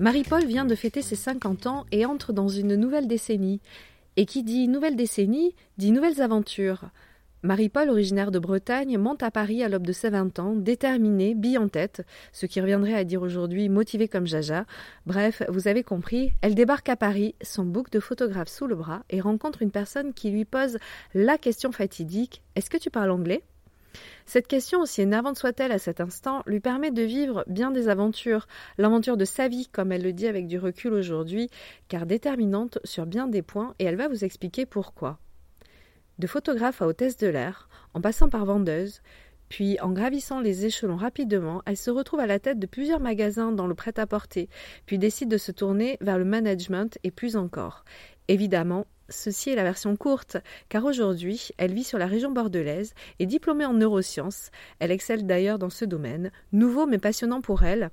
Marie-Paul vient de fêter ses 50 ans et entre dans une nouvelle décennie. Et qui dit nouvelle décennie dit nouvelles aventures. Marie-Paul, originaire de Bretagne, monte à Paris à l'aube de ses 20 ans, déterminée, bille en tête, ce qui reviendrait à dire aujourd'hui motivée comme Jaja. Bref, vous avez compris, elle débarque à Paris, son bouc de photographe sous le bras, et rencontre une personne qui lui pose la question fatidique Est-ce que tu parles anglais? Cette question, aussi énervante soit-elle à cet instant, lui permet de vivre bien des aventures, l'aventure de sa vie, comme elle le dit avec du recul aujourd'hui, car déterminante sur bien des points, et elle va vous expliquer pourquoi. De photographe à hôtesse de l'air, en passant par vendeuse, puis, en gravissant les échelons rapidement, elle se retrouve à la tête de plusieurs magasins dans le prêt-à-porter, puis décide de se tourner vers le management et plus encore. Évidemment, Ceci est la version courte, car aujourd'hui, elle vit sur la région bordelaise et diplômée en neurosciences. Elle excelle d'ailleurs dans ce domaine, nouveau mais passionnant pour elle,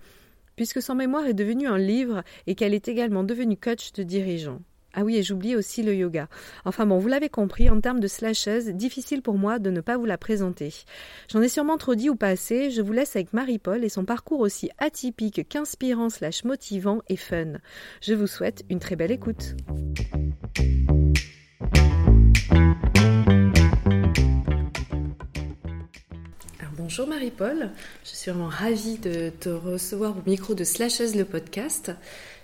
puisque son mémoire est devenu un livre et qu'elle est également devenue coach de dirigeants. Ah oui, et j'oublie aussi le yoga. Enfin bon, vous l'avez compris, en termes de slasheuse, difficile pour moi de ne pas vous la présenter. J'en ai sûrement trop dit ou pas assez, je vous laisse avec Marie-Paul et son parcours aussi atypique qu'inspirant slash motivant et fun. Je vous souhaite une très belle écoute. bonjour Marie-Paul, je suis vraiment ravie de te recevoir au micro de Slashes le podcast.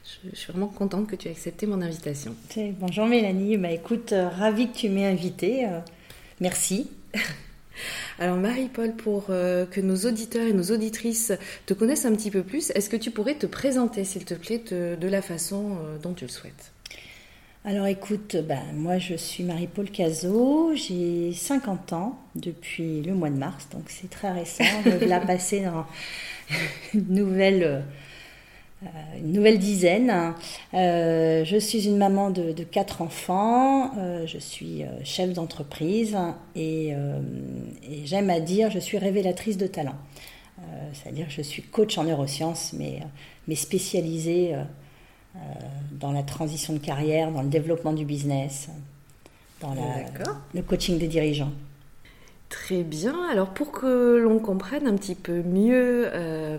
Je, suis vraiment contente que tu aies accepté mon invitation. Bonjour Mélanie, bah, écoute, euh, ravie que tu m'aies invitée. Euh, merci. Alors Marie-Paul, pour euh, que nos auditeurs et nos auditrices te connaissent un petit peu plus, est-ce que tu pourrais te présenter, s'il te plaît, de la façon dont tu le souhaites? Alors écoute, ben, moi je suis Marie-Paul Cazot, j'ai 50 ans depuis le mois de mars, donc c'est très récent. Je la passer dans une nouvelle, euh, une nouvelle dizaine. Euh, je suis une maman de, quatre enfants, euh, je suis chef d'entreprise et, et j'aime à dire je suis révélatrice de talent. C'est-à-dire que je suis coach en neurosciences, mais, mais spécialisée euh, dans la transition de carrière, dans le développement du business, dans le coaching des dirigeants. Très bien. Alors pour que l'on comprenne un petit peu mieux euh,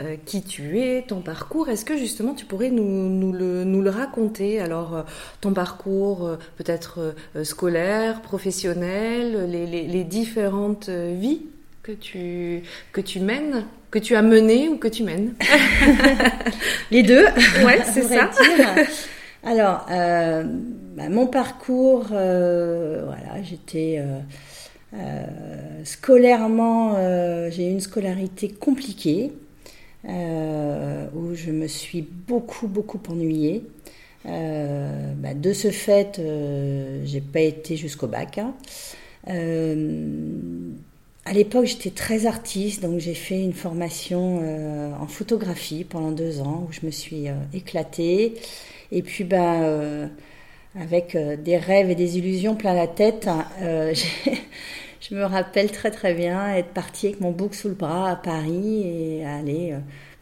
euh, qui tu es, ton parcours, est-ce que justement tu pourrais nous, nous, le, nous le, raconter? Alors ton parcours peut-être scolaire, professionnel, les, les, les différentes vies que tu, que tu mènes que tu as mené ou que tu mènes? Les deux. Ouais, c'est ça. Alors, euh, bah, mon parcours, euh, voilà, j'étais euh, scolairement, j'ai eu une scolarité compliquée où je me suis beaucoup, beaucoup ennuyée. Bah, de ce fait, j'ai pas été jusqu'au bac. Hein. À l'époque, j'étais très artiste, donc j'ai fait une formation euh, en photographie pendant deux ans où je me suis euh, éclatée. Et puis, euh, avec des rêves et des illusions plein la tête, je me rappelle très très bien être partie avec mon bouc sous le bras à Paris et aller,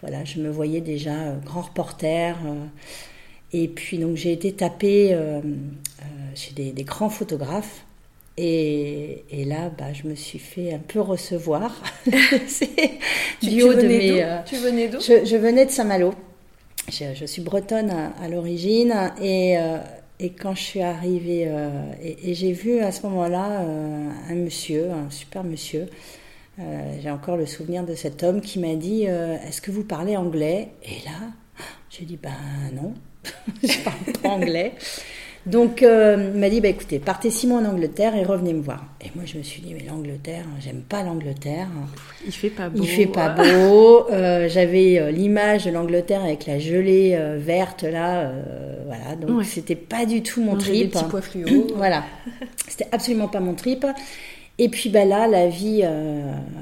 voilà, je me voyais déjà grand reporter. et puis, donc, j'ai été tapée chez des, des grands photographes. Et, là, bah, je me suis fait un peu recevoir. C'est du haut de mes. Euh, tu venais d'où? je, venais de Saint-Malo. Je, suis bretonne à, l'origine et, euh, et, quand je suis arrivée euh, et, j'ai vu à ce moment-là un monsieur, un super monsieur. j'ai encore le souvenir de cet homme qui m'a dit Est-ce que vous parlez anglais? Et là, j'ai dit Ben non, je parle pas anglais. Donc, euh, il m'a dit, bah, écoutez, partez six mois en Angleterre et revenez me voir. Et moi, je me suis dit, mais l'Angleterre, j'aime pas l'Angleterre. Il fait pas beau. Il fait pas beau. Euh, J'avais euh, l'image de l'Angleterre avec la gelée verte là, voilà. Donc, c'était pas du tout mon trip. Des petits pois fluo. voilà. C'était absolument pas mon trip. Et puis, bah là, la vie,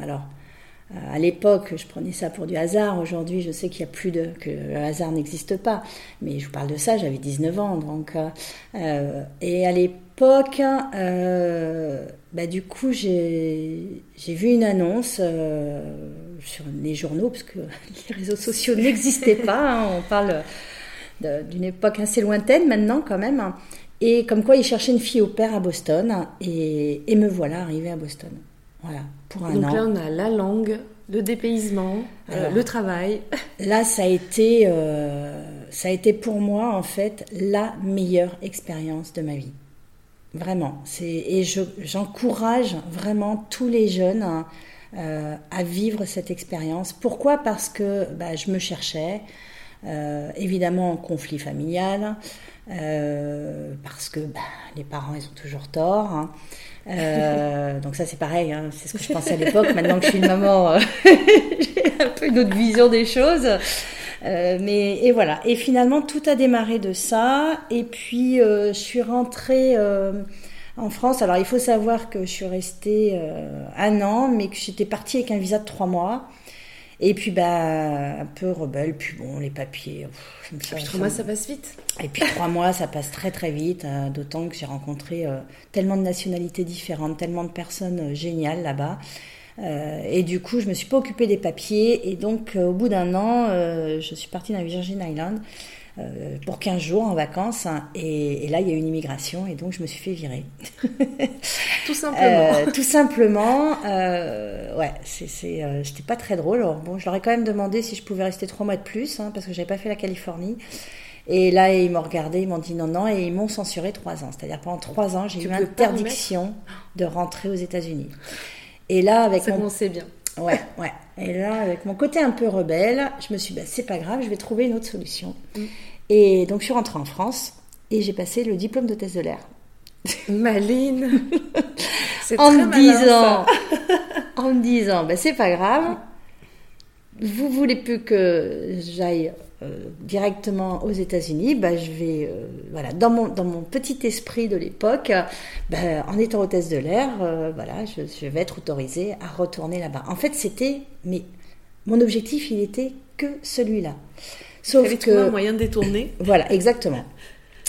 alors à l'époque, je prenais ça pour du hasard. Aujourd'hui, je sais qu'il y a plus de que le hasard n'existe pas. Mais je vous parle de ça, j'avais 19 ans, donc euh, et à l'époque, euh, bah, du coup, j'ai vu une annonce. Euh, sur les journaux, parce que les réseaux sociaux n'existaient pas. Hein. on parle d'une époque assez lointaine maintenant quand même. Et comme quoi, il cherchait une fille au père à Boston. Et, me voilà arrivée à Boston. Voilà, pour un Donc là, on a la langue, le dépaysement, euh, le travail. Là, ça a été, euh, ça a été pour moi en fait la meilleure expérience de ma vie. Vraiment. Et j'encourage vraiment tous les jeunes hein, euh, à vivre cette expérience. Pourquoi? Parce que bah, je me cherchais, évidemment en conflit familial, parce que bah, les parents, ils ont toujours tort. Hein. Euh, donc ça c'est pareil, hein, c'est ce que je pensais à l'époque. Maintenant que je suis une maman, euh, j'ai un peu une autre vision des choses. Euh, mais et voilà. Et finalement tout a démarré de ça. Et puis je suis rentrée en France. Alors il faut savoir que je suis restée un an, mais que j'étais partie avec un visa de trois mois. Et puis, bah, un peu rebelle. Puis bon, les papiers. Pff, trois mois, ça passe vite. Et puis trois mois, ça passe très très vite. Euh, d'autant que j'ai rencontré euh, tellement de nationalités différentes, tellement de personnes euh, géniales là-bas. et du coup, je me suis pas occupée des papiers. Et donc, au bout d'un an, je suis partie dans Virgin Islands euh, pour 15 jours en vacances. Hein, et, là, il y a eu une immigration et donc je me suis fait virer. tout simplement. Euh, tout simplement. Euh, ouais, c'est, c'était pas très drôle. bon, je leur ai quand même demandé si je pouvais rester trois mois de plus hein, parce que j'avais pas fait la Californie. Et là, ils m'ont regardé, ils m'ont dit non, non, et ils m'ont censuré trois ans. C'est-à-dire pendant trois ans, j'ai eu interdiction de rentrer aux États-Unis. Et là, avec ça mon... bien. Ouais, ouais. Et là, avec mon côté un peu rebelle, je me suis dit, bah, c'est pas grave, je vais trouver une autre solution. Mm. Et donc, je suis rentrée en France et j'ai passé le diplôme d'hôtesse de l'air. Maline En me disant, en me disant, bah, c'est pas grave, vous voulez plus que j'aille euh, directement aux États-Unis, bah, je vais, euh, voilà, dans mon, dans mon petit esprit de l'époque, bah, en étant hôtesse de l'air, euh, voilà, je, je, vais être autorisée à retourner là-bas. En fait, c'était, mais mon objectif, il était que celui-là. Sauf que un moyen de détourner. Voilà, exactement.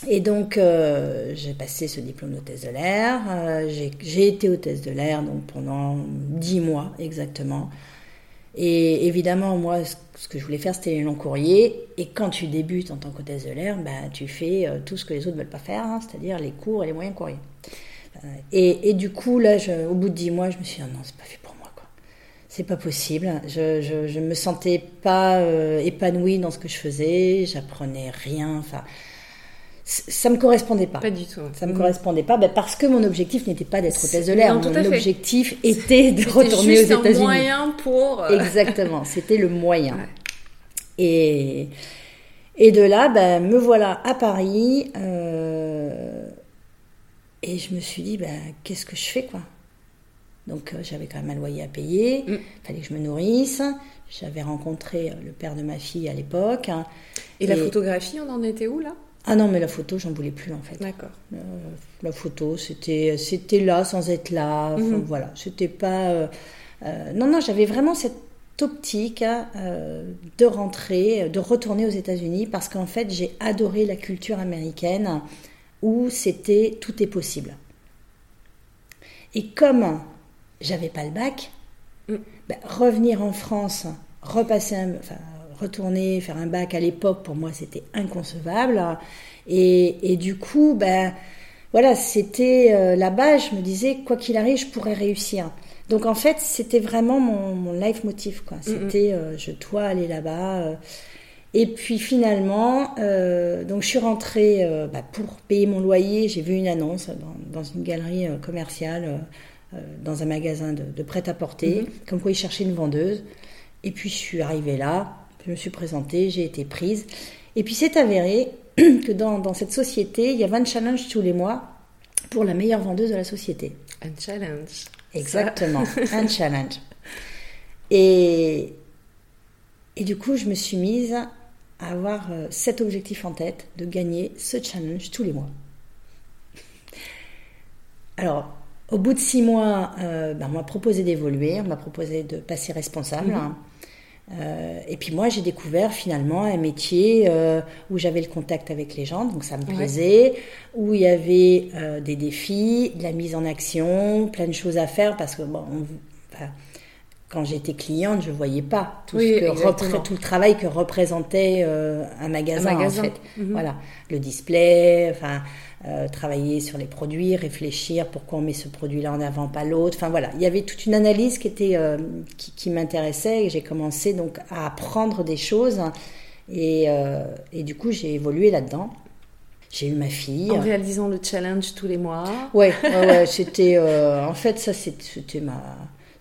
Et donc, euh, j'ai passé ce diplôme d'hôtesse de l'air. Euh, j'ai été hôtesse de l'air donc pendant dix mois exactement. Et évidemment, moi, ce que je voulais faire, c'était les longs courriers. Et quand tu débutes en tant qu'hôtesse de l'air, bah, tu fais euh, tout ce que les autres ne veulent pas faire, hein, c'est-à-dire les cours et les moyens courriers. Et, et, du coup, là, au bout de dix mois, je me suis dit, non, c'est pas fait. C'est pas possible. Je, je, je, me sentais pas épanouie dans ce que je faisais. J'apprenais rien. Enfin, ça me correspondait pas. Pas du tout. Ça me correspondait pas, ben parce que mon objectif n'était pas d'être hôtesse de l'air. Mon objectif était de retourner aux États-Unis. C'était un moyen pour. Euh, Exactement, c'était le moyen. Et et de là, ben, me voilà à Paris. Euh, et je me suis dit, ben, qu'est-ce que je fais, quoi? Donc, euh, j'avais quand même un loyer à payer. Il mm. fallait que je me nourrisse. J'avais rencontré le père de ma fille à l'époque. et la photographie, on en était où là? Ah non, mais la photo, j'en voulais plus en fait. D'accord. Euh, la photo, c'était c'était là sans être là. Mhm. Voilà, c'était pas. Euh, euh, non, non, j'avais vraiment cette optique hein, de rentrer, de retourner aux États-Unis parce qu'en fait, j'ai adoré la culture américaine où c'était tout est possible. Et comme j'avais pas le bac, mm. ben, revenir en France, repasser un, retourner faire un bac à l'époque, pour moi, c'était inconcevable. Et, du coup, ben, voilà, c'était euh, là-bas, je me disais, quoi qu'il arrive, je pourrais réussir. Donc en fait, c'était vraiment mon, mon life motif, quoi. C'était, euh, je dois aller là-bas. Euh. Et puis finalement, donc je suis rentrée bah, pour payer mon loyer. J'ai vu une annonce dans, une galerie commerciale, dans un magasin de, prêt-à-porter, mm-hmm. comme quoi ils cherchaient une vendeuse. Et puis je suis arrivée là, je me suis présentée, j'ai été prise. Et puis c'est avéré que dans, cette société, il y avait un challenge tous les mois pour la meilleure vendeuse de la société. Un challenge. Exactement, un challenge. Et, et du coup, je me suis mise à avoir euh, cet objectif en tête, de gagner ce challenge tous les mois. Alors, au bout de six mois, euh, ben, on m'a proposé d'évoluer, on m'a proposé de passer responsable. Mhm. Euh, et puis moi, j'ai découvert finalement un métier euh, où j'avais le contact avec les gens, donc ça me plaisait, où il y avait euh, des défis, de la mise en action, plein de choses à faire, parce que bon, quand j'étais cliente, je voyais pas tout, Oui, ce que exactement. repré- tout le travail que représentait un magasin, Un magasin. en fait. Mhm. Voilà, le display, enfin, euh, travailler sur les produits, réfléchir pourquoi on met ce produit-là en avant, pas l'autre. Enfin voilà, il y avait toute une analyse qui était euh, qui, qui m'intéressait et j'ai commencé donc à apprendre des choses et, euh, et du coup j'ai évolué là-dedans. J'ai eu ma fille. En réalisant le challenge tous les mois. Ouais, ouais, ouais, c'était. en fait, ça, c'était ma.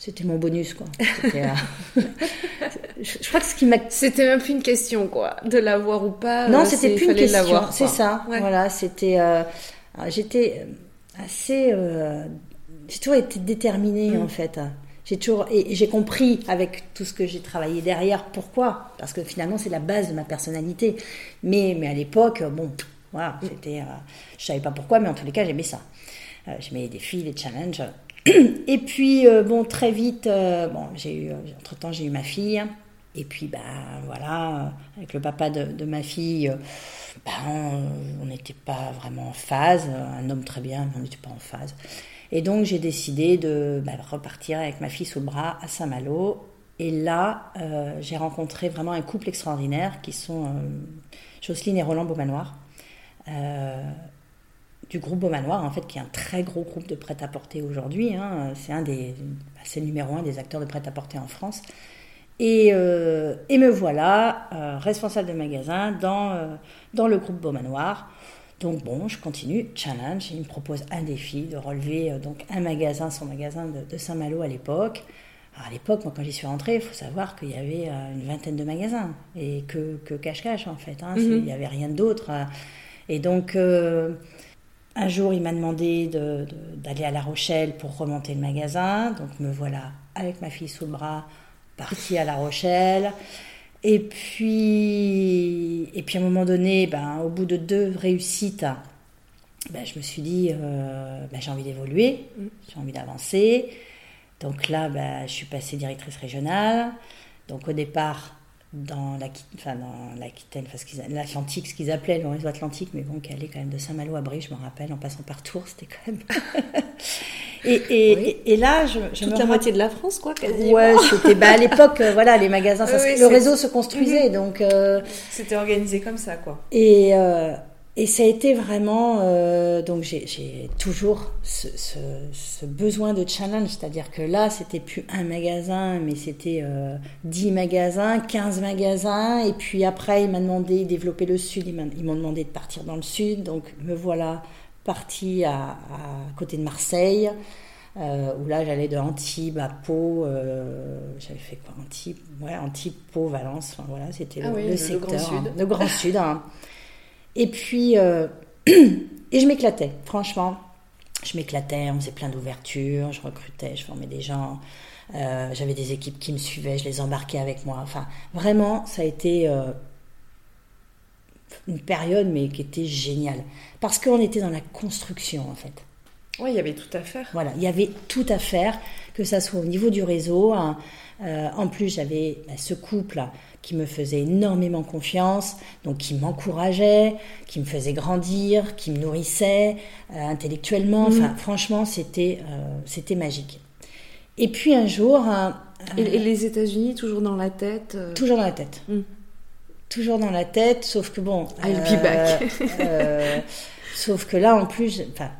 C'était mon bonus, quoi. Euh, je, je crois que ce qui m'a. C'était même plus une question, quoi, de l'avoir ou pas. Non, euh, c'était plus une question. C'est ça. Ouais. Voilà, c'était. euh, J'étais assez. euh, j'ai toujours été déterminée, Mm. en fait. J'ai toujours. Et et j'ai compris avec tout ce que j'ai travaillé derrière pourquoi. Parce que finalement, c'est la base de ma personnalité. Mais, mais à l'époque, bon, voilà, Mm. c'était. je savais pas pourquoi, mais en tous les cas, j'aimais ça. J'aimais les défis, les challenges. Et puis, euh, bon, très vite, euh, bon, j'ai eu, entre temps, j'ai eu ma fille. Et puis, ben voilà, euh, avec le papa de, ma fille, euh, ben, on- n'était pas vraiment en phase. Un homme très bien, mais on n'était pas en phase. Et donc, j'ai décidé de ben, repartir avec ma fille sous le bras à Saint-Malo. Et là, euh, j'ai rencontré vraiment un couple extraordinaire qui sont euh, Jocelyne et Roland Beaumanoir. Du groupe Beaumanoir, en fait, qui est un très gros groupe de prêt-à-porter aujourd'hui. hein. C'est un des, c'est le numéro un des acteurs de prêt-à-porter en France. Et, euh, et me voilà euh, responsable de magasin dans, euh, dans le groupe Beaumanoir. Donc bon, je continue, challenge. Il me propose un défi de relever donc un magasin, son magasin de, de Saint-Malo à l'époque. Alors, à l'époque, moi, quand j'y suis rentrée, il faut savoir qu'il y avait une vingtaine de magasins et que, que cache-cache en fait. hein. C'est- Mhm. Il n'y avait rien d'autre. euh. Et donc, euh, un jour, il m'a demandé de- de- d'aller à La Rochelle pour remonter le magasin. Donc, me voilà avec ma fille sous le bras, partie à La Rochelle. Et puis, et puis à un moment donné, ben, au bout de deux réussites, ben, je me suis dit, euh, ben, j'ai envie d'évoluer, j'ai envie d'avancer. Donc là, ben, je suis passée directrice régionale. Donc au départ, dans l'Aqui- enfin, dans l'Aquitaine, enfin, ce qu'ils a- l'Atlantique, ce qu'ils appelaient le réseau Atlantique, mais bon, qui allait quand même de Saint-Malo à Brie, je me rappelle, en passant par Tours, c'était quand même. et, et, Oui. et, et là, je, je Toute me la moitié de la France, quoi, quasiment. Ouais, c'était bah, à l'époque, euh, voilà, les magasins, ça Oui, le réseau se construisait, donc euh, C'était organisé comme ça, quoi. et euh, et ça a été vraiment euh, donc j'ai toujours ce, ce, ce besoin de challenge, c'est-à-dire que là c'était plus un magasin, mais c'était euh, 10 magasins, 15 magasins, et puis après il m'a demandé de développer le sud, ils m'ont demandé de partir dans le sud, donc me voilà partie à, à côté de Marseille. Euh, où là j'allais de Antibes à Pau, euh, j'avais fait quoi? Antibes, ouais, Antibes, Pau, Valence, enfin voilà, c'était Ah le, oui, le secteur, Grand Sud. hein, le Grand Sud. hein. Et puis, euh, et je m'éclatais, franchement, je m'éclatais, on faisait plein d'ouvertures, je recrutais, je formais des gens, euh, j'avais des équipes qui me suivaient, je les embarquais avec moi, enfin vraiment ça a été euh, une période mais qui était géniale, parce qu'on était dans la construction en fait. Oui, il y avait tout à faire. Voilà, il y avait tout à faire, que ça soit au niveau du réseau. hein. Euh, en plus, j'avais bah, ce couple qui me faisait énormément confiance, donc qui m'encourageait, qui me faisait grandir, qui me nourrissait euh, intellectuellement. Mhm. Enfin, franchement, c'était euh, c'était magique. Et puis un jour, Et, et les États-Unis, toujours dans la tête. toujours dans la tête. Mm. Toujours dans la tête, sauf que bon. I'll be back. sauf que là, en plus, enfin,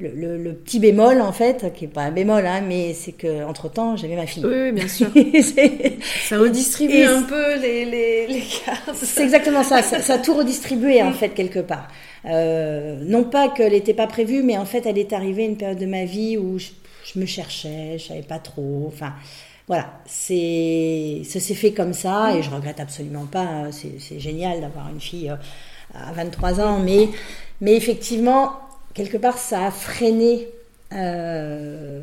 le, le- le petit bémol, en fait, qui n'est pas un bémol, hein, mais c'est que entre temps j'avais ma fille. Oui, oui, bien sûr. Ça redistribue un peu les, les, les cartes. c'est exactement ça, ça, ça a tout redistribué, en fait, quelque part. Euh, non pas qu'elle n'était pas prévue, mais en fait, elle est arrivée à une période de ma vie où je, je me cherchais, je savais pas trop. Enfin, voilà, c'est, ça s'est fait comme ça et je regrette absolument pas. hein. C'est, c'est génial d'avoir une fille euh, à 23 ans, mais, mais effectivement, quelque part, ça a freiné euh,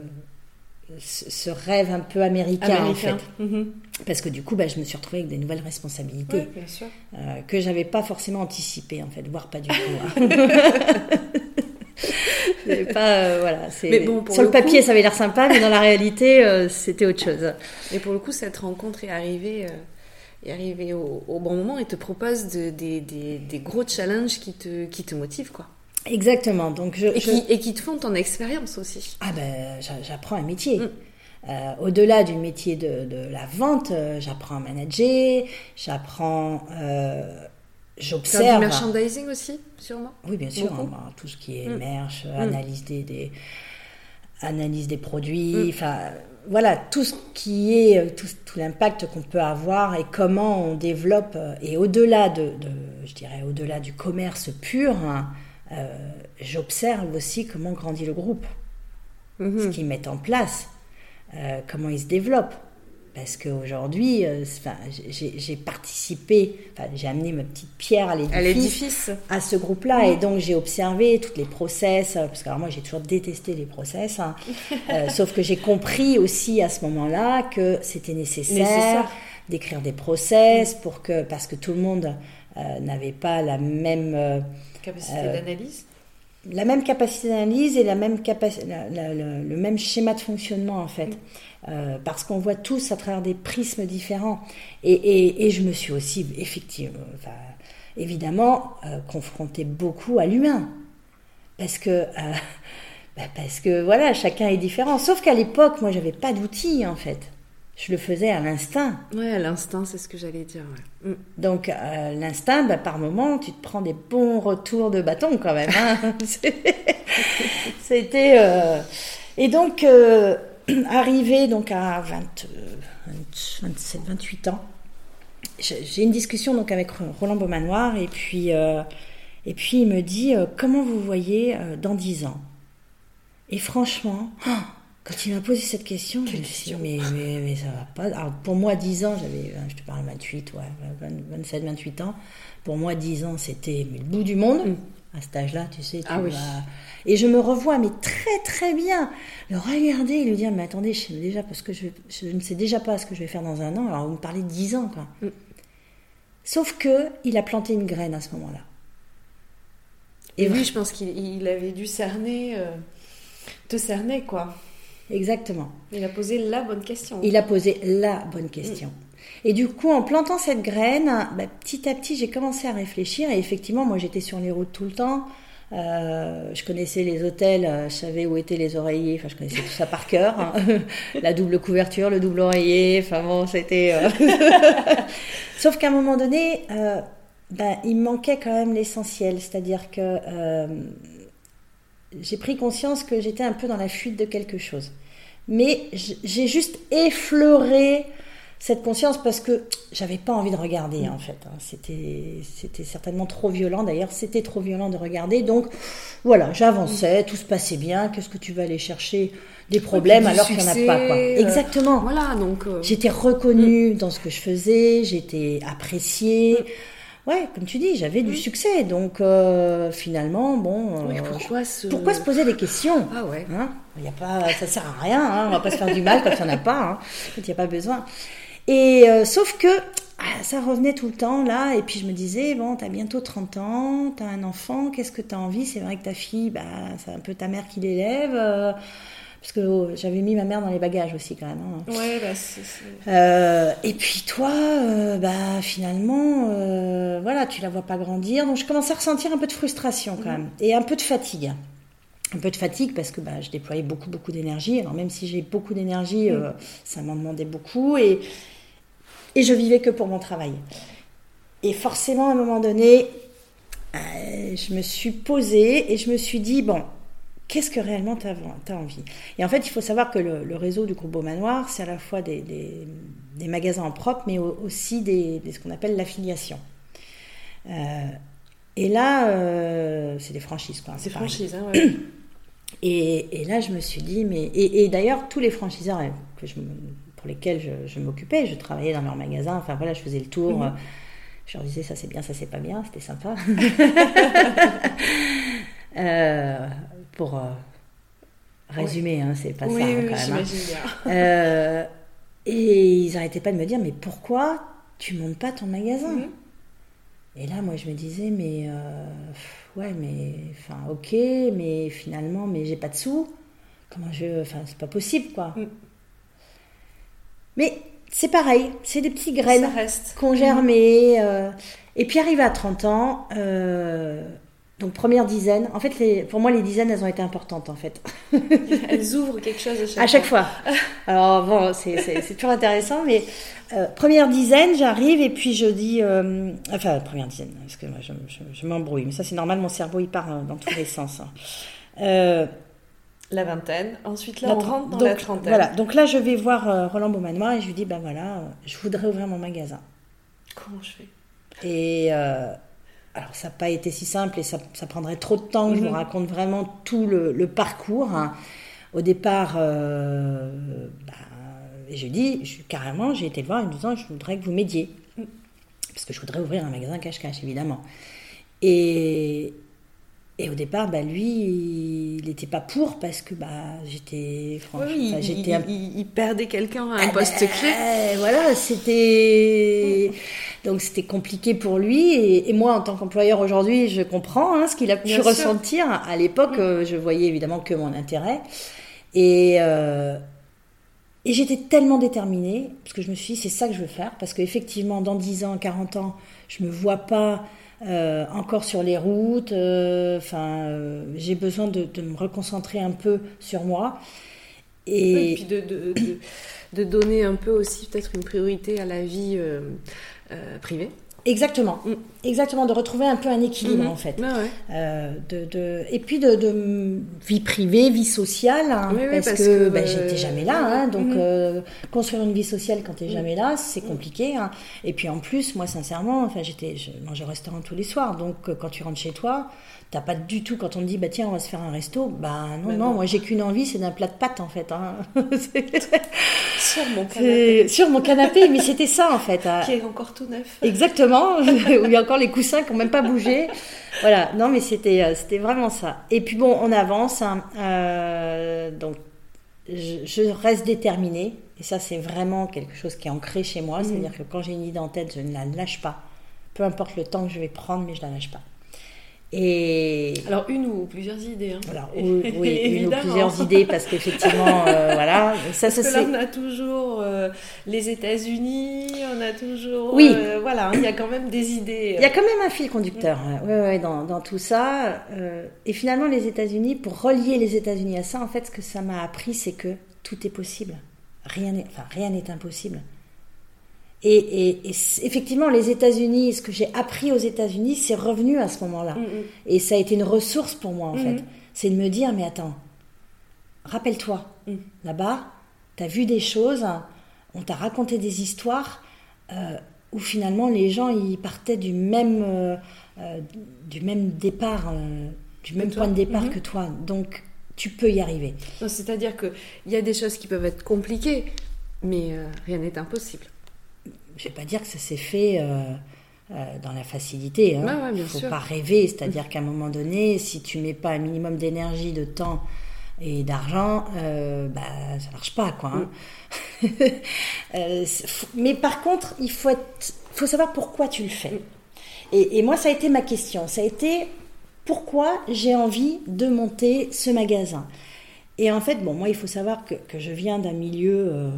ce, rêve un peu américain, en fait. Mhm. Parce que du coup, bah, je me suis retrouvée avec des nouvelles responsabilités Oui, bien sûr. euh, que j'avais pas forcément anticipé en fait, voire pas du tout. hein. Pas, euh, voilà, c'est Mais bon, pour sur le, le papier coup- ça avait l'air sympa, mais dans la réalité c'était autre chose. Et pour le coup, cette rencontre est arrivée, est arrivée au, au bon moment et te propose de- des, des, des gros challenges qui te, qui te motivent, quoi. Exactement. Donc je, Et, je- qui, et qui te font ton expérience aussi. ah ben j'a- j'apprends un métier. Mm. Euh, au-delà du métier de, la vente, euh, j'apprends à manager, j'apprends, euh, j'observe. du merchandising aussi, sûrement Oui, bien sûr. Hein, tout ce qui est mm. merch, mm. analyse, des, analyse des produits, mm. enfin. Voilà, tout ce qui est, tout, l'impact qu'on peut avoir et comment on développe, et au-delà de, je dirais, au-delà du commerce pur, hein, j'observe aussi comment grandit le groupe, mm-hmm. ce qu'ils mettent en place. Euh, comment il se développe. Parce qu'aujourd'hui, euh, j'ai participé, j'ai amené ma petite pierre à l'édifice, à, ce groupe-là. Et donc, j'ai observé toutes les process, euh, parce que moi, j'ai toujours détesté les process. Hein. sauf que j'ai compris aussi à ce moment-là que c'était nécessaire, d'écrire des process, pour que, parce que tout le monde n'avait pas la même... capacité d'analyse la même capacité d'analyse et la même le même schéma de fonctionnement en fait. Euh, parce qu'on voit tous à travers des prismes différents. Et, je me suis aussi effectivement, évidemment, euh, confrontée beaucoup à l'humain. Parce que, euh, bah, parce que voilà, chacun est différent. Sauf qu'à l'époque, moi, j'avais pas d'outils en fait je le faisais à l'instinct. Ouais, à l'instinct, c'est ce que j'allais dire. Mm. Donc, euh, l'instinct, bah, par moment, tu te prends des bons retours de bâton quand même. Hein. C'était. Euh, et donc, euh, arrivé donc à 20, 27, 28 ans, j'ai une discussion donc avec Roland Beaumanoir et puis, et puis il me dit Comment vous voyez dans 10 ans? Et franchement. Oh, quand il m'a posé cette question, je me suis dit, mais, mais, mais, ça va pas. Alors, pour moi, 10 ans, j'avais, je te parle 28, ouais, 27, 28 ans. Pour moi, 10 ans, c'était le bout du monde. Mm. À cet âge-là, tu sais, tu ah, oui. Et je me revois, mais très, très bien, le regarder et lui dire, mais attendez, je sais déjà, parce que je, je, ne sais déjà pas ce que je vais faire dans un an, alors vous me parlez de 10 ans, quoi. Mm. Sauf que il a planté une graine à ce moment-là. Et oui, je pense qu'il avait dû cerner, euh, te cerner, quoi. Exactement. Il a posé la bonne question. Il a posé la bonne question. Et du coup, en plantant cette graine, bah, petit à petit, j'ai commencé à réfléchir. Et effectivement, moi, j'étais sur les routes tout le temps. Euh, je connaissais les hôtels, euh, je savais où étaient les oreillers, enfin je connaissais tout ça par cœur. Hein. La double couverture, le double oreiller, enfin bon, c'était... Euh, Sauf qu'à un moment donné, ben, il manquait quand même l'essentiel, c'est-à-dire que j'ai pris conscience que j'étais un peu dans la fuite de quelque chose. Mais j'ai juste effleuré cette conscience parce que j'avais pas envie de regarder en fait. Hein. C'était c'était certainement trop violent. D'ailleurs, c'était trop violent de regarder. Donc voilà, j'avançais, tout se passait bien. Qu'est-ce que tu vas aller chercher des problèmes alors qu'il n'y en a pas quoi. Euh, Exactement. voilà donc. Euh, j'étais reconnue dans ce que je faisais. J'étais appréciée. Ouais, comme tu dis, j'avais du succès. Donc euh, finalement, bon. Euh, pourquoi, se... pourquoi se poser des questions Ah ouais. Hein y a pas, ça sert à rien. Hein, on va pas se faire du mal quand il n'y en a pas. Hein, quand il n'y a pas besoin. Et euh, sauf que ah, ça revenait tout le temps là. Et puis je me disais, bon, t'as bientôt 30 ans, t'as un enfant, qu'est-ce que t'as envie? C'est vrai que ta fille, bah, c'est un peu ta mère qui l'élève parce que j'avais mis ma mère dans les bagages aussi quand même. Hein. Ouais, bah, euh, et puis toi, euh, bah finalement, euh, voilà, tu la vois pas grandir, donc je commence à ressentir un peu de frustration quand mhm. même et un peu de fatigue. Un peu de fatigue parce que bah, je déployais beaucoup beaucoup d'énergie. Alors même si j'ai beaucoup d'énergie, mhm. ça m'en demandait beaucoup et et je vivais que pour mon travail. Et forcément, à un moment donné, je me suis posée et je me suis dit bon qu'est-ce que réellement tu as, envie? Et en fait, il faut savoir que le, réseau du groupe Beau Manoir, c'est à la fois des, des, magasins en propre, mais aussi des, ce qu'on appelle l'affiliation. Euh, et là, euh, c'est des franchises. Quoi, c'est franchises, hein, ouais. et, et, là, je me suis dit, mais. Et, d'ailleurs, tous les franchiseurs que je, pour lesquels je, m'occupais, je travaillais dans leur magasin, enfin voilà, je faisais le tour. Je leur disais, ça c'est bien, ça c'est pas bien, c'était sympa. euh, pour euh, résumer, hein, c'est pas ça quand même. Hein. Euh, et ils n'arrêtaient pas de me dire, mais pourquoi tu montes pas ton magasin? Mhm. Et là, moi, je me disais, mais euh, ouais, mais enfin, ok, mais finalement, mais j'ai pas de sous. Comment je, enfin, c'est pas possible, quoi. Mm. Mais c'est pareil, c'est des petits graines qu'on germé. et puis arrivé à 30 ans, Donc première dizaine. En fait, les, pour moi, les dizaines, elles ont été importantes en fait. elles ouvrent quelque chose à chaque, à chaque fois. Alors bon, c'est toujours intéressant, mais euh, première dizaine, j'arrive et puis je dis, euh, enfin première dizaine, parce que moi je, je, m'embrouille, mais ça c'est normal, mon cerveau il part dans tous les sens. Hein. la vingtaine. Ensuite, là, on rentre dans donc, la trentaine. Voilà. Donc là, je vais voir Roland Beaumanoir et je lui dis, ben voilà, je voudrais ouvrir mon magasin. Comment je fais? Et alors ça n'a pas été si simple et ça, prendrait trop de temps. Je vous mhm. raconte vraiment tout le, parcours. Hein. Au départ, euh, bah, je dis je, carrément, j'ai été le voir en me disant je voudrais que vous m'aidiez. Parce que je voudrais ouvrir un magasin cache-cache, évidemment. Et, et au départ, bah, lui, il n'était pas pour parce que bah, j'étais. Oui, j'étais il, perdait quelqu'un à un ah poste ben, clé. Voilà, c'était. Donc c'était compliqué pour lui. Et, moi, en tant qu'employeur aujourd'hui, je comprends hein, ce qu'il a pu ressentir. À l'époque, mm. je voyais évidemment que mon intérêt. Et. Euh, et j'étais tellement déterminée, parce que je me suis dit, c'est ça que je veux faire, parce qu'effectivement, dans 10 ans, 40 ans, je ne me vois pas euh, encore sur les routes. Euh, enfin, euh, j'ai besoin de, me reconcentrer un peu sur moi. Et, puis de, donner un peu aussi peut-être une priorité à la vie privée. Exactement, mm. exactement, de retrouver un peu un équilibre mm-hmm. en fait. Euh, de, de, et puis de, de, vie privée, vie sociale, hein, parce, que, ben, j'étais jamais là. Hein, donc mm-hmm. euh, construire une vie sociale quand tu n'es mm. jamais là, c'est compliqué. Hein. Et puis en plus, moi sincèrement, enfin, j'étais, je mangeais au restaurant tous les soirs, donc euh, quand tu rentres chez toi, T'as pas du tout, quand on te dit, bah tiens, on va se faire un resto, bah non, non, moi j'ai qu'une envie, c'est d'un plat de pâtes en fait. Hein. sur mon canapé. Sur mon canapé, mais c'était ça en fait. Hein. Qui est encore tout neuf. Exactement, où il y a encore les coussins qui n'ont même pas bougé. Voilà, non mais c'était, euh, c'était vraiment ça. Et puis bon, on avance, hein. euh, donc je, reste déterminée, et ça c'est vraiment quelque chose qui est ancré chez moi, mhm. c'est-à-dire que quand j'ai une idée en tête, je ne la lâche pas. Peu importe le temps que je vais prendre, mais je ne la lâche pas. Et alors une ou plusieurs idées. Hein. Alors, oui, une ou plusieurs idées parce qu'effectivement, euh, voilà. Ça, que là, on a toujours euh, les États-Unis, on a toujours. Oui. Euh, voilà, il y a quand même des idées. Il y a quand même un fil conducteur. Mm. Ouais, ouais, dans, dans, tout ça. et finalement, les États-Unis, pour relier les États-Unis à ça, en fait, ce que ça m'a appris, c'est que tout est possible. Rien n'est, enfin, rien n'est impossible. Et, effectivement, les États-Unis, ce que j'ai appris aux États-Unis, c'est revenu à ce moment-là. Mm, mm. Et ça a été une ressource pour moi, en mm, fait. C'est de me dire, mais attends, rappelle-toi, là-bas, tu as vu des choses, on t'a raconté des histoires euh, où finalement les gens, ils partaient du même, euh, euh, du même départ, du même point de départ mm-hmm. que toi. Donc, tu peux y arriver. C'est-à-dire qu'il y a des choses qui peuvent être compliquées, mais rien n'est impossible je vais pas dire que ça s'est fait euh, euh, dans la facilité. Il hein. ne faut pas rêver, c'est-à-dire qu'à un moment donné, si tu mets pas un minimum d'énergie, de temps et d'argent, euh, bah, ça marche pas, quoi. Hein. Mm. Euh, mais par contre, il faut, être, faut savoir pourquoi tu le fais. Mm. Et, et, moi, ça a été ma question. Ça a été pourquoi j'ai envie de monter ce magasin? Et en fait, bon, moi, il faut savoir que, que je viens d'un milieu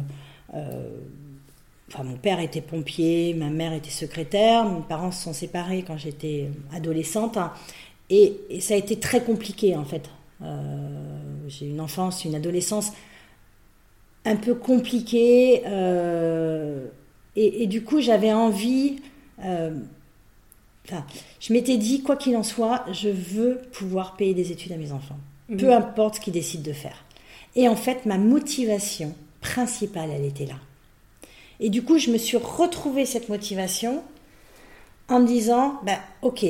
Enfin, mon père était pompier, ma mère était secrétaire, mes parents se sont séparés quand j'étais adolescente. Et, ça a été très compliqué, en fait. Euh, j'ai une enfance, une adolescence un peu compliquée. Euh, et, du coup, j'avais envie. Euh, enfin, je m'étais dit, quoi qu'il en soit, je veux pouvoir payer des études à mes enfants. Mmh. Peu importe ce qu'ils décident de faire. Et en fait, ma motivation principale, elle était là. Et du coup, je me suis retrouvée cette motivation en me disant, ben, ok,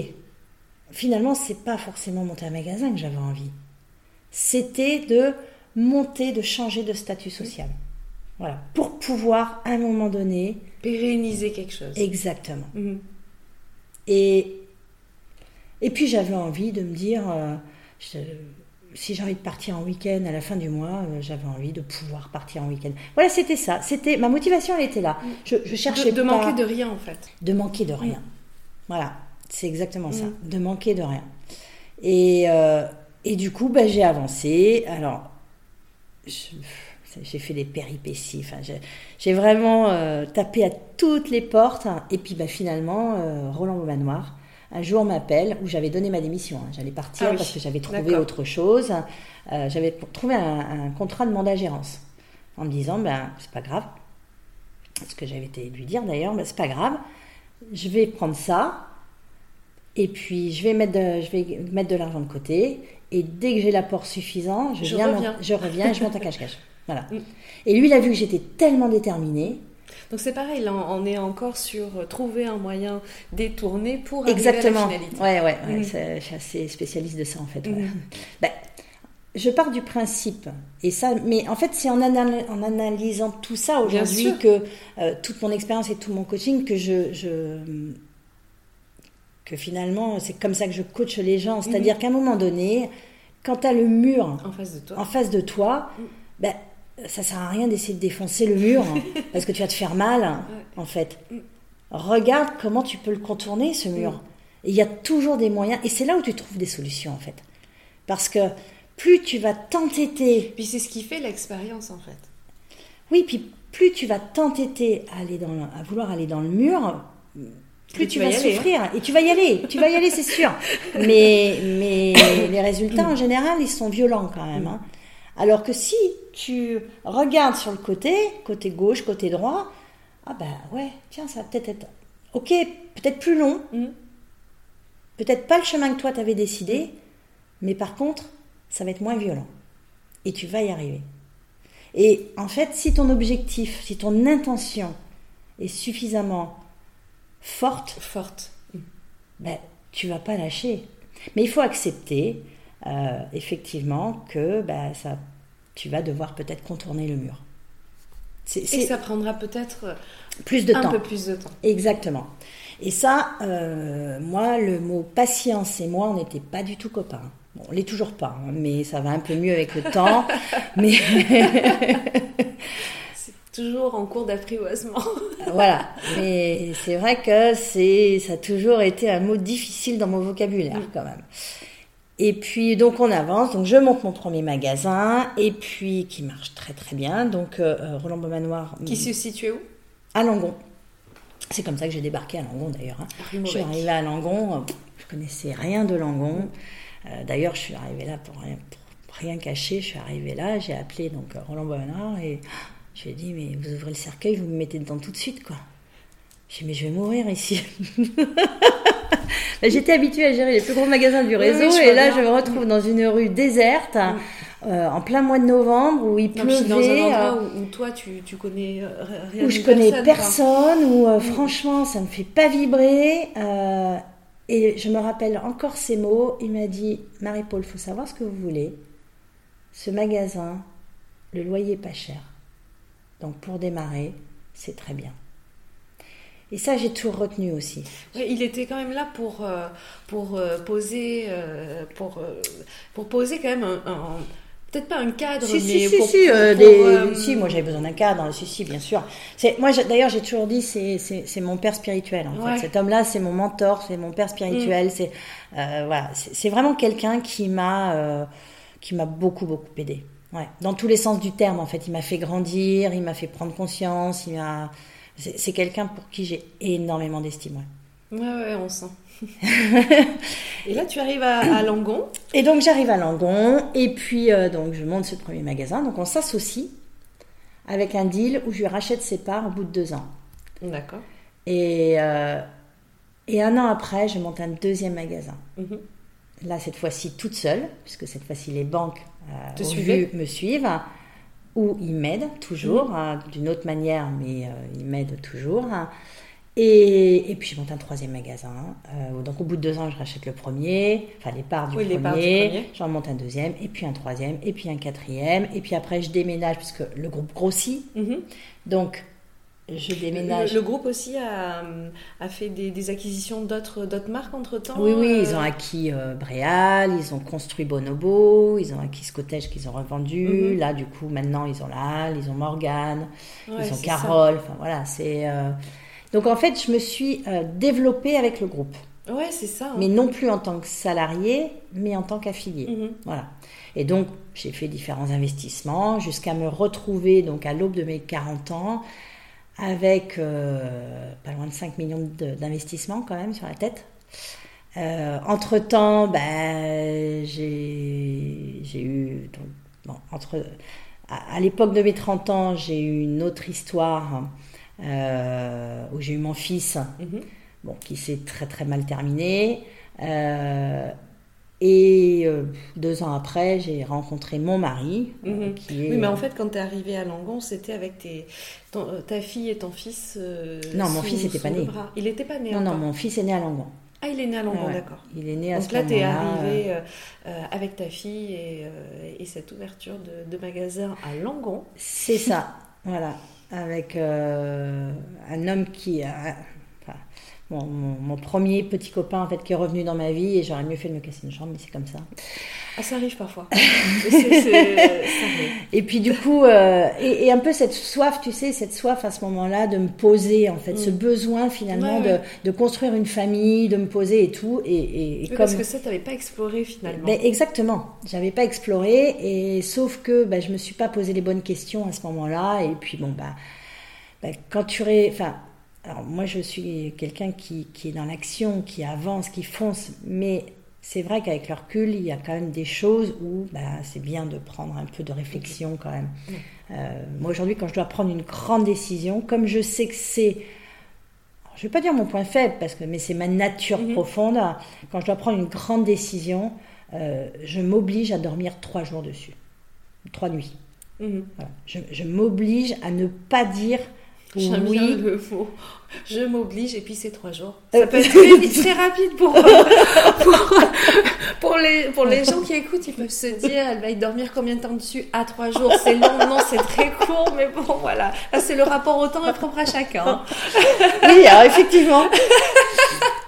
finalement, c'est pas forcément monter un magasin que j'avais envie. C'était de monter, de changer de statut social. Voilà, pour pouvoir, à un moment donné... Pérenniser quelque chose. Exactement. Mhm. Et, et puis j'avais envie de me dire, euh, si j'ai envie de partir en week-end à la fin du mois, euh, j'avais envie de pouvoir partir en week-end. Voilà, c'était ça. C'était ma motivation, elle était là. Mm. Je, cherchais de, de manquer de rien en fait. De manquer de rien. Voilà, c'est exactement ça. Mm. De manquer de rien. Et, euh, et du coup, bah, j'ai avancé. Alors, j'ai fait des péripéties. Enfin, j'ai vraiment euh, tapé à toutes les portes. Et puis, bah, finalement, Roland Manoir un jour m'appelle, où j'avais donné ma démission. hein. J'allais partir Ah oui, parce que j'avais trouvé autre chose. Euh, j'avais trouvé un, un contrat de mandat gérance. En me disant, ben, c'est pas grave. Ce que j'avais été lui dire d'ailleurs, ben, c'est pas grave. Je vais prendre ça. Et puis, je vais mettre de, je vais mettre de l'argent de côté. Et dès que j'ai l'apport suffisant, je, Je viens, reviens. je reviens et je monte à cache-cache. Voilà. Mm. Et lui, il a vu que j'étais tellement déterminée. Donc c'est pareil, là on est encore sur euh, trouver un moyen détourné pour arriver Exactement. à la finalité. Ouais, ouais, ouais, c'est- je suis assez spécialiste de ça en fait. Mhm. Ben, je pars du principe, et ça, mais en fait, c'est en, anal- en analysant tout ça aujourd'hui que euh, toute mon expérience et tout mon coaching que je, je- que finalement, c'est comme ça que je coach les gens. C'est-à-dire Mhm. qu'à un moment donné, quand tu as le mur En face de toi. en face de toi, Mm. ben, ça sert à rien d'essayer de défoncer le mur parce que tu vas te faire mal, en fait. Mm. Regarde comment tu peux le contourner, ce mur. Et il y a toujours des moyens, et c'est là où tu trouves des solutions, en fait. Parce que plus tu vas t'entêter, Puis c'est ce qui fait l'expérience en fait. oui, puis plus tu vas t'entêter à, aller dans le- à vouloir aller dans le mur, plus tu, tu vas vas, y aller, hein. souffrir. Et tu vas y aller, tu vas y aller, c'est sûr. Mais, mais les résultats, en général, ils sont violents quand même. hein. Alors que si tu regardes sur le côté, côté gauche, côté droit, ah ben ouais, tiens, ça va peut-être être, ok, peut-être plus long, Mhm. peut-être pas le chemin que toi t'avais décidé, mais par contre, ça va être moins violent. Et tu vas y arriver. Et en fait, si ton objectif, si ton intention est suffisamment forte, Forte. ben, tu vas pas lâcher. Mais il faut accepter, euh, effectivement, que ben, ça, tu vas devoir peut-être contourner le mur. C'est Et ça prendra peut-être euh, plus de un temps. peu plus de temps. Exactement. Et ça, euh, moi, le mot patience et moi, on n'était pas du tout copains. Bon, on l'est toujours pas, hein, mais ça va un peu mieux avec le temps. mais C'est toujours en cours d'apprivoisement. voilà. Mais c'est vrai que c'est, ça a toujours été un mot difficile dans mon vocabulaire, Mm. quand même. Et puis, donc, on avance. Donc, je monte mon premier magasin, et puis, qui marche très, très bien. Donc, euh, euh, Roland Beaumanoir, qui se situait où? À Langon. C'est comme ça que j'ai débarqué à Langon, d'ailleurs. hein. Je suis arrivée à Langon, euh, je connaissais rien de Langon. Euh, D'ailleurs, je suis arrivée là pour rien, pour rien cacher. Je suis arrivée là, j'ai appelé donc Roland Bonheur et je lui ai dit mais vous ouvrez le cercueil, vous me mettez dedans tout de suite quoi. J'ai dit mais je vais mourir ici. J'étais habituée à gérer les plus gros magasins du réseau oui, et là bien. je me retrouve dans une rue déserte euh, en plein mois de novembre où il Non, pleuvait. puis dans un euh, endroit où, où toi tu, tu connais euh, rien où ni je connais personne, où euh, franchement ça me fait pas vibrer. euh, et je me rappelle encore ces mots. Il m'a dit Marie-Paul, faut savoir ce que vous voulez. Ce magasin, le loyer est pas cher. Donc pour démarrer, c'est très bien. Et ça, j'ai toujours retenu aussi. Il était quand même là pour, euh, pour euh, poser euh, pour, pour poser quand même un, un- peut-être pas un cadre Si, mais si, si, pour, euh, pour, des- euh, si, moi j'avais besoin d'un cadre, si, si, bien sûr. C'est, moi, d'ailleurs, j'ai toujours dit, c'est, c'est, c'est mon père spirituel, en Ouais. Mm. fait. Cet homme-là, c'est mon mentor, c'est mon père spirituel, c'est, euh, voilà, c'est, c'est vraiment quelqu'un qui m'a, qui m'a beaucoup, beaucoup aidé. Ouais. Dans tous les sens du terme, en fait. Il m'a fait grandir, il m'a fait prendre conscience, il m'a, c'est, quelqu'un pour qui j'ai énormément d'estime, ouais. ouais ouais on sent et là tu arrives à, à Langon Et donc j'arrive à Langon et puis euh, donc je monte ce premier magasin. Donc on s'associe avec un deal où je lui rachète ses parts au bout de deux ans. d'accord Et, euh, et un an après, je monte un deuxième magasin. Mhm. Là, cette fois-ci toute seule, puisque cette fois-ci les banques euh, Te au suivaient vu me suivent, ou ils m'aident toujours, hein, d'une autre manière, mais euh, ils m'aident toujours. Et, et puis je monte un troisième magasin. Euh, donc au bout de deux ans, je rachète le premier, enfin les parts du, Oui, les premier, parts du premier. J'en monte un deuxième, et puis un troisième, et puis un quatrième. Et puis après, je déménage, puisque le groupe grossit. Mhm. Donc je déménage. le, le groupe aussi a, a fait des, des acquisitions d'autres marques entre temps Oui, oui, ils ont acquis euh, Bréal, ils ont construit Bonobo, ils ont acquis Scotège qu'ils ont revendu. Mhm. Là, du coup, maintenant, ils ont la Halle, ils ont Morgane, ils ont Carole. Enfin, voilà, c'est. euh, Donc, en fait, je me suis euh, développée avec le groupe. ouais c'est ça hein. Mais non plus en tant que salarié, mais en tant qu'affilié. Mhm. Voilà. Et donc, j'ai fait différents investissements jusqu'à me retrouver, donc à l'aube de mes 40 ans, avec euh, pas loin de 5 millions d'investissements quand même sur la tête. entre temps, ben, j'ai eu. bon, entre, à, l'époque de mes 30 ans, j'ai eu une autre histoire où j'ai eu mon fils, mhm. bon, qui s'est très très mal terminé. Et euh, deux ans après, j'ai rencontré mon mari. Euh, mhm. qui est, oui, mais en fait, quand tu es arrivée à Langon, c'était avec tes, euh, ta fille et ton fils. non, mon fils n'était pas né. Il n'était pas né Non, non, mon fils est né à Langon. Ah, il est né à Langon, d'accord. Il est né à Donc là, tu es arrivée avec ta fille et, et cette ouverture de, de, magasin à Langon. C'est ça, voilà. Avec un homme qui a mon, premier petit copain en fait qui est revenu dans ma vie et j'aurais mieux fait de me casser une jambe mais c'est comme ça. Ah, ça arrive parfois. et puis du coup, euh, et, un peu cette soif, tu sais, cette soif à ce moment-là de me poser, en fait, ce mm. besoin finalement de, de, construire une famille, de me poser et tout. Et, et, comme... Parce que ça, tu n'avais pas exploré finalement. Ben, exactement, j'avais pas exploré, et sauf que ben, je me suis pas posé les bonnes questions à ce moment-là. Et puis bon, bah, ben, quand tu... Ré... Enfin, alors moi je suis quelqu'un qui, qui, est dans l'action, qui avance, qui fonce, mais c'est vrai qu'avec le recul, il y a quand même des choses où bah, c'est bien de prendre un peu de réflexion quand même. Euh, moi aujourd'hui, quand je dois prendre une grande décision, comme je sais que c'est, je ne vais pas dire mon point faible, parce que, mais c'est ma nature mhm. profonde, quand je dois prendre une grande décision, euh, je m'oblige à dormir trois jours dessus, trois nuits. Mhm. Je, je m'oblige à ne pas dire J'aime oui. bien le mot. Je m'oblige et puis c'est trois jours. Ça peut être très, très rapide pour, pour, pour, les, pour les gens qui écoutent. Ils peuvent se dire, elle va y dormir combien de temps dessus À trois jours, c'est long. Non, c'est très court, mais bon, voilà. c'est le rapport au temps est propre à chacun. Oui, alors effectivement.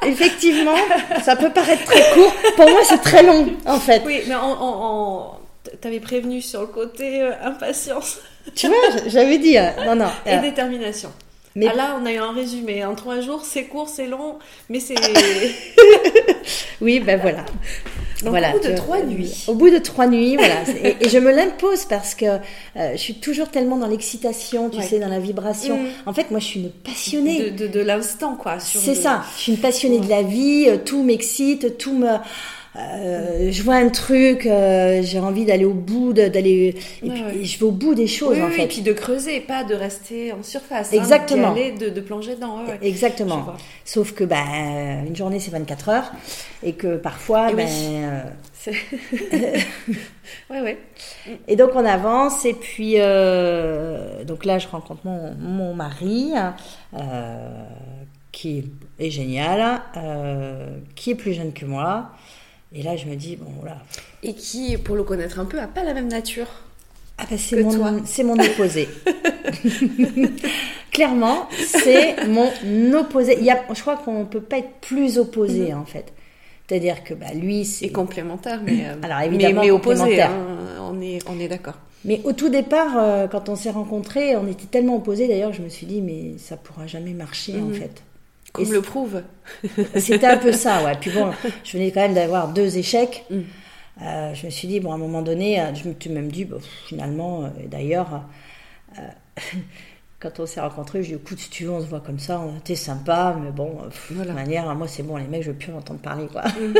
Effectivement, ça peut paraître très court. Pour moi, c'est très long, en fait. Oui, mais en, t'avais prévenu sur le côté euh, impatience. Tu vois, j'avais dit. Euh, non, non. Et euh, détermination. Mais ah, là, on a eu un résumé. En trois jours, c'est court, c'est long, mais c'est. oui, ben voilà. voilà, au bout de trois nuits. Au bout de trois nuits, voilà. Et, je me l'impose parce que je suis toujours tellement dans l'excitation, tu sais, dans la vibration. Mm. En fait, moi, je suis une passionnée. De, de, l'instant, quoi. C'est ça. Je suis une passionnée de la vie. Tout m'excite, tout me euh, je vois un truc, euh, j'ai envie d'aller au bout, d'aller, et je vais au bout des choses en fait. Et puis de creuser, pas de rester en surface. Hein, Exactement. de, de, plonger dedans. Exactement. Sauf que ben une journée c'est 24 heures et que parfois et ben. Euh, ouais ouais. Et donc on avance et puis donc là je rencontre mon, mon mari qui est génial, qui est plus jeune que moi. Et là, je me dis, bon, voilà. Et qui, pour le connaître un peu, a pas la même nature ah ben c'est mon, c'est mon opposé. Clairement, c'est mon opposé. Il y a, je crois qu'on ne peut pas être plus opposé mhm. en fait. C'est-à-dire que bah, lui, c'est complémentaire, mais euh, alors évidemment mais, opposé. Hein, on est, on est d'accord. Mais au tout départ, euh, quand on s'est rencontrés, on était tellement opposés. D'ailleurs, je me suis dit, mais ça pourra jamais marcher en mhm. fait. Comme le prouve. C'était un peu ça, ouais. Puis bon, je venais quand même d'avoir deux échecs. Mm. Euh, je me suis dit, bon, à un moment donné, euh, je me suis même dit, finalement, euh, d'ailleurs, quand on s'est rencontrés, j'ai dit, écoute, si tu veux, on se voit comme ça, t'es sympa, mais bon, de toute manière, moi, c'est bon, les mecs, je veux plus en entendre parler, quoi. Mm.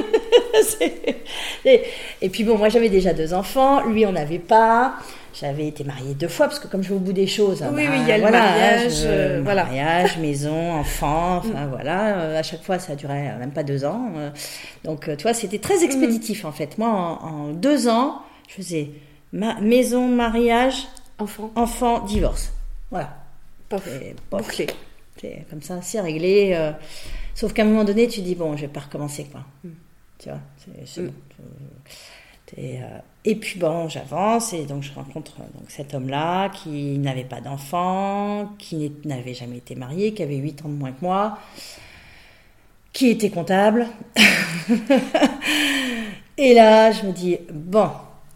et, puis bon, moi, j'avais déjà deux enfants, lui, on n'avait pas. J'avais été mariée deux fois parce que comme je vais au bout des choses, oui, oui, il y a le mariage, euh, voilà. mariage, maison, enfant, enfin mm. voilà. Euh, à chaque fois, ça durait même pas deux ans. Euh. donc, tu vois, c'était très expéditif en fait. Moi, en, deux ans, je faisais ma maison, mariage, enfant, enfant, divorce. Voilà. Bouclé. C'est comme ça, c'est réglé. sauf qu'à un moment donné, tu dis bon, je vais pas recommencer quoi. Mm. Tu vois, c'est mm. Et, et puis bon, j'avance et donc je rencontre donc cet homme-là qui n'avait pas d'enfant, qui n'avait jamais été marié, qui avait 8 ans de moins que moi, qui était comptable. et là, je me dis, bon,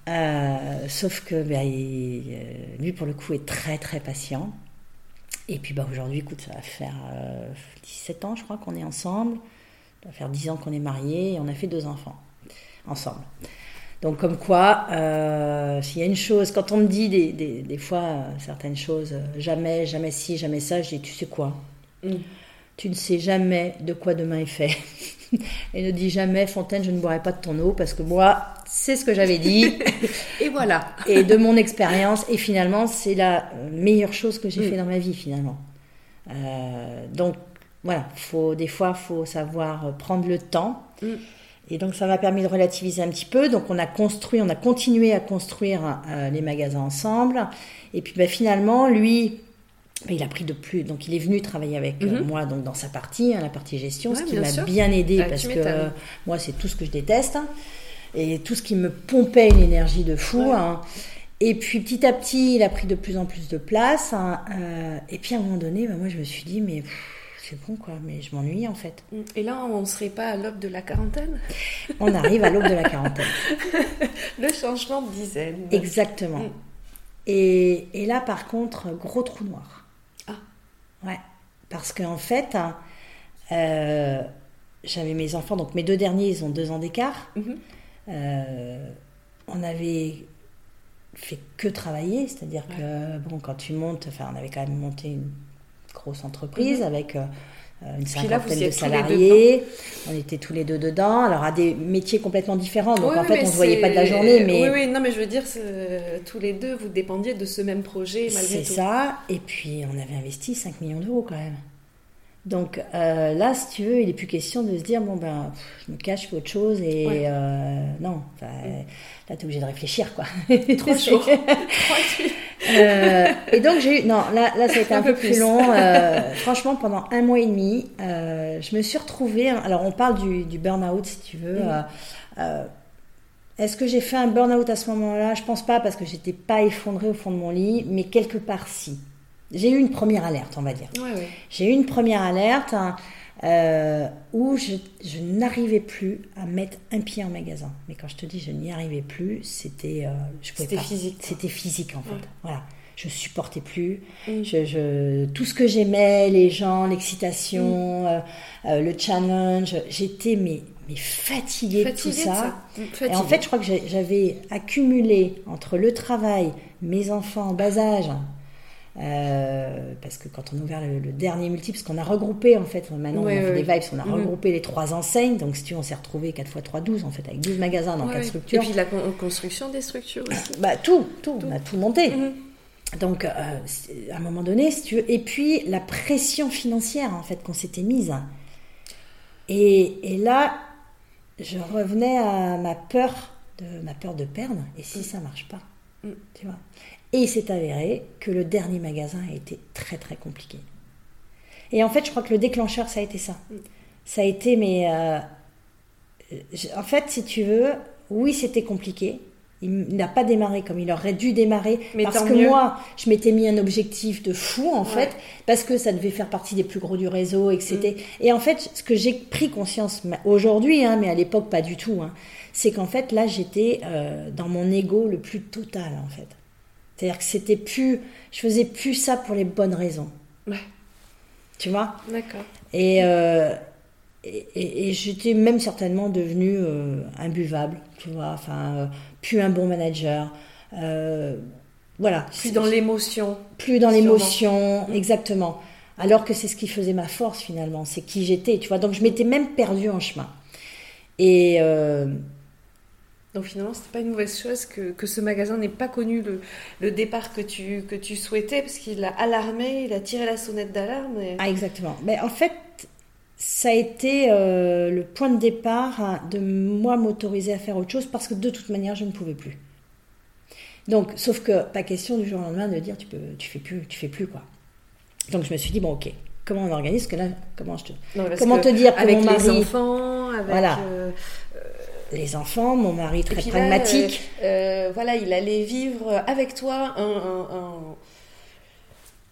euh, sauf que ben, euh, lui, pour le coup, est très très patient. Et puis bah, aujourd'hui, écoute, ça va faire 17 euh, ans, je crois, qu'on est ensemble. Ça va faire 10 ans qu'on est mariés et on a fait deux enfants ensemble. Donc comme quoi, euh, s'il y a une chose, quand on me dit des, des, fois euh, certaines choses, euh, jamais, jamais ci, jamais ça, je dis, tu sais quoi? Mm. Tu ne sais jamais de quoi demain est fait. et ne dis jamais Fontaine, je ne boirai pas de ton eau parce que moi, c'est ce que j'avais dit. et voilà. et de mon expérience, et finalement, c'est la meilleure chose que j'ai mm. fait dans ma vie finalement. Euh, donc voilà, faut des fois, faut savoir prendre le temps. Mm. Et donc ça m'a permis de relativiser un petit peu. Donc on a construit, on a continué à construire euh, les magasins ensemble. Et puis ben, finalement, lui, il a pris de plus, donc il est venu travailler avec euh, mhm. moi donc dans sa partie, hein, la partie gestion, ce qui m'a bien aidé ah, parce que moi c'est tout ce que je déteste et tout ce qui me pompait une énergie de fou. Hein. Et puis petit à petit, il a pris de plus en plus de place. Euh, et puis à un moment donné, bah, moi je me suis dit mais c'est bon quoi, mais je m'ennuie en fait. Et là, on ne serait pas à l'aube de la quarantaine? On arrive à l'aube de la quarantaine. Le changement de dizaine. Exactement. Mm. Et, et là, par contre, gros trou noir. Ouais, parce qu'en fait, euh, j'avais mes enfants, donc mes deux derniers, ils ont deux ans d'écart. Mhm. Euh, on avait fait que travailler, c'est-à-dire que bon, quand tu montes, enfin, on avait quand même monté une grosse entreprise mhm. avec euh, une cinquantaine de salariés. On était tous les deux dedans. Alors, à des métiers complètement différents. Donc, en fait, on ne se voyait pas de la journée. Mais... Oui, oui, non, mais je veux dire, tous les deux, vous dépendiez de ce même projet malgré tout. C'est ça. Et puis, on avait investi 5 millions d'euros quand même. Donc euh, là, si tu veux, il n'est plus question de se dire bon ben, je me cache, je fais autre chose et euh, non. Là, tu es obligé de réfléchir quoi. Trois jours. euh, et donc j'ai eu non là là ça a été un, peu, plus, long. Euh, franchement, pendant un mois et demi, je me suis retrouvée. Alors on parle du, du burn-out si tu veux. Mm. Est-ce que j'ai fait un burn-out à ce moment-là? Je pense pas parce que j'étais pas effondrée au fond de mon lit, mais quelque part si. J'ai eu une première alerte, on va dire. J'ai eu une première alerte hein, euh, où je, n'arrivais plus à mettre un pied en magasin. Mais quand je te dis je n'y arrivais plus, c'était euh, C'était physique. C'était physique en fait. Voilà. Je supportais plus. Mm. Je, tout ce que j'aimais, les gens, l'excitation, mm. euh, le challenge, j'étais mais, mais fatiguée, de tout ça. Mm, Et en fait, je crois que j'avais accumulé entre le travail, mes enfants en bas âge, euh, parce que quand on a ouvert le, dernier multiple, parce qu'on a regroupé en fait, maintenant on a fait des vibes, on a mhm. regroupé les trois enseignes, donc si tu on s'est retrouvé 4 x 3, 12 en fait, avec 12 magasins dans 4 structures. Et puis la construction des structures aussi. Bah tout, tout, on a tout monté. Mhm. Donc euh, à un moment donné, si tu veux, et puis la pression financière en fait qu'on s'était mise. Et, et là, je revenais à ma peur de ma peur de perdre, et si ça marche pas, mm. tu vois. Et il s'est avéré que le dernier magasin a été très très compliqué. Et en fait, je crois que le déclencheur, ça a été ça. Ça a été, mais euh, en fait, si tu veux, oui, c'était compliqué. Il n'a pas démarré comme il aurait dû démarrer. Mais parce que moi, je m'étais mis un objectif de fou, en fait, parce que ça devait faire partie des plus gros du réseau, etc. Mm. Et en fait, ce que j'ai pris conscience aujourd'hui, hein, mais à l'époque, pas du tout, hein, c'est qu'en fait, là, j'étais euh, dans mon ego le plus total, en fait. C'est-à-dire que c'était plus, je faisais plus ça pour les bonnes raisons. Ouais. Tu vois? D'accord. Et, euh, et, j'étais même certainement devenue euh, imbuvable, tu vois, enfin, euh, plus un bon manager. voilà. Plus dans l'émotion. Plus dans l'émotion, mm. exactement. Alors que c'est ce qui faisait ma force finalement, c'est qui j'étais, tu vois. Donc je m'étais même perdue en chemin. Et donc finalement, c'était pas une mauvaise chose que, que ce magasin n'ait pas connu le, le, départ que tu, que tu souhaitais, parce qu'il a alarmé, il a tiré la sonnette d'alarme. Ah, exactement. Mais en fait, ça a été euh, le point de départ hein, de moi m'autoriser à faire autre chose, parce que de toute manière, je ne pouvais plus. Donc, sauf que pas question du jour au lendemain de dire tu peux, tu fais plus, tu fais plus quoi. Donc je me suis dit bon ok, comment on organise que là, comment je te, comment te dire avec les enfants, avec voilà. Euh, les enfants, mon mari très pragmatique. Euh, euh, voilà, il allait vivre avec toi un, un,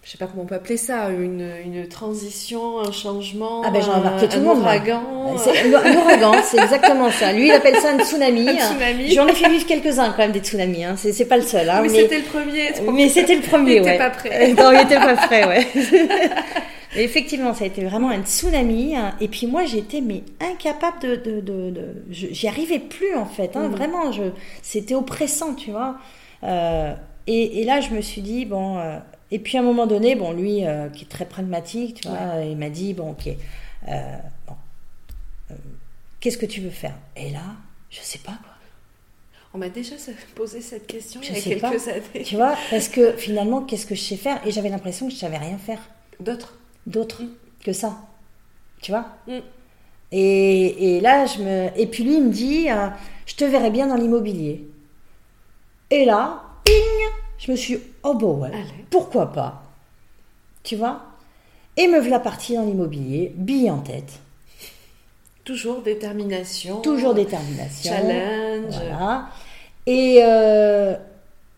je sais pas comment on peut appeler ça, une, une transition, un changement. Ah ben j'en ai marqué tout le monde. Ouragan. Un ouragan, c'est exactement ça. Lui, il appelle ça un tsunami. un tsunami. J'en ai fait vivre quelques-uns quand même des tsunamis. Hein. C'est pas le seul. Hein, mais, c'était le premier. Mais c'était le premier, il ouais. pas prêt. non, il était pas prêt, ouais. effectivement, ça a été vraiment un tsunami. Hein. Et puis moi, j'étais mais incapable de, de, de, j'y arrivais plus en fait. Hein. Mhm. Vraiment, je, c'était oppressant, tu vois. Euh, et, et, là, je me suis dit bon. Euh, et puis à un moment donné, bon, lui, euh, qui est très pragmatique, tu vois, il m'a dit bon, ok, bon, qu'est-ce que tu veux faire? Et là, je sais pas quoi. On m'a déjà posé cette question Je il y a quelques pas. années. Tu vois, parce que finalement, qu'est-ce que je sais faire? Et j'avais l'impression que je savais rien faire D'autres d'autre que ça. Tu vois Mm. et, et là, je me. Et puis lui, il me dit euh, Je te verrai bien dans l'immobilier. Et là, ping Je me suis Oh, bon, ouais. Allez. Pourquoi pas? Tu vois? Et me voilà partie dans l'immobilier, bille en tête. Toujours détermination. Toujours détermination. Challenge. Voilà. Et, euh,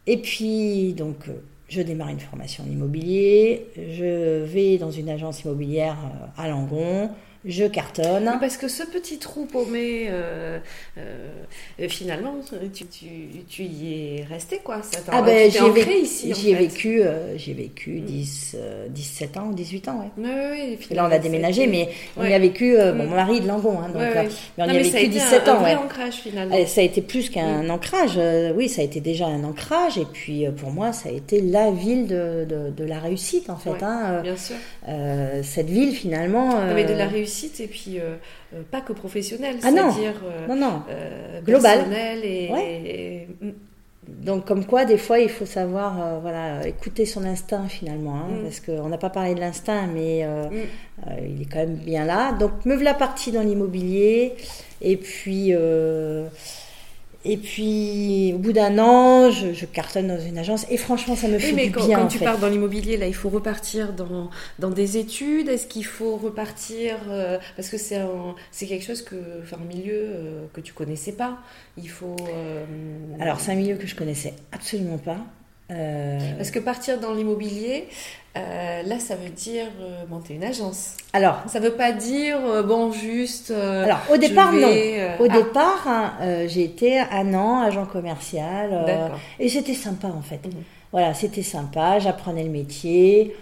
et puis, donc, euh, je démarre une formation en immobilier. Je vais dans une agence immobilière euh, à Langon. Je cartonne. Oui, Parce que ce petit trou paumé, euh, euh, finalement, tu, tu, tu y es resté, quoi. Ça t'a- Ah ben, tu t'es j'y ai, ancré vécu, ici, en j'y ai fait. vécu, euh, j'y ai vécu 10, euh, 17 ans ou 18 ans, ouais. Oui, là, on a déménagé, mais on y a vécu, euh, bon, Mm. mon mari est de Langon, hein, donc, euh, mais on Non, y a mais ça a vécu été 17 un, ans, un vrai ouais. ancrage, finalement. Euh, Ça a été plus qu'un Mm. ancrage, euh, oui, ça a été déjà un ancrage, et puis euh, pour moi, ça a été la ville de, de, de la réussite, en fait. Hein, euh, Bien sûr. euh, cette ville, finalement. Non, mais de euh, la réussite, et puis euh, euh, pas que professionnelle, Ah c'est-à-dire euh, euh, Global. personnelle et, Ouais. et- mm. Donc, comme quoi, des fois, il faut savoir euh, voilà, écouter son instinct, finalement. hein, Mm. Parce qu'on n'a pas parlé de l'instinct, mais euh, Mm. euh, il est quand même bien là. Donc, me voilà partie dans l'immobilier. Et puis, et puis, au bout d'un an, je, je cartonne dans une agence. Et franchement, ça me fait Oui, mais du quand, bien, quand tu fait. pars dans l'immobilier, là, il faut repartir dans, dans des études. Est-ce qu'il faut repartir euh, parce que c'est c'est quelque chose que, enfin, un milieu euh, que tu connaissais pas. Il faut. euh, Alors, c'est un milieu que je connaissais absolument pas. Euh, parce que partir dans l'immobilier, euh, là, ça veut dire euh, monter une agence. alors, Ça veut pas dire euh, bon juste. euh, alors, au départ, vais, non. euh, Au ah, départ, hein, euh, j'ai été un an agent commercial. euh, et c'était sympa, en fait. Mhm. Voilà, c'était sympa. J'apprenais le métier.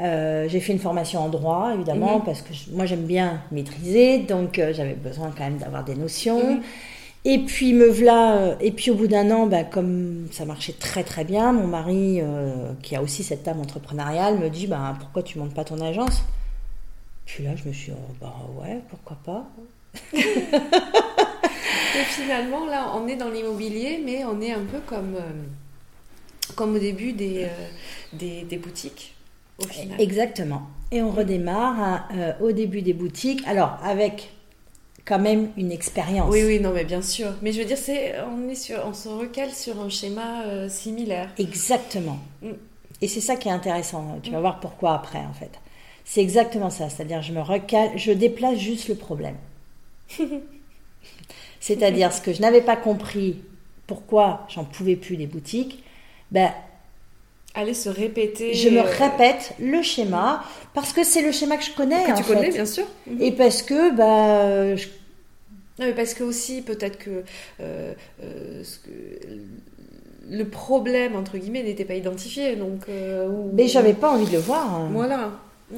Euh, j'ai fait une formation en droit, évidemment, Mhm. parce que je- moi j'aime bien maîtriser, donc euh, j'avais besoin quand même d'avoir des notions. Mhm. Et puis me voilà, euh, et puis au bout d'un an, bah, comme ça marchait très très bien, mon mari, euh, qui a aussi cette âme entrepreneuriale, me dit bah, pourquoi tu montes pas ton agence? Puis là, je me suis dit, oh, bah ouais, pourquoi pas Et finalement, là, on est dans l'immobilier, mais on est un peu comme, euh, comme au début des, euh, des, des boutiques, au final. Exactement. Et on redémarre hein, au début des boutiques, alors avec quand même une expérience. Oui, oui, non, mais bien sûr. Mais je veux dire, c'est, on, est sur, on se recale sur un schéma euh, similaire. Exactement. Mm. Et c'est ça qui est intéressant. Tu vas voir pourquoi après, en fait. C'est exactement ça. C'est-à-dire, je me recale, je déplace juste le problème. C'est-à-dire, ce que je n'avais pas compris, pourquoi j'en pouvais plus des boutiques, ben, Aller se répéter. je me euh, répète le schéma, parce que c'est le schéma que je connais, Que en tu fait. connais, bien sûr. Et parce que, ben, je- Non, mais parce que aussi, peut-être que, euh, euh, ce que le problème, entre guillemets, n'était pas identifié. Donc, euh, ou- mais j'avais pas envie de le voir. hein. Voilà.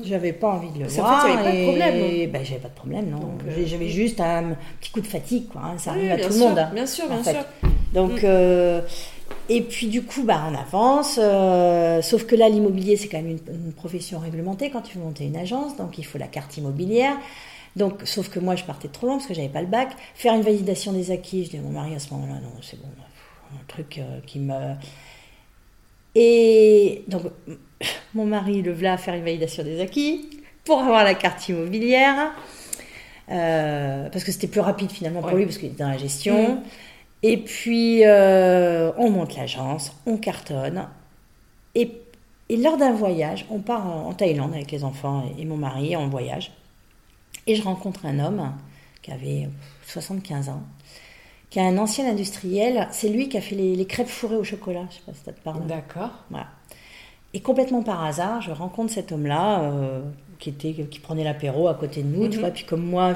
J'avais pas envie de le voir. fait, il y avait pas de et- problème. Ben, j'avais pas de problème, non. Euh, J'avais juste un petit coup de fatigue, quoi. hein. Ça Oui, arrive à tout le monde. hein, Bien sûr, en bien fait. sûr. Donc, Mm. et puis du coup, bah, on avance. euh, sauf que là, l'immobilier, c'est quand même une, une profession réglementée quand tu veux monter une agence. Donc, il faut la carte immobilière. Donc, sauf que moi, je partais trop loin parce que j'avais pas le bac. Faire une validation des acquis, je dis à mon mari à ce moment-là, non, c'est bon, un truc euh, qui me. Et donc, mon mari le voilà faire une validation des acquis pour avoir la carte immobilière. Euh, parce que c'était plus rapide finalement pour Ouais. lui parce qu'il était dans la gestion. Mm. Et puis, euh, on monte l'agence, on cartonne. Et, et lors d'un voyage, on part en, en Thaïlande avec les enfants et, et mon mari en voyage. Et je rencontre un homme qui avait 75 ans, qui est un ancien industriel. C'est lui qui a fait les, les crêpes fourrées au chocolat. Je sais pas si ça te parle. D'accord. Voilà. Et complètement par hasard, je rencontre cet homme-là euh, qui, était, qui prenait l'apéro à côté de nous, tu Mhm. vois. Puis comme moi,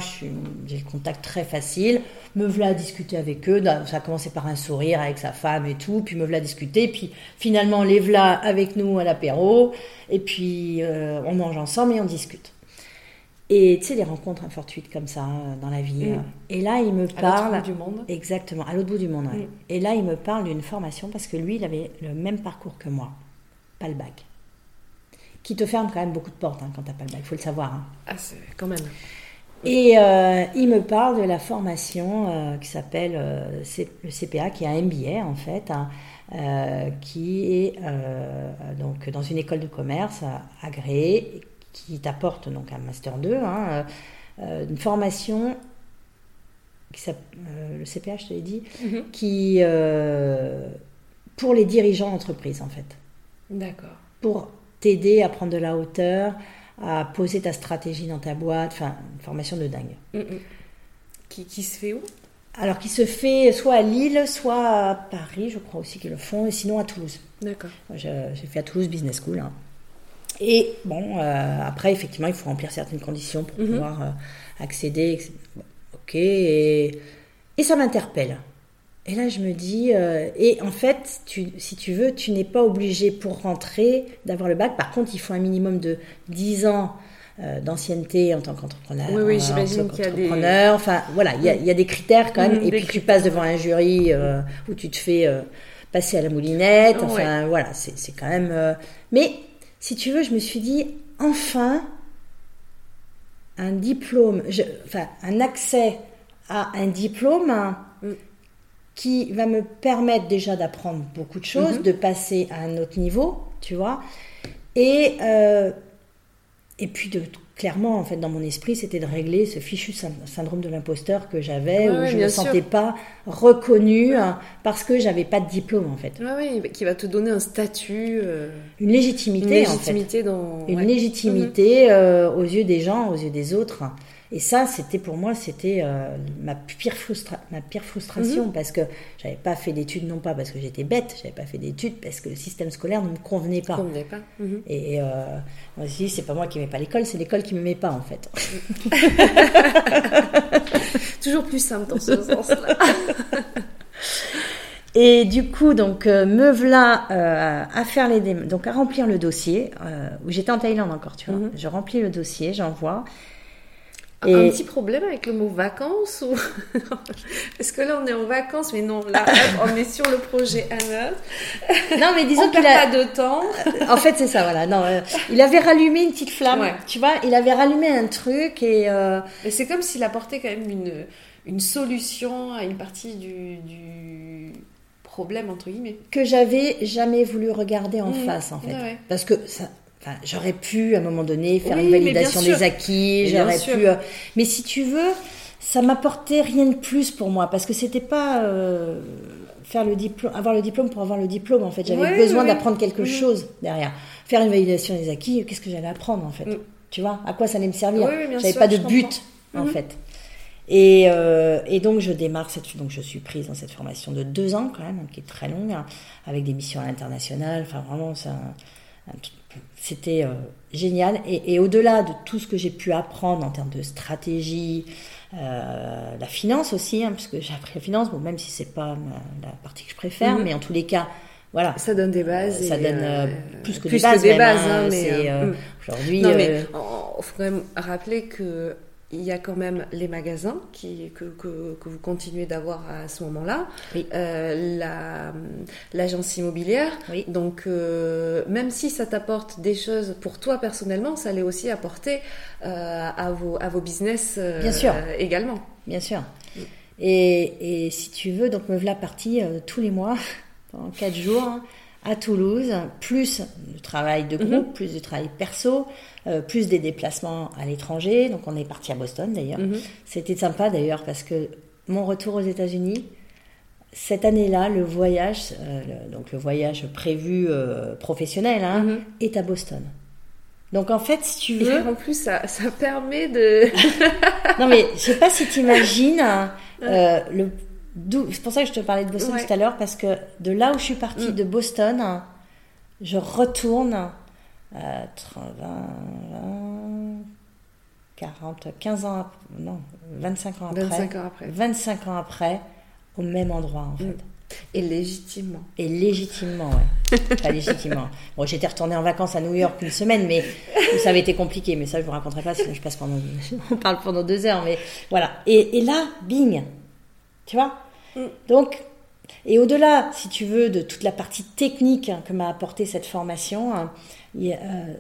j'ai le contact très facile, me voilà discuter avec eux. Ça a commencé par un sourire avec sa femme et tout, puis me voilà discuter. Puis finalement, les voilà avec nous à l'apéro. Et puis euh, on mange ensemble et on discute. Et tu sais, des rencontres fortuites comme ça euh, dans la vie. Mhm. euh. Et là, il me À l'autre parle. bout du monde. Exactement, à l'autre bout du monde. ouais. Mm. Et là, il me parle d'une formation parce que lui, il avait le même parcours que moi, pas le bac. Qui te ferme quand même beaucoup de portes hein, quand t'as pas le bac, il faut le savoir. hein. Ah, c'est quand même. Et il me parle de la formation qui s'appelle le CPA, qui est un MBA en fait, hein, qui est donc dans une école de commerce agréée, qui t'apporte donc un master 2, hein, une formation qui le CPA, je te l'ai dit, mhm. qui pour les dirigeants d'entreprise en fait. D'accord. Pour t'aider à prendre de la hauteur, à poser ta stratégie dans ta boîte, enfin, une formation de dingue. Mm, mm. Qui, qui, se fait où? Alors, qui se fait soit à Lille, soit à Paris, je crois aussi qu'ils le font, et sinon à Toulouse. D'accord. J'ai fait à Toulouse Business School. Hein. Et bon, euh, après, effectivement, il faut remplir certaines conditions pour mm-hmm. pouvoir euh, accéder. ok, et, et ça m'interpelle. Et là, je me dis, euh, et en fait, tu, si tu veux, tu n'es pas obligé pour rentrer d'avoir le bac. Par contre, il faut un minimum de 10 ans d'ancienneté en tant qu'entrepreneur. Oui, oui, j'imagine qu'il y a des. Enfin, voilà, il y, a, il y, a, des critères quand même. Mm, et puis, tu passes devant un jury où tu te fais passer à la moulinette. Enfin, voilà, c'est quand même. Mais, si tu veux, je me suis dit, enfin, un diplôme, enfin, un accès à un diplôme. Mm qui va me permettre déjà d'apprendre beaucoup de choses, mhm. de passer à un autre niveau, tu vois. Et, euh, et puis, de, clairement, en fait, dans mon esprit, c'était de régler ce fichu syndrome de l'imposteur que j'avais, où je ne me sentais pas reconnue hein, parce que j'avais pas de diplôme, en fait. Oui, qui va te donner un statut. Euh, une légitimité, une légitimité Dans... Une légitimité euh, aux yeux des gens, aux yeux des autres. Et ça, c'était pour moi, c'était euh, ma, pire ma pire frustration mhm. parce que j'avais pas fait d'études, non pas parce que j'étais bête, j'avais pas fait d'études parce que le système scolaire ne me convenait pas. Convenait pas. Mhm. Et euh, moi aussi, c'est pas moi qui n'aimais pas l'école, c'est l'école qui me met pas en fait. Toujours plus simple dans ce sens-là. Et du coup, donc, euh, me voilà euh, à faire les donc à remplir le dossier, où j'étais en Thaïlande encore, tu vois. Mhm. Je remplis le dossier, j'envoie. Un petit problème avec le mot vacances ou... Parce que là, on est en vacances, mais non, là, on est sur le projet Anna. Non, mais disons qu'il a pas de temps. Euh, en fait, c'est ça, voilà. Non, euh, il avait rallumé une petite flamme, tu vois. Il avait rallumé un truc et. Euh... c'est comme s'il apportait quand même une, une solution à une partie du, du problème entre guillemets que j'avais jamais voulu regarder en mmh. face, en fait, parce que ça j'aurais pu à un moment donné faire une validation des acquis, j'aurais pu. Euh, mais si tu veux, ça m'apportait rien de plus pour moi parce que c'était pas euh, faire le diplôme, avoir le diplôme pour avoir le diplôme en fait. J'avais besoin d'apprendre quelque chose derrière. Faire une validation des acquis, qu'est-ce que j'allais apprendre en fait mm. Tu vois, à quoi ça allait me servir? J'avais pas de but en mm-hmm. fait. Et, euh, et, donc je démarre cette, donc je suis prise dans cette formation de deux ans quand même, qui est très longue, hein, avec des missions internationales. Enfin vraiment, c'est un, c'était euh, génial. Et, au-delà de tout ce que j'ai pu apprendre en termes de stratégie, euh, la finance aussi, hein, puisque j'ai appris la finance, bon, même si c'est pas la partie que je préfère, mhm. mais en tous les cas, voilà. Ça donne des bases. ça donne euh, plus que des bases. Que des bases hein, mais mm. aujourd'hui. Non, mais il faut quand même rappeler que il y a quand même les magasins qui, que, que, que vous continuez d'avoir à ce moment-là, euh, l'agence immobilière. Oui. Donc, euh, même si ça t'apporte des choses pour toi personnellement, ça allait aussi apporter euh, à, vos, à vos business Bien sûr. également. Bien sûr. Et, et, si tu veux, donc me voilà partie tous les mois, pendant quatre jours, hein, à Toulouse, plus du travail de groupe, mhm. plus du travail perso, euh, plus des déplacements à l'étranger. Donc on est parti à Boston d'ailleurs. Mhm. C'était sympa d'ailleurs parce que mon retour aux États-Unis, cette année-là, le voyage, euh, donc le voyage prévu euh, professionnel, hein, mhm. est à Boston. Donc en fait, si tu veux. en plus, ça, ça permet de. non mais je sais pas si tu imagines le c'est pour ça que je te parlais de Boston tout à l'heure, parce que de là où je suis partie, mm. de Boston, je retourne euh, 20, 40, 15 ans, non, 25 ans après. 25 ans après. 25 ans après, au même endroit, en mm. fait. Et légitimement. Et légitimement, ouais. Pas légitimement. Bon, j'étais retournée en vacances à New York une semaine, mais ça avait été compliqué. Mais ça, je vous raconterai pas, sinon je passe pendant, on parle pendant deux heures. Mais voilà. Et, et là, bing, tu vois, Mm. Donc, Et au-delà, si tu veux, de toute la partie technique hein, que m'a apporté cette formation, hein, euh,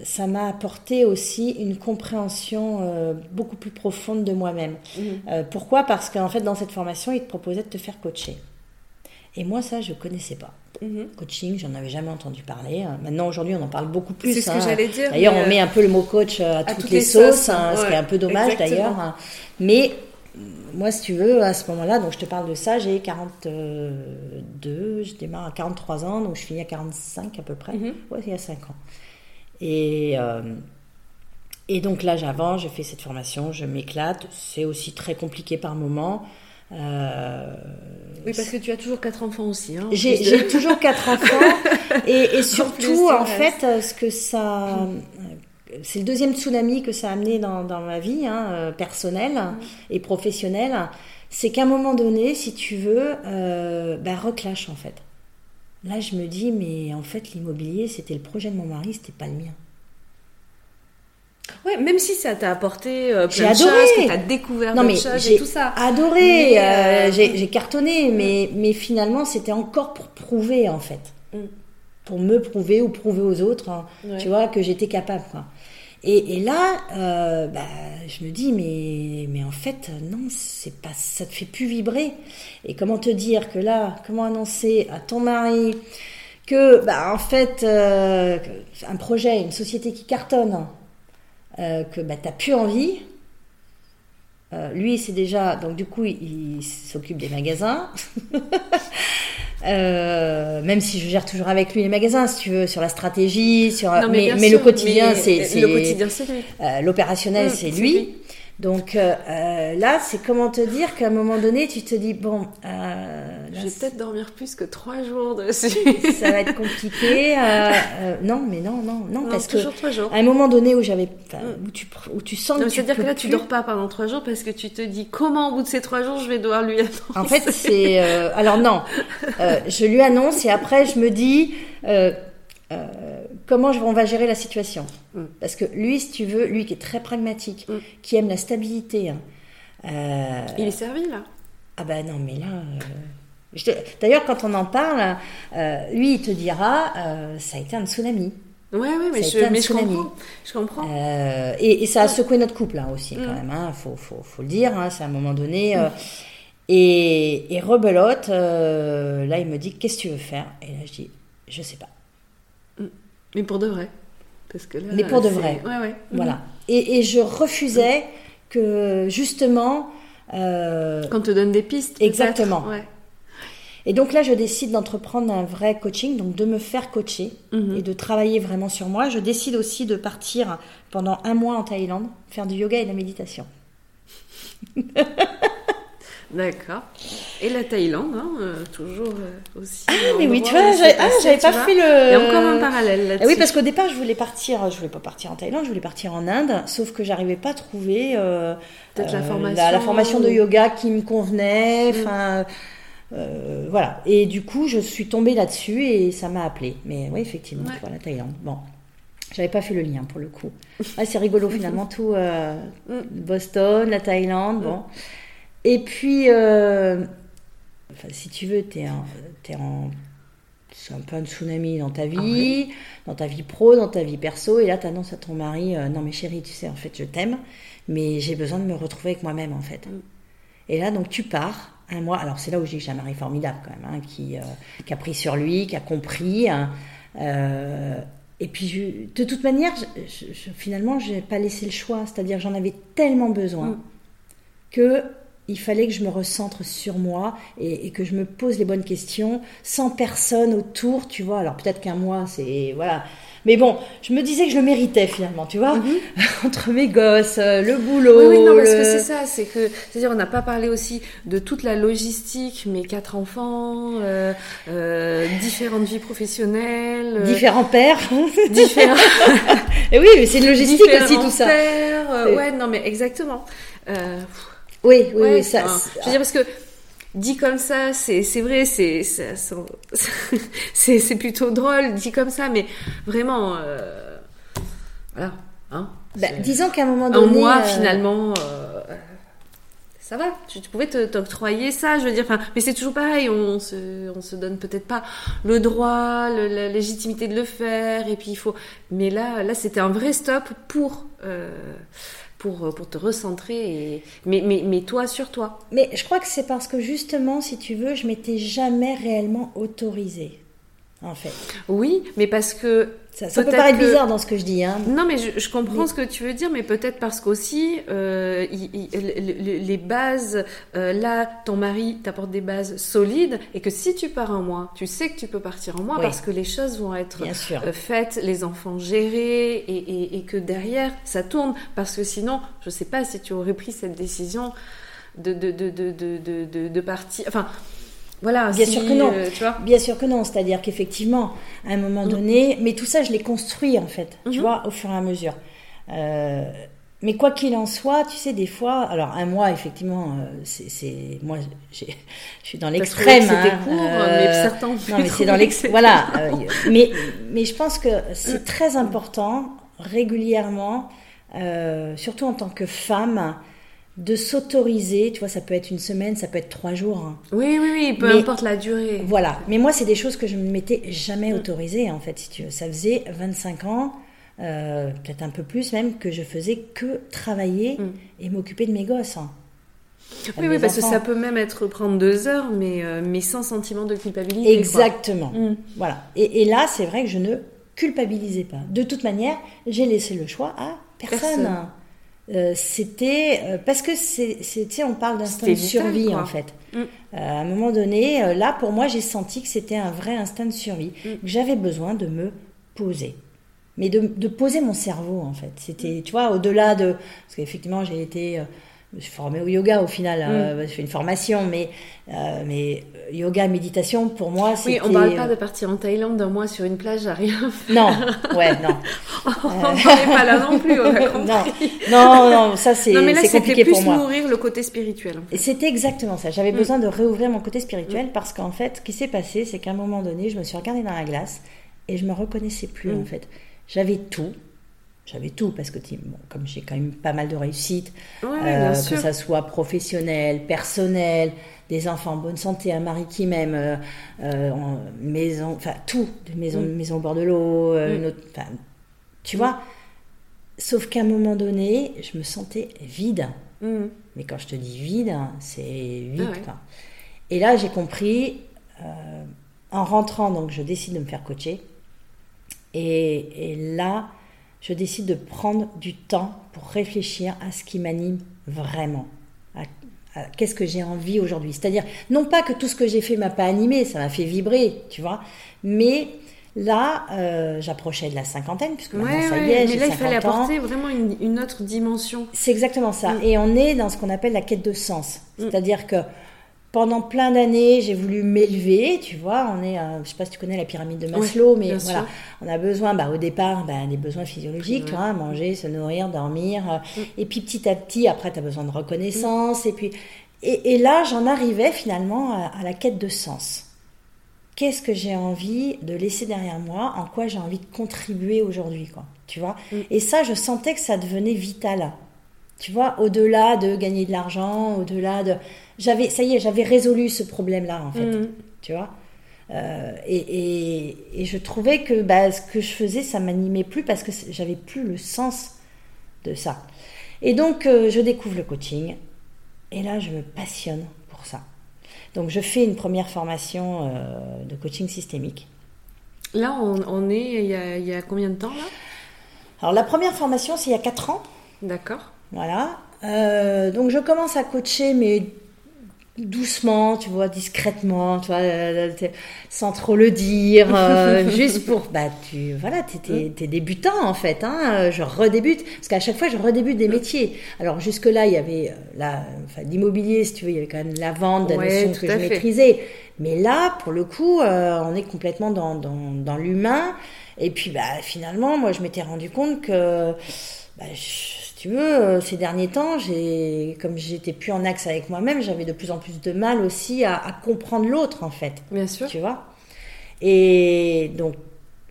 ça m'a apporté aussi une compréhension euh, beaucoup plus profonde de moi-même. Mhm. Euh, pourquoi? Parce qu'en fait, dans cette formation, il te proposait de te faire coacher. Et moi, ça, je connaissais pas. Mhm. Coaching, j'en avais jamais entendu parler. Maintenant, aujourd'hui, on en parle beaucoup plus. C'est ce que j'allais dire. D'ailleurs, on met un peu le mot coach à, toutes, les, sauces, ce qui est un peu dommage d'ailleurs. Mais moi, si tu veux, à ce moment-là, donc je te parle de ça, j'ai 42, je démarre à 43 ans, donc je finis à 45 à peu près. Mhm. Ouais, il y a 5 ans. Et, euh, et donc là, j'avance, je fais cette formation, je m'éclate. C'est aussi très compliqué par moments. Euh, oui, parce que tu as toujours quatre enfants aussi. Hein, j'ai toujours quatre enfants. Et, et surtout, en, fait, ce que ça c'est le deuxième tsunami que ça a amené dans, ma vie hein, euh, personnelle mm. et professionnelle. C'est qu'à un moment donné, si tu veux, euh, bah, reclash en fait. Là, je me dis, mais en fait, l'immobilier, c'était le projet de mon mari, c'était pas le mien. Ouais, même si ça t'a apporté euh, plein de choses, que t'as découvert non, mais choses et tout ça. Adoré, euh, j'ai cartonné, mm. mais, mais finalement, c'était encore pour prouver en fait. Mm. Pour me prouver ou prouver aux autres, hein, tu vois, que j'étais capable. Quoi. Et, là, euh, bah, je me dis, mais, en fait, non, c'est pas, ça te fait plus vibrer. Et comment te dire que là, comment annoncer à ton mari que, bah, en fait, euh, un projet, une société qui cartonne, euh, que bah, tu n'as plus envie. Lui, c'est déjà, donc du coup, il s'occupe des magasins. Euh, même si je gère toujours avec lui les magasins, si tu veux, sur la stratégie, sur mais, mais, le quotidien, c'est le quotidien, c'est lui. Euh, l'opérationnel, c'est lui. Donc euh, euh, là, c'est comment te dire qu'à un moment donné, tu te dis bon, euh, je vais peut-être dormir plus que trois jours dessus. ça va être compliqué. Euh, euh, non, mais non, non, non, parce que à un moment donné où j'avais, mm. où tu où tu sens que c'est-à-dire que là, tu dors pas pendant trois jours parce que tu te dis comment au bout de ces trois jours je vais devoir lui annoncer. En fait, c'est alors non, je lui annonce et après je me dis. Euh, comment on va gérer la situation? Mm. Parce que lui, si tu veux, lui qui est très pragmatique, mm. qui aime la stabilité. Hein, euh, il est servi là? Ah ben non, mais là. Euh, d'ailleurs, quand on en parle, lui, il te dira, ça a été un tsunami. Oui, oui, mais, je, mais je, comprends. Je comprends. Et, ça a secoué notre couple hein, aussi, quand mm. même. Hein, faut, faut, faut, le dire. Hein, c'est à un moment donné. et, et rebelote, là, il me dit, qu'est-ce que tu veux faire? Et là, je dis, je sais pas. Mais pour de vrai. Parce que Mais pour de vrai. Ouais, ouais. Voilà. Mhm. Et, et, je refusais que, justement. Euh... Qu'on te donne des pistes. Exactement. Ouais. Et donc là, je décide d'entreprendre un vrai coaching, donc de me faire coacher mhm. et de travailler vraiment sur moi. Je décide aussi de partir pendant un mois en Thaïlande, faire du yoga et de la méditation. D'accord. Et la Thaïlande, hein, euh, toujours euh, aussi. Ah, mais oui, tu vois, ah, j'avais pas fait le. Il y a encore un parallèle là-dessus. oui, parce qu'au départ, je voulais partir, je voulais pas partir en Thaïlande, je voulais partir en Inde, sauf que j'arrivais pas à trouver euh, la formation, la, formation de yoga qui me convenait. Mm. Enfin. voilà. Et du coup, je suis tombée là-dessus et ça m'a appelé. Mais oui, effectivement, tu vois, la Thaïlande. Bon. J'avais pas fait le lien pour le coup. Ah, c'est rigolo finalement, tout. Mm. Boston, la Thaïlande, bon. Et puis, euh, si tu veux, tu es, en. C'est un peu un tsunami dans ta vie, ah dans ta vie pro, dans ta vie perso. Et là, tu annonces à ton mari euh, Non, mais chérie, tu sais, en fait, je t'aime, mais j'ai besoin de me retrouver avec moi-même, en fait. Mm. Et là, donc, tu pars un mois. Alors, c'est là où j'ai j'ai un mari formidable, quand même, hein, qui, euh, qui, a pris sur lui, qui a compris. Hein, et puis, de toute manière, finalement, je n'ai pas laissé le choix. C'est-à-dire, j'en avais tellement besoin mm. que il fallait que je me recentre sur moi et, que je me pose les bonnes questions sans personne autour, tu vois. Alors peut-être qu'un mois, c'est voilà. Mais bon, je me disais que je le méritais finalement, tu vois, mhm. entre mes gosses, euh, le boulot. Oui, non, parce que c'est ça, c'est que, c'est-à-dire, on n'a pas parlé aussi de toute la logistique, mes quatre enfants, euh, euh, différentes vies professionnelles, différents pères, différents. et oui, mais c'est une logistique aussi tout ça. Pères, ouais, non, mais exactement. Oui, oui, oui. Ça, je veux dire, parce que dit comme ça, c'est vrai, c'est c'est plutôt drôle, dit comme ça, mais vraiment, euh, voilà. Hein, bah, disons qu'à un moment donné. Un mois, euh, finalement. Euh, ça va, tu, pouvais t'octroyer ça, je veux dire. Enfin, mais c'est toujours pareil, on se, on se donne peut-être pas le droit, la légitimité de le faire, et puis il faut. Mais là, là, c'était un vrai stop pour. Euh, pour, te recentrer, et... mais, mais, mais toi sur toi. Mais je crois que c'est parce que justement, si tu veux, je m'étais jamais réellement autorisée en fait. Oui, mais parce que ça, peut paraître bizarre dans ce que je dis. Hein. Non, mais je, comprends ce que tu veux dire, mais peut-être parce qu'aussi, euh, les bases, euh, là, ton mari t'apporte des bases solides, et que si tu pars en mois, tu sais que tu peux partir en mois parce que les choses vont être euh, faites, les enfants gérés, et, et, que derrière, ça tourne. Parce que sinon, je ne sais pas si tu aurais pris cette décision de, de, de, de, de partir. Enfin, voilà, bien sûr que non. Euh, tu vois bien sûr que non. C'est-à-dire qu'effectivement, à un moment mm. donné, mais tout ça, je l'ai construit en fait, tu mm-hmm. vois, au fur et à mesure. Euh, mais quoi qu'il en soit, tu sais, des fois, alors un mois, effectivement, euh, c'est, moi, je suis dans l'extrême. C'était hein, court, mais certains. Non, mais c'est dans l'extrême. voilà. mais, mais je pense que c'est très important régulièrement, surtout en tant que femme, de s'autoriser, tu vois, ça peut être une semaine, ça peut être trois jours. Hein. Oui, oui, oui, peu importe la durée. Voilà, mais moi, c'est des choses que je ne m'étais jamais mm. autorisées, en fait, si tu veux. Ça faisait 25 ans, euh, peut-être un peu plus même, que je faisais que travailler mm. et m'occuper de mes gosses. Hein. Oui, oui, parce que ça peut même être prendre deux heures, mais, euh, mais sans sentiment de culpabilité. Exactement. Mm. Voilà. Et, et là, c'est vrai que je ne culpabilisais pas. De toute manière, j'ai laissé le choix à personne. Euh, c'était euh, parce que c'est, on parle d'instinct de survie en fait. Mm. Euh, à un moment donné, là pour moi, j'ai senti que c'était un vrai instinct de survie, mm. que j'avais besoin de me poser, mais de, de, poser mon cerveau en fait. C'était, tu vois, au-delà de parce qu'effectivement, j'ai été je suis formée au yoga au final, mm. je fais une formation, mais, mais yoga, méditation, pour moi, c'est. Oui, on parle pas de partir en Thaïlande d'un mois sur une plage à rien Non, ouais, non. on n'en est pas là non plus, on a compris. non, non, non, ça c'est compliqué pour moi. plus nourrir le côté spirituel. Et c'était exactement ça. J'avais mm. besoin de réouvrir mon côté spirituel mm. parce qu'en fait, ce qui s'est passé, c'est qu'à un moment donné, je me suis regardée dans la glace et je me reconnaissais plus en fait. J'avais tout, j'avais tout parce que bon, comme j'ai quand même pas mal de réussite, euh, que ça soit professionnel, personnel, des enfants en bonne santé, un mari qui m'aime, euh, euh, maison, enfin tout, maison, mm. maison au bord de l'eau, mm. tu vois. Sauf qu'à un moment donné, je me sentais vide. Mm. Mais quand je te dis vide, c'est vide. Ah Et là, j'ai compris, en rentrant, donc je décide de me faire coacher. Et, et là, je décide de prendre du temps pour réfléchir à ce qui m'anime vraiment. qu'est-ce que j'ai envie aujourd'hui C'est-à-dire, non pas que tout ce que j'ai fait m'a pas animé, ça m'a fait vibrer, tu vois, mais Là, euh, j'approchais de la cinquantaine, puisque maintenant ça y est, Mais là, il fallait apporter vraiment une, autre dimension. C'est exactement ça. Mm. Et on est dans ce qu'on appelle la quête de sens. Mm. C'est-à-dire que pendant plein d'années, j'ai voulu m'élever, tu vois. On est, je sais pas si tu connais la pyramide de Maslow, mais voilà, on a besoin, bah, au départ, bah, des besoins physiologiques, tu vois, manger, se nourrir, dormir. Euh, mm. Et puis petit à petit, après, tu as besoin de reconnaissance. Et puis, et, là, j'en arrivais finalement à, la quête de sens. Qu'est-ce que j'ai envie de laisser derrière moi En quoi j'ai envie de contribuer aujourd'hui, quoi. Tu vois? Mm. Et ça, je sentais que ça devenait vital. Tu vois, au-delà de gagner de l'argent, au-delà de j'avais, ça y est, j'avais résolu ce problème-là, en fait. Mm. Tu vois? Euh, et, et, je trouvais que bah, ce que je faisais, ça m'animait plus parce que j'avais plus le sens de ça. Et donc, euh, je découvre le coaching. Et là, je me passionne pour ça. Donc, je fais une première formation euh, de coaching systémique. Là, on, est il y, a, il y, a, combien de temps là? Alors, la première formation, c'est il y a 4 ans. D'accord. Voilà. donc, je commence à coacher, mais doucement, tu vois, discrètement, tu vois, euh, sans trop le dire, euh, juste pour, bah, tu, voilà, t'es, t'es, débutant en fait, hein, je redébute, parce qu'à chaque fois je redébute des métiers. Alors jusque là, il y avait euh, la, enfin, l'immobilier, si tu veux, il y avait quand même la vente, la notion que je maîtrisais. Mais là, pour le coup, on est complètement dans, dans, dans l'humain. Et puis, bah, finalement, moi, je m'étais rendu compte que, bah, je, tu veux, euh, ces derniers temps, j'ai, comme j'étais plus en axe avec moi-même, j'avais de plus en plus de mal aussi à, comprendre l'autre, en fait. Bien sûr. Tu vois? Et donc,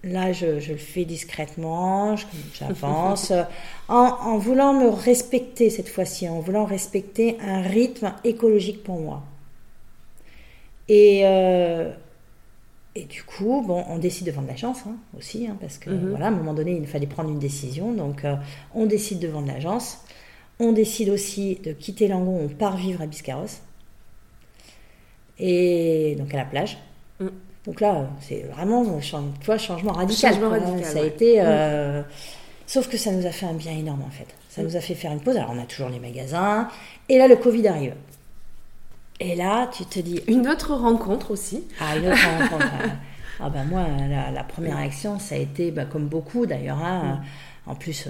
là, je, le fais discrètement, j'avance, en, en, voulant me respecter cette fois-ci, en voulant respecter un rythme écologique pour moi. Et, euh, et du coup, bon, on décide de vendre l'agence hein, aussi, hein, parce que mhm. voilà, à un moment donné, il fallait prendre une décision. Donc, euh, on décide de vendre l'agence. On décide aussi de quitter Langon, on part vivre à Biscarrosse. Et donc à la plage. Mm. Donc là, c'est vraiment un changement radical. Changement radical ça a été. Euh, mm. Sauf que ça nous a fait un bien énorme en fait. Ça mm. nous a fait faire une pause. Alors on a toujours les magasins. Et là, le Covid arrive. Et là, tu te dis. Une autre rencontre aussi. Ah, une autre rencontre. ah ben moi, la, première réaction, ça a été, bah, comme beaucoup d'ailleurs, hein, en plus,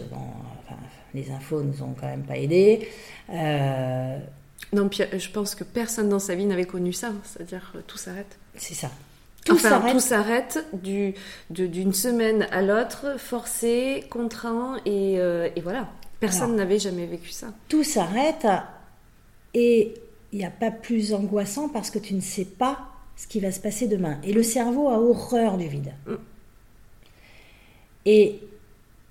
les infos nous ont quand même pas aidés. Euh, non, je pense que personne dans sa vie n'avait connu ça, c'est-à-dire euh, tout s'arrête. C'est ça. Tout s'arrête. Tout s'arrête d'une semaine à l'autre, forcé, contraint, et, euh, et voilà. Personne n'avait jamais vécu ça. Tout s'arrête, et il n'y a pas plus angoissant parce que tu ne sais pas ce qui va se passer demain. Et le cerveau a horreur du vide. Mm. Et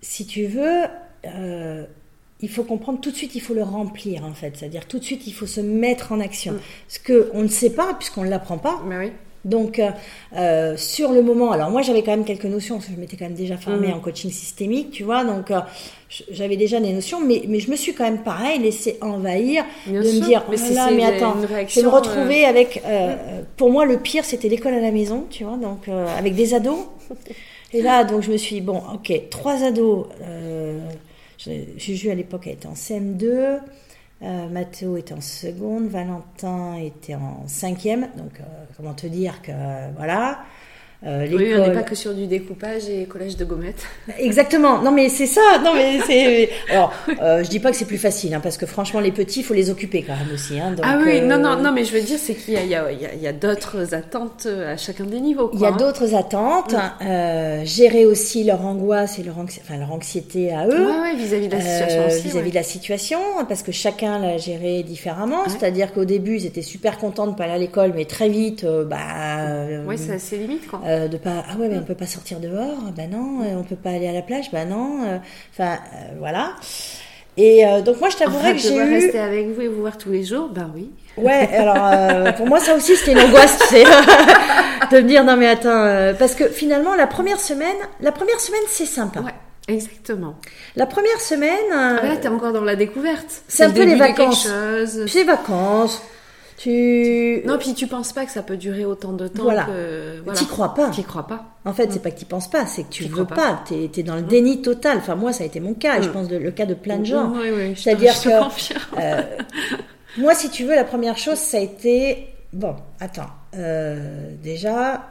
si tu veux, euh, il faut comprendre tout de suite, il faut le remplir en fait. C'est-à-dire tout de suite, il faut se mettre en action. Mm. Ce qu'on ne sait pas, puisqu'on ne l'apprend pas. Mais oui. Donc, euh, euh, sur le moment, alors moi j'avais quand même quelques notions, parce que je m'étais quand même déjà formée mm. en coaching systémique, tu vois, donc euh, j'avais déjà des notions, mais, mais je me suis quand même pareil laissé envahir, de me dire, mais, oh là, mais attends, je vais me retrouver avec, pour moi le pire c'était l'école à la maison, tu vois, donc avec des ados. Et là, donc je me suis dit, bon, ok, trois ados, Juju à l'époque était en CM2, euh, Mathéo était en seconde, Valentin était en cinquième. Donc, euh, comment te dire que voilà. Euh, oui, on n'est pas que sur du découpage et collège de gommettes. Exactement. Non, mais c'est ça. Non, mais c'est. Alors, euh, je dis pas que c'est plus facile, hein, parce que franchement, les petits, il faut les occuper quand même aussi. Hein, ah oui, non, non, euh, non, mais je veux dire, c'est qu'il y a, il y a, y a d'autres attentes à chacun des niveaux. il y a hein. d'autres attentes. Euh, gérer aussi leur angoisse et leur, enfin, leur anxiété à eux. Oui, vis-à-vis de la situation aussi. Vis-à-vis de la situation, parce que chacun l'a géré différemment. C'est-à-dire qu'au début, ils étaient super contents de pas aller à l'école, mais très vite, bah. oui, c'est assez limite, quoi. Euh, de pas ah ouais mais on peut pas sortir dehors ben non euh, on peut pas aller à la plage ben non euh, enfin voilà et donc moi je t'avouerais que j'ai eu rester avec vous et vous voir tous les jours ben oui ouais alors pour moi ça aussi c'était une angoisse tu sais de me dire non mais attends parce que finalement la première semaine la première semaine c'est sympa ouais. Exactement. La première semaine. Ah là, t'es encore dans la découverte. C'est un peu les vacances. Puis les vacances. Tu... Non, puis tu penses pas que ça peut durer autant de temps. Voilà. Que... voilà. T'y crois pas. T'y crois pas. En fait, c'est mm. pas que tu penses pas, c'est que tu veux pas. pas. T'es es dans le mm. déni total. Enfin, moi, ça a été mon cas. Et je mm. pense le cas de plein de gens. Oui, oui, C'est-à-dire que. Euh, moi, si tu veux, la première chose, ça a été. Bon, attends. Euh, déjà,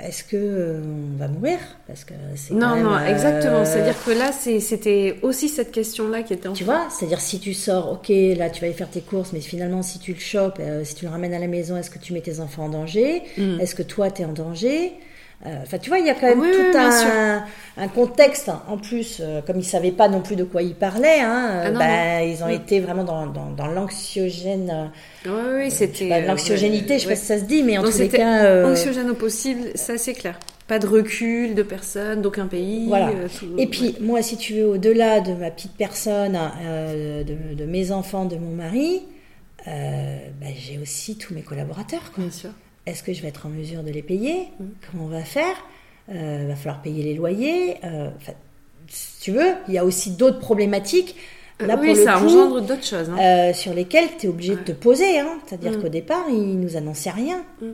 est-ce que euh, on va mourir? Parce que c'est non, non, euh, exactement. C'est-à-dire que là, c'était aussi cette question-là qui était en Tu vois, c'est-à-dire si tu sors, ok, là tu vas aller faire tes courses, mais finalement si tu le chopes, euh, si tu le ramènes à la maison, est-ce que tu mets tes enfants en danger? Mm. Est-ce que toi tu es en danger? euh, enfin, tu vois, il y a quand même tout un, un, contexte. En plus, euh, comme ils savaient pas non plus de quoi ils parlaient, hein, ah bah, ils ont été vraiment dans, dans, dans l'anxiogène. oui, oui, c'était. L'anxiogénité, je sais pas si ça se dit, mais en tous les cas. Anxiogène au possible, ça c'est clair. Pas de recul de personne, d'aucun pays. Voilà. Et puis, moi, si tu veux, au-delà de ma petite personne, de, de, mes enfants, de mon mari, bah, j'ai aussi tous mes collaborateurs. Quoi. Bien sûr est-ce que je vais être en mesure de les payer? Mm. Comment on va faire? Il euh, va falloir payer les loyers. Euh, si tu veux, il y a aussi d'autres problématiques. Euh, Là, oui, ça engendre d'autres choses. Hein. sur lesquelles tu es obligé de te poser. Hein. C'est-à-dire mm. qu'au départ, ils nous annonçaient rien. Mm.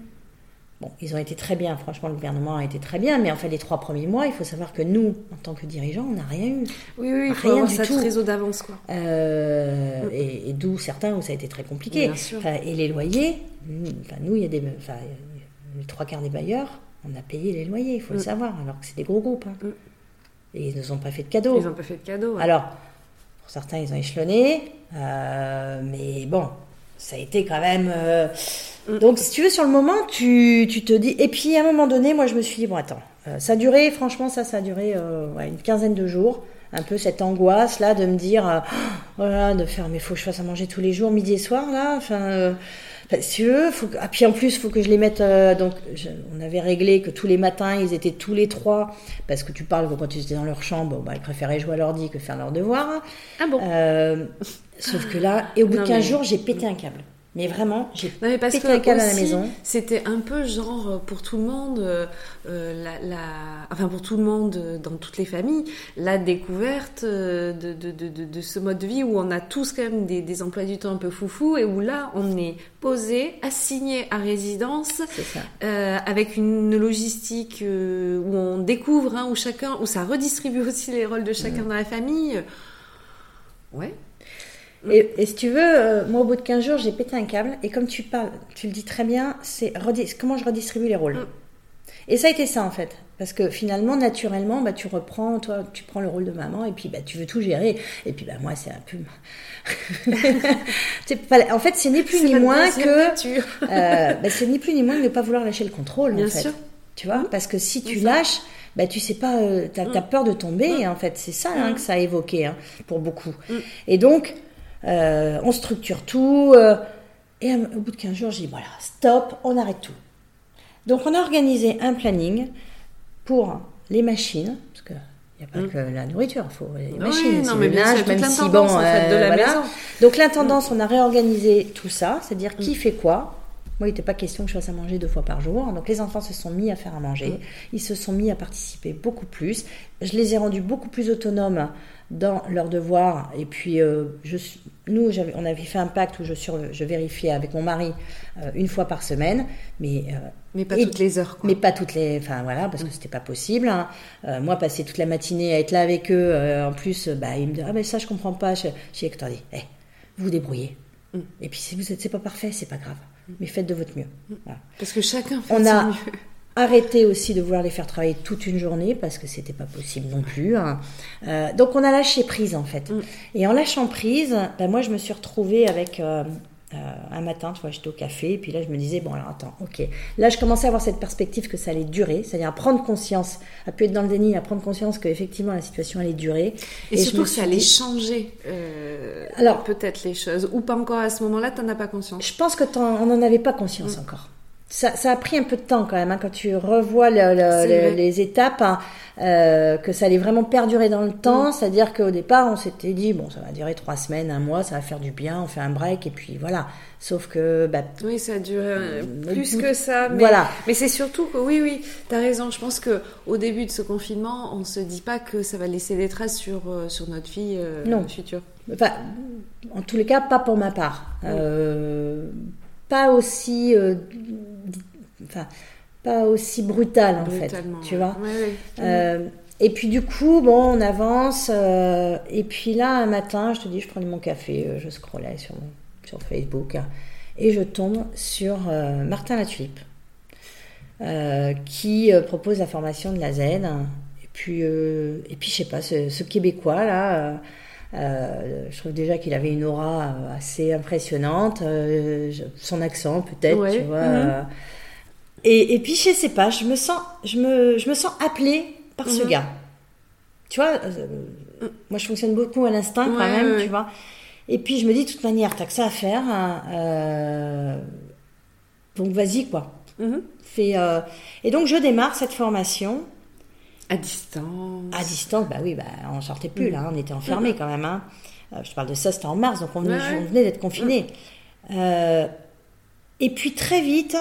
Bon, ils ont été très bien, franchement, le gouvernement a été très bien, mais en fait, les trois premiers mois, il faut savoir que nous, en tant que dirigeants, on n'a rien eu. Oui, oui, il faut rien avoir du tout. réseau d'avance, quoi. et, d'où certains où ça a été très compliqué. et les loyers, enfin, nous, il y a des. Enfin, les trois quarts des bailleurs, on a payé les loyers, il faut le mm. savoir, alors que c'est des gros groupes. Hein. Mm. Et ils ne nous ont pas fait de cadeaux. Ils n'ont pas fait de cadeaux. Alors, pour certains, ils ont échelonné, euh, mais bon, ça a été quand même. Euh, mm. Donc, si tu veux, sur le moment, tu, tu, te dis. Et puis, à un moment donné, moi, je me suis dit, bon, attends, euh, ça a duré, franchement, ça, ça a duré ouais, une quinzaine de jours. Un peu cette angoisse, là, de me dire, voilà, de faire, mais faut que je fasse à manger tous les jours, midi et soir, là. Enfin si tu veux, faut que... ah, puis en plus, il faut que je les mette. euh, donc, je- on avait réglé que tous les matins, ils étaient tous les trois, parce que tu parles que quand ils étaient dans leur chambre, bah, ils préféraient jouer à l'ordi que faire leurs devoirs. Ah bon Euh, sauf que là, et au bout Non, de 15 mais- jours, j'ai pété un câble. Mais vraiment, j'ai Non, mais parce pété que un câble à la maison. C'était un peu genre euh, pour tout le monde, euh, euh, la, la- enfin pour tout le monde dans toutes les familles, la découverte de, de, de, de, de ce mode de vie où on a tous quand même des, des emplois du temps un peu foufou et où là on est posé, assigné à résidence. Euh, avec une logistique euh, où on découvre, hein, où chacun, où ça redistribue aussi les rôles de chacun dans la famille. Ouais. Et, et si tu veux, euh, moi, au bout de 15 jours, j'ai pété un câble. Et comme tu parles, tu le dis très bien, c'est comment je redistribue les rôles. Mm. Et ça a été ça, en fait. Parce que finalement, naturellement, bah, tu reprends, toi, tu prends le rôle de maman, et puis bah, tu veux tout gérer. Et puis, bah, moi, c'est un pas- en fait, c'est ni plus C'est ni la moins que. euh, bah, c'est ni plus ni moins que ne pas vouloir lâcher le contrôle, Bien en fait. sûr. Tu vois? Parce que si tu lâches, bah, tu sais pas, euh, t'as as Mm. peur de tomber, en fait. C'est ça hein, Mm. que ça a évoqué hein, pour beaucoup. Mm. Et donc, euh, on structure tout. euh, et euh, au bout de 15 jours, j'ai dit, voilà, stop, on arrête tout. Donc, on a organisé un planning pour les machines, parce que il n'y a pas Mm. que la nourriture, il faut les Oui, machines, non, mais le même si l'intendance, bon, en fait, de euh, la voilà. maison. Donc l'intendance, on a réorganisé tout ça, c'est-à-dire Mm. qui fait quoi. Moi, il n'était pas question que je fasse à manger deux fois par jour. Donc les enfants se sont mis à faire à manger. Mm. Ils se sont mis à participer beaucoup plus. Je les ai rendus beaucoup plus autonomes dans leurs devoirs. Et puis, euh, je nous, on avait fait un pacte où je, sur, je vérifiais avec mon mari euh, une fois par semaine. Mais euh, Mais pas Et- toutes les heures. Quoi. mais pas toutes les. Enfin voilà, parce que c'était pas possible. hein. Moi, passer toute la matinée à être là avec eux, en plus, bah, ils me disent Ah, ben ça, je comprends pas. Je dis Attendez, eh, vous vous débrouillez. Mm. Et puis, si vous êtes, c'est pas parfait, c'est pas grave. Mais faites de votre mieux. Voilà. Parce que chacun fait On de son a- mieux. Arrêtez aussi de vouloir les faire travailler toute une journée parce que c'était pas possible non plus. hein. Euh, donc on a lâché prise en fait. Mm. Et en lâchant prise, ben, moi je me suis retrouvée avec euh, euh, un matin, tu vois, j'étais au café et puis là je me disais bon alors attends, ok. Là je commençais à avoir cette perspective que ça allait durer, c'est-à-dire à prendre conscience, à plus être dans le déni, à prendre conscience que effectivement la situation allait durer. Et, surtout que ça allait changer euh, Alors- peut-être les choses. Ou pas encore à ce moment-là, t'en as pas conscience. Je pense que on n'en avait pas conscience Mm. encore. Ça, ça a pris un peu de temps quand même, hein, quand tu revois le- le- C'est le- vrai. les étapes, hein, euh, que ça allait vraiment perdurer dans le temps. Mm. C'est-à-dire qu'au départ, on s'était dit, bon, ça va durer trois semaines, un mois, ça va faire du bien, on fait un break, et puis voilà. Sauf que, bah, Oui, ça a duré euh, Mm, plus que ça. Mais, voilà. mais c'est surtout que, oui, oui, t'as raison. Je pense que au début de ce confinement, on se dit pas que ça va laisser des traces sur, euh, sur notre vie euh, Non. future. Enfin, en tous les cas, pas pour ma part. Pas aussi, euh, enfin, pas aussi brutal en fait. Tu vois. Ouais, ouais. Euh, et puis du coup, bon, on avance. euh, et puis là, un matin, je te dis, je prenais mon café, euh, je scrollais sur, sur Facebook, hein, et je tombe sur Martin Latulipe, euh, qui propose la formation de la Z. Et puis, et puis je sais pas, ce, ce Québécois là. Euh, je trouve déjà qu'il avait une aura assez impressionnante, euh, son accent peut-être, Ouais, tu vois. mhm. euh. et, et puis je sais pas, je me sens, je me, je me sens appelée par ce Mhm. gars. Tu vois, euh, moi je fonctionne beaucoup à l'instinct quand même, ouais, tu vois. Et puis je me dis de toute manière, t'as que ça à faire, hein, donc vas-y quoi. Mhm. Fais, Et donc je démarre cette formation À distance. à distance, bah oui, bah, on sortait plus Mm. là, on était enfermés quand même. hein. Euh, je parle de ça, c'était en mars, donc on venait, Ouais, ouais. on venait d'être confinés. Euh, et puis très vite,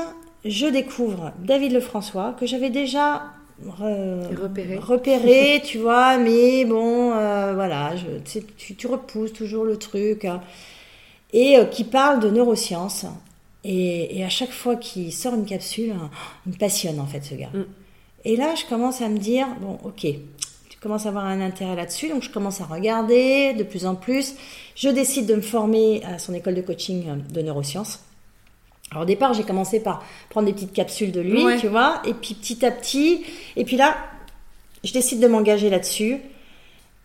je découvre David Lefrançois, que j'avais déjà re- Repéré. repéré, tu vois, mais bon, euh, voilà, je, tu, sais, tu, tu repousses toujours le truc. hein. et euh, qui parle de neurosciences. Et, et à chaque fois qu'il sort une capsule, hein, il me passionne en fait ce gars. Et là, je commence à me dire, bon, ok, tu commences à avoir un intérêt là-dessus, donc je commence à regarder de plus en plus. Je décide de me former à son école de coaching euh, de neurosciences. Alors au départ, j'ai commencé par prendre des petites capsules de lui, Ouais. tu vois, et puis petit à petit, et puis là, je décide de m'engager là-dessus.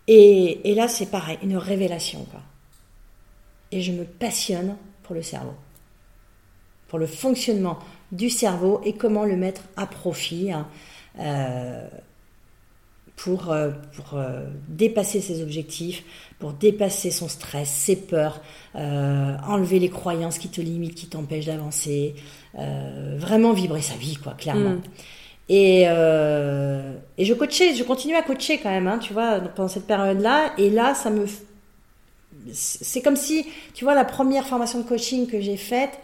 Et, et là, c'est pareil, une révélation, quoi. Et je me passionne pour le cerveau, pour le fonctionnement du cerveau et comment le mettre à profit. hein. Euh, pour, euh, pour euh, dépasser ses objectifs, pour dépasser son stress, ses peurs, euh, enlever les croyances qui te limitent, qui t'empêchent d'avancer, vraiment vibrer sa vie, quoi, clairement. Mm. Et, et je coachais, je continuais à coacher quand même, hein, tu vois, pendant cette période-là. Et là, ça me. C'est comme si, tu vois, la première formation de coaching que j'ai faite,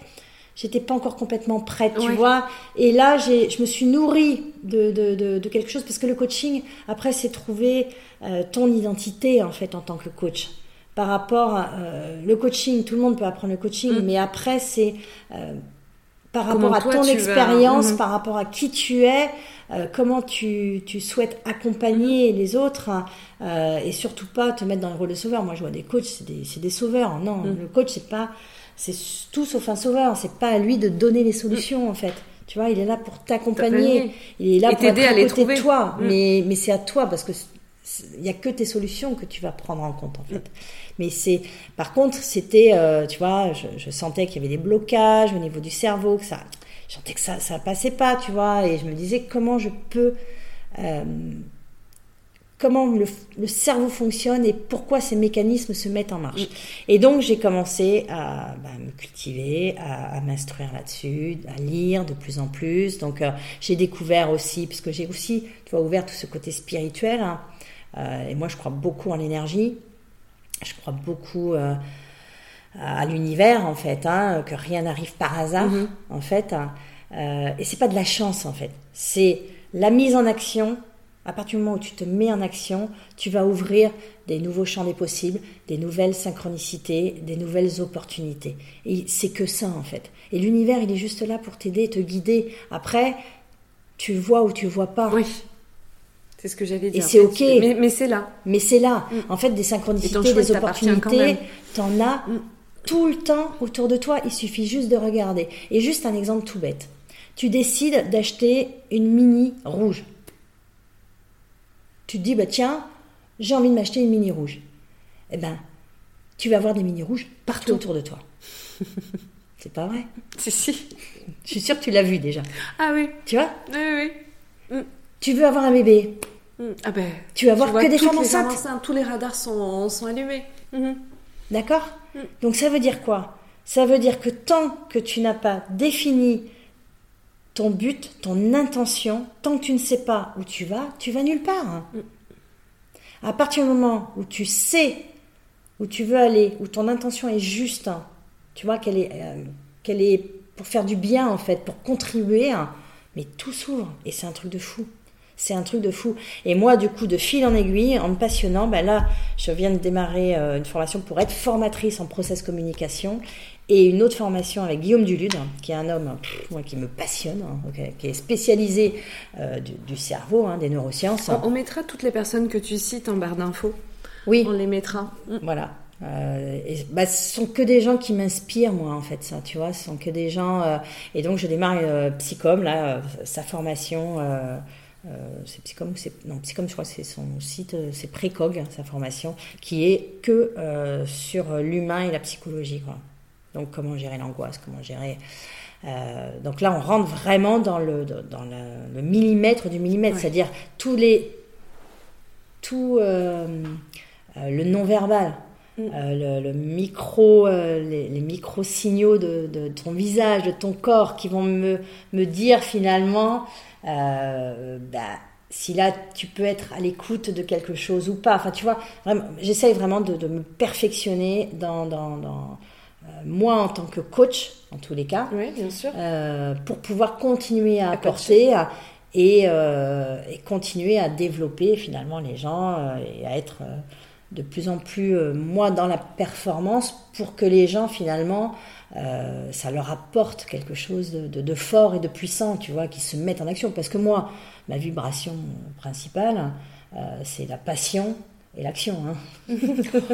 j'étais pas encore complètement prête, tu vois. Et là, j'ai, je me suis nourrie de, de, de, quelque chose parce que le coaching, après, c'est trouver euh, ton identité en fait en tant que coach. Par rapport à euh, le coaching, tout le monde peut apprendre le coaching, mm. mais après, c'est euh, par rapport à ton expérience, mm-hmm. par rapport à qui tu es, comment tu, tu, souhaites accompagner mm-hmm. les autres et surtout pas te mettre dans le rôle de sauveur. Moi, je vois des coachs, c'est des, des, sauveurs. Non, mm. le coach, c'est pas c'est tout sauf un sauveur. C'est pas à lui de donner les solutions, en fait. Tu vois, il est là pour t'accompagner. Il est là pour être à, côté de toi. Mm. Mais, mais c'est à toi parce que il n'y a que tes solutions que tu vas prendre en compte, en fait. Mm. Mais c'est, par contre, c'était, euh, tu vois, je, sentais qu'il y avait des blocages au niveau du cerveau, que ça, je sentais que ça, ça passait pas, tu vois, et je me disais comment je peux euh, comment le, cerveau fonctionne et pourquoi ces mécanismes se mettent en marche. Mm. Et donc j'ai commencé à bah, me cultiver, à, m'instruire là-dessus, à lire de plus en plus. Donc euh, j'ai découvert aussi, puisque j'ai aussi, tu vois, ouvert tout ce côté spirituel. Hein. Euh, et moi je crois beaucoup en l'énergie. Je crois beaucoup euh, à l'univers en fait, hein, que rien n'arrive par hasard mm-hmm. en fait. Hein. et c'est pas de la chance en fait, c'est la mise en action à partir du moment où tu te mets en action, tu vas ouvrir des nouveaux champs des possibles, des nouvelles synchronicités, des nouvelles opportunités. Et c'est que ça en fait. Et l'univers, il est juste là pour t'aider, te guider. Après, tu vois ou tu vois pas. Oui. C'est ce que j'avais dit. Et c'est ok. Mais, c'est là. Mais c'est là. Mm. En fait, des synchronicités, des opportunités, t'en as mm. tout le temps autour de toi. Il suffit juste de regarder. Et juste un exemple tout bête. Tu décides d'acheter une mini rouge tu te dis, bah tiens, j'ai envie de m'acheter une mini rouge. Eh ben, tu vas avoir des mini rouges partout autour de toi. C'est pas vrai Si, si. Je suis sûre que tu l'as vu déjà. Ah oui. Tu vois Oui, oui. Mm. Tu veux avoir un bébé mm. Ah ben. Tu vas voir que des femmes enceintes. Tous les radars sont, sont allumés. Mm-hmm. D'accord mm. Donc ça veut dire quoi? Ça veut dire que tant que tu n'as pas défini ton but, ton intention, tant que tu ne sais pas où tu vas, tu vas nulle part. Hein. À partir du moment où tu sais où tu veux aller, où ton intention est juste, hein, tu vois qu'elle est, euh, qu'elle est pour faire du bien en fait, pour contribuer, hein, mais tout s'ouvre et c'est un truc de fou. C'est un truc de fou. Et moi, du coup, de fil en aiguille, en me passionnant, ben là, je viens de démarrer euh, une formation pour être formatrice en process communication et une autre formation avec Guillaume Dulude, qui est un homme moi, qui me passionne, hein, qui est spécialisé euh, du, cerveau, hein, des neurosciences. On, mettra toutes les personnes que tu cites en barre d'infos. Oui. On les mettra. Mm. Voilà. Euh, et, bah, ce sont que des gens qui m'inspirent, moi, en fait, ça, tu vois. Ce sont que des gens. Euh, et donc, je démarre Psycom, là, sa formation. c'est Psycom ou c'est. Non, Psycom, je crois que c'est son site, c'est Précog, sa formation, qui est que sur l'humain et la psychologie, quoi. Donc comment gérer l'angoisse, comment gérer... Euh, donc là, on rentre vraiment dans le, dans le, millimètre du millimètre, c'est-à-dire tous les... Tout euh, euh, le non-verbal, mm. le, micro, les, micro-signaux de, ton visage, de ton corps, qui vont me, me dire finalement... Bah, si là tu peux être à l'écoute de quelque chose ou pas. Enfin, tu vois, j'essaye vraiment de, me perfectionner dans, dans, dans, moi en tant que coach, en tous les cas, bien sûr. Euh, pour pouvoir continuer à, apporter et, euh, et, continuer à développer finalement les gens et à être de plus en plus, moi, dans la performance pour que les gens finalement, ça leur apporte quelque chose de, de, fort et de puissant, tu vois, qui se mettent en action. Parce que moi, ma vibration principale, c'est la passion, et l'action. Hein.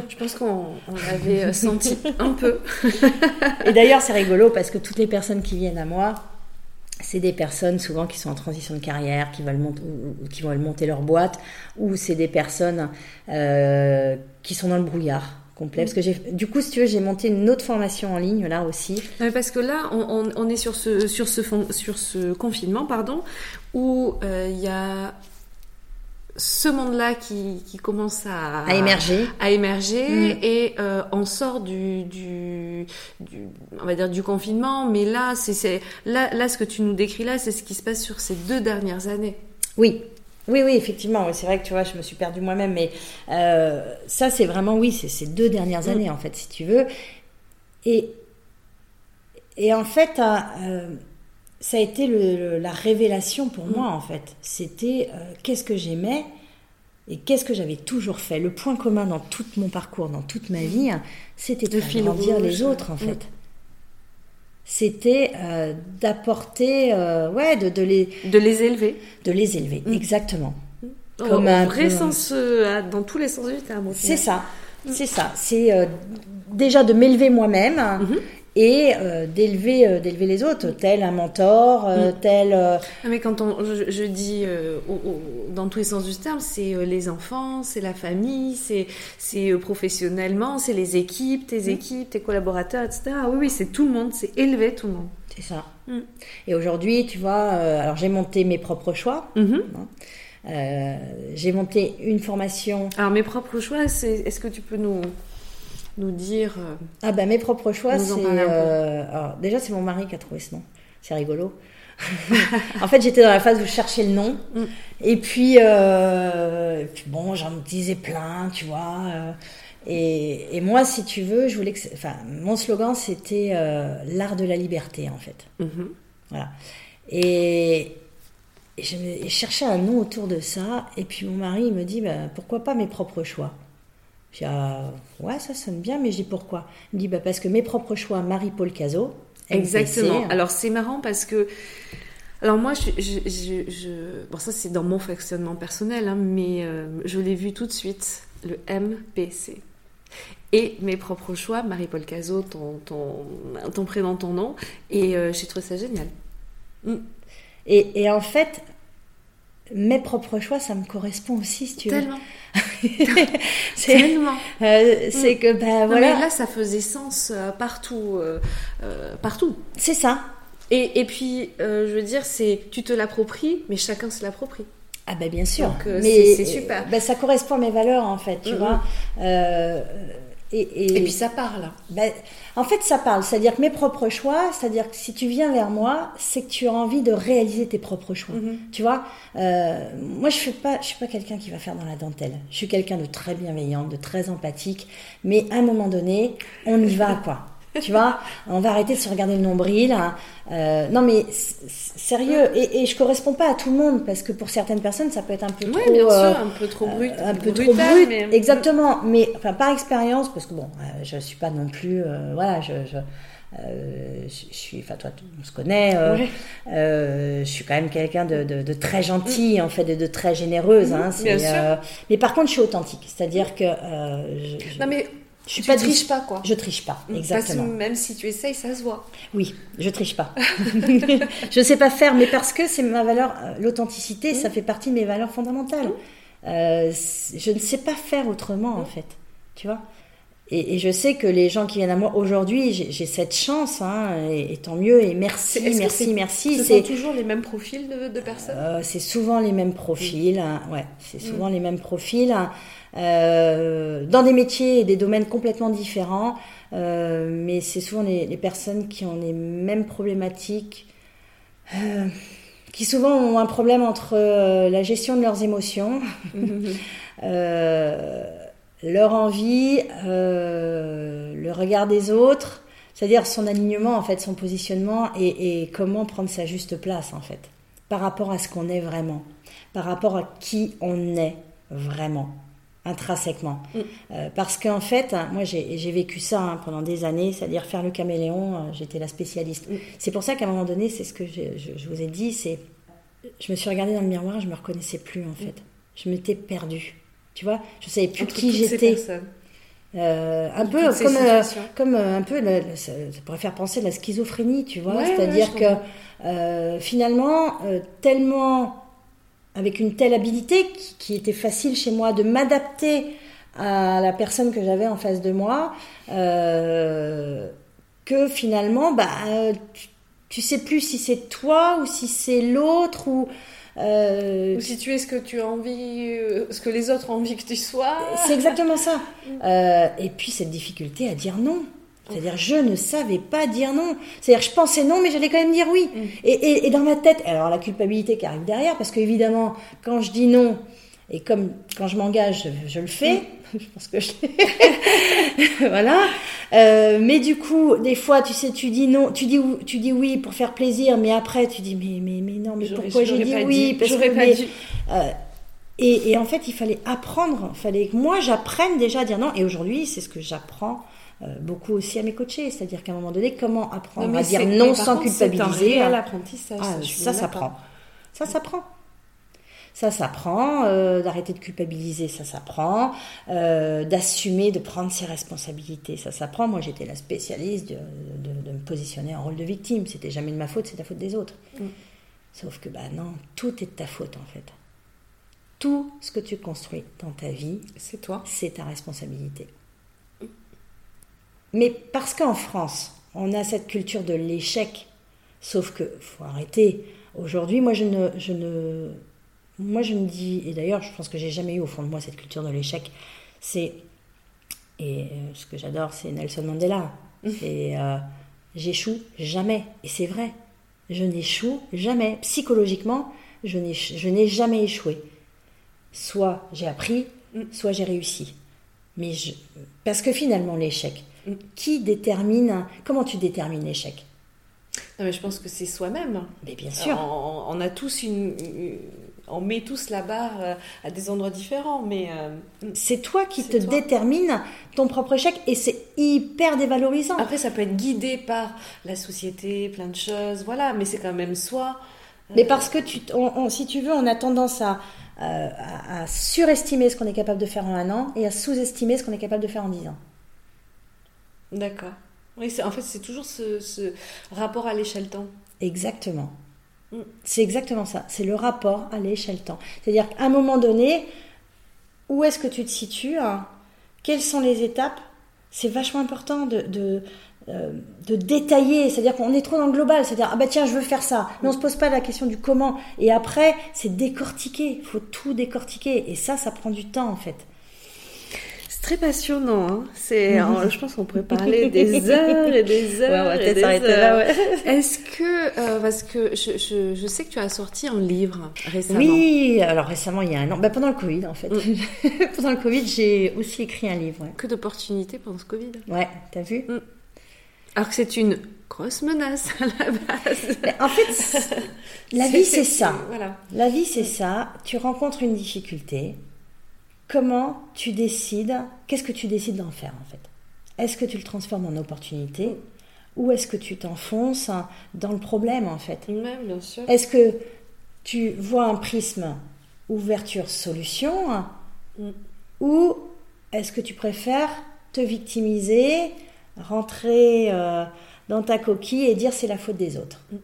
Je pense qu'on l'avait euh, senti un peu. et d'ailleurs, c'est rigolo parce que toutes les personnes qui viennent à moi, c'est des personnes souvent qui sont en transition de carrière, qui veulent monter, ou, qui veulent monter leur boîte, ou c'est des personnes euh, qui sont dans le brouillard. Complet. Parce que j'ai, du coup, si tu veux, j'ai monté une autre formation en ligne là aussi. parce que là, on, est sur ce, sur, ce, sur ce confinement, pardon, où euh, il y a ce monde-là qui, qui, commence à, à émerger, à émerger mm. et euh, on sort du, du, du, on va dire du confinement, mais là, c'est là, là, ce que tu nous décris là, c'est ce qui se passe sur ces deux dernières années. Oui, oui, oui, effectivement. C'est vrai que tu vois, je me suis perdue moi-même, mais euh, ça, c'est vraiment, oui, c'est ces deux dernières mm. années, en fait, si tu veux. Et, et en fait, euh, ça a été la révélation pour mm. moi, en fait. C'était euh, qu'est-ce que j'aimais et qu'est-ce que j'avais toujours fait. Le point commun dans tout mon parcours, dans toute ma vie, c'était de, faire grandir les autres, en mm. fait. C'était euh, d'apporter, euh, ouais, de, de, les... De les élever. De les élever, mm. exactement. Comme un vrai sens, dans tous les sens du terme. C'est ça, c'est ça. C'est déjà de m'élever moi-même, mm-hmm et euh, d'élever euh, d'élever les autres tel un mentor euh, mm. tel ah, mais quand on, je, dis dans tous les sens du terme c'est les enfants c'est la famille c'est c'est professionnellement c'est les équipes tes mm. équipes tes collaborateurs etc oui oui c'est tout le monde c'est élever tout le monde c'est ça mm. et aujourd'hui tu vois alors j'ai monté mes propres choix mm-hmm. hein. j'ai monté une formation alors mes propres choix c'est est-ce que tu peux nous nous dire euh, Ah ben mes propres choix, c'est... Euh, déjà c'est mon mari qui a trouvé ce nom. C'est rigolo. en fait, j'étais dans la phase où je cherchais le nom. Mm. Et puis, euh, puis bon, j'en disais plein, tu vois. Et, et, moi, si tu veux, je voulais que... Enfin, mon slogan, c'était l'art de la liberté, en fait. Mm-hmm. Voilà. Et, et je cherchais un nom autour de ça. Et puis mon mari, il me dit, bah, pourquoi pas mes propres choix? J'ai ah, ouais, ça sonne bien, mais j'ai pourquoi Il me dit, bah, parce que mes propres choix, Marie-Paul Cazot. Exactement. Alors, c'est marrant parce que. Alors, moi, je. je, Bon, ça, c'est dans mon fonctionnement personnel, hein, mais euh, je l'ai vu tout de suite, le MPC. Et mes propres choix, Marie-Paul Cazot, ton, ton, ton, prénom, ton nom. Et euh, j'ai trouvé ça génial. Mm. Et, et en fait, mes propres choix, ça me correspond aussi, si tu Tellement. veux. c'est Tellement. Euh, c'est que ben voilà. mais là, ça faisait sens euh, partout, euh, partout. C'est ça. Et, et puis, je veux dire, c'est tu te l'appropries, mais chacun se l'approprie. Ah ben bien sûr. mais c'est super. Ben, ça correspond à mes valeurs en fait, tu vois. Et, puis ça parle. Ben, en fait, ça parle. C'est-à-dire que mes propres choix, c'est-à-dire que si tu viens vers moi, c'est que tu as envie de réaliser tes propres choix. Mhm. Tu vois, euh, moi, je ne pas, je suis pas quelqu'un qui va faire dans la dentelle. Je suis quelqu'un de très bienveillant, de très empathique. Mais à un moment donné, on y va, quoi tu vois, on va arrêter de se regarder le nombril. Hein. Euh, non mais sérieux, et, et je correspond pas à tout le monde parce que pour certaines personnes ça peut être un peu oui, trop, bien sûr, euh, un peu trop brut, un peu trop brut, exactement. Mais enfin par expérience, parce que bon, euh, je suis pas non plus, voilà, je, je je, suis, enfin toi, on se connaît. je suis quand même quelqu'un de, de, très gentil, mm. en fait, de, de très généreuse. Hein, Bien sûr. mais par contre, je suis authentique, c'est-à-dire que. Je, non mais je suis tu pas triches pas, quoi. Je triche pas, exactement. Parce que même si tu essayes, ça se voit. Oui, je triche pas. je sais pas faire, mais parce que c'est ma valeur, euh, l'authenticité, ça mm. fait partie de mes valeurs fondamentales. Mm. Euh, je ne sais pas faire autrement, en mm. fait. Tu vois et, je sais que les gens qui viennent à moi aujourd'hui, j'ai cette chance, hein, et, tant mieux, et merci, merci, merci. Ce sont toujours les mêmes profils de, personnes? Euh, C'est souvent les mêmes profils, hein, ouais, c'est souvent les mêmes profils. Hein. Euh, dans des métiers et des domaines complètement différents, euh, mais c'est souvent les, personnes qui ont les mêmes problématiques, euh, qui souvent ont un problème entre la gestion de leurs émotions, leur envie, le regard des autres, c'est-à-dire son alignement en fait, son positionnement et, et comment prendre sa juste place en fait, par rapport à ce qu'on est vraiment, par rapport à qui on est vraiment intrinsèquement. Mm. Euh, parce qu'en fait, moi j'ai vécu ça hein, pendant des années, c'est-à-dire faire le caméléon, euh, j'étais la spécialiste. Mm. C'est pour ça qu'à un moment donné, c'est ce que je, je, vous ai dit, c'est je me suis regardée dans le miroir, je me reconnaissais plus en fait. Je m'étais perdue. Tu vois, je savais plus qui j'étais. Euh, un peu comme, euh, comme un peu, ça, pourrait faire penser à la schizophrénie, tu vois. C'est-à-dire que finalement, tellement avec une telle habilité qui, était facile chez moi de m'adapter à la personne que j'avais en face de moi, euh, que finalement, bah, tu, sais plus si c'est toi ou si c'est l'autre ou Euh, Ou si tu es ce que tu as envie, euh, ce que les autres ont envie que tu sois. C'est exactement ça. Euh, et puis cette difficulté à dire non. C'est-à-dire, je ne savais pas dire non. C'est-à-dire, je pensais non, mais j'allais quand même dire oui. Mm. Et, et, dans ma tête, alors la culpabilité qui arrive derrière, parce qu'évidemment, quand je dis non, et comme quand je m'engage, je, le fais. Mm. je pense que je voilà. Euh, mais du coup, des fois, tu sais, tu dis non, tu dis, tu dis oui pour faire plaisir, mais après, tu dis mais, mais, mais non, mais pourquoi j'ai dit oui? parce que, pas dû. Euh, et, et, en fait, il fallait apprendre, il fallait que moi j'apprenne déjà à dire non. Et aujourd'hui, c'est ce que j'apprends beaucoup aussi à mes coachés, c'est-à-dire qu'à un moment donné, comment apprendre à dire non sans culpabiliser. C'est un apprentissage. Ah, ça, ça prend. Ça, ça prend. Ça s'apprend, euh, d'arrêter de culpabiliser, ça s'apprend, euh, d'assumer, de prendre ses responsabilités, ça s'apprend. Moi, j'étais la spécialiste de, me positionner en rôle de victime. C'était jamais de ma faute, c'est la faute des autres. Mm. Sauf que, bah non, tout est de ta faute en fait. Tout ce que tu construis dans ta vie, c'est toi. C'est ta responsabilité. Mais parce qu'en France, on a cette culture de l'échec, sauf que faut arrêter. Aujourd'hui, moi, je ne, je ne, moi, je me dis, et d'ailleurs, je pense que j'ai jamais eu au fond de moi cette culture de l'échec. C'est, et euh, ce que j'adore, c'est Nelson Mandela. Et euh, j'échoue jamais. Et c'est vrai. Je n'échoue jamais. Psychologiquement, je n'ai jamais échoué. Soit j'ai appris, mm. soit j'ai réussi. Mais je, parce que finalement, l'échec. Qui détermine, comment tu détermines l'échec? Non, mais je pense que c'est soi-même. Mais bien sûr. On, a tous une, on met tous la barre euh, à des endroits différents, mais euh, c'est toi qui te détermine ton propre échec et c'est hyper dévalorisant. Après, ça peut être guidé par la société, plein de choses, voilà, mais c'est quand même soi. Mais parce que tu, si tu veux, on a tendance à, euh, à, surestimer ce qu'on est capable de faire en un an et à sous-estimer ce qu'on est capable de faire en dix ans. D'accord. Oui, en fait, c'est toujours ce, ce rapport à l'échelle temps. Exactement. C'est exactement ça. C'est le rapport à l'échelle temps. C'est-à-dire qu'à un moment donné, où est-ce que tu te situes hein? Quelles sont les étapes? C'est vachement important de, de, euh, détailler. C'est-à-dire qu'on est trop dans le global. C'est-à-dire, ah bah tiens, je veux faire ça. Mais on ne se pose pas la question du comment. Et après, c'est décortiquer. Il faut tout décortiquer. Et ça, ça prend du temps en fait très passionnant. Hein. C'est, je pense qu'on pourrait parler des heures et des heures. Ouais, on va peut-être s'arrêter là. Ouais. Est-ce que, euh, parce que je, je, sais que tu as sorti un livre récemment. Oui, alors récemment, il y a un an, bah, pendant le Covid en fait. Mm. pendant le Covid, j'ai aussi écrit un livre. Que d'opportunités pendant ce Covid. Ouais, t'as vu mm. Alors que c'est une grosse menace à la base. en fait, la vie c'est ça. Voilà. La vie c'est ça. Tu rencontres une difficulté comment tu décides, qu'est-ce que tu décides d'en faire en fait? Est-ce que tu le transformes en opportunité? Ou est-ce que tu t'enfonces dans le problème en fait? Même, bien sûr. Est-ce que tu vois un prisme ouverture-solution? Mm. ou est-ce que tu préfères te victimiser, rentrer euh, dans ta coquille et dire c'est la faute des autres? Mm.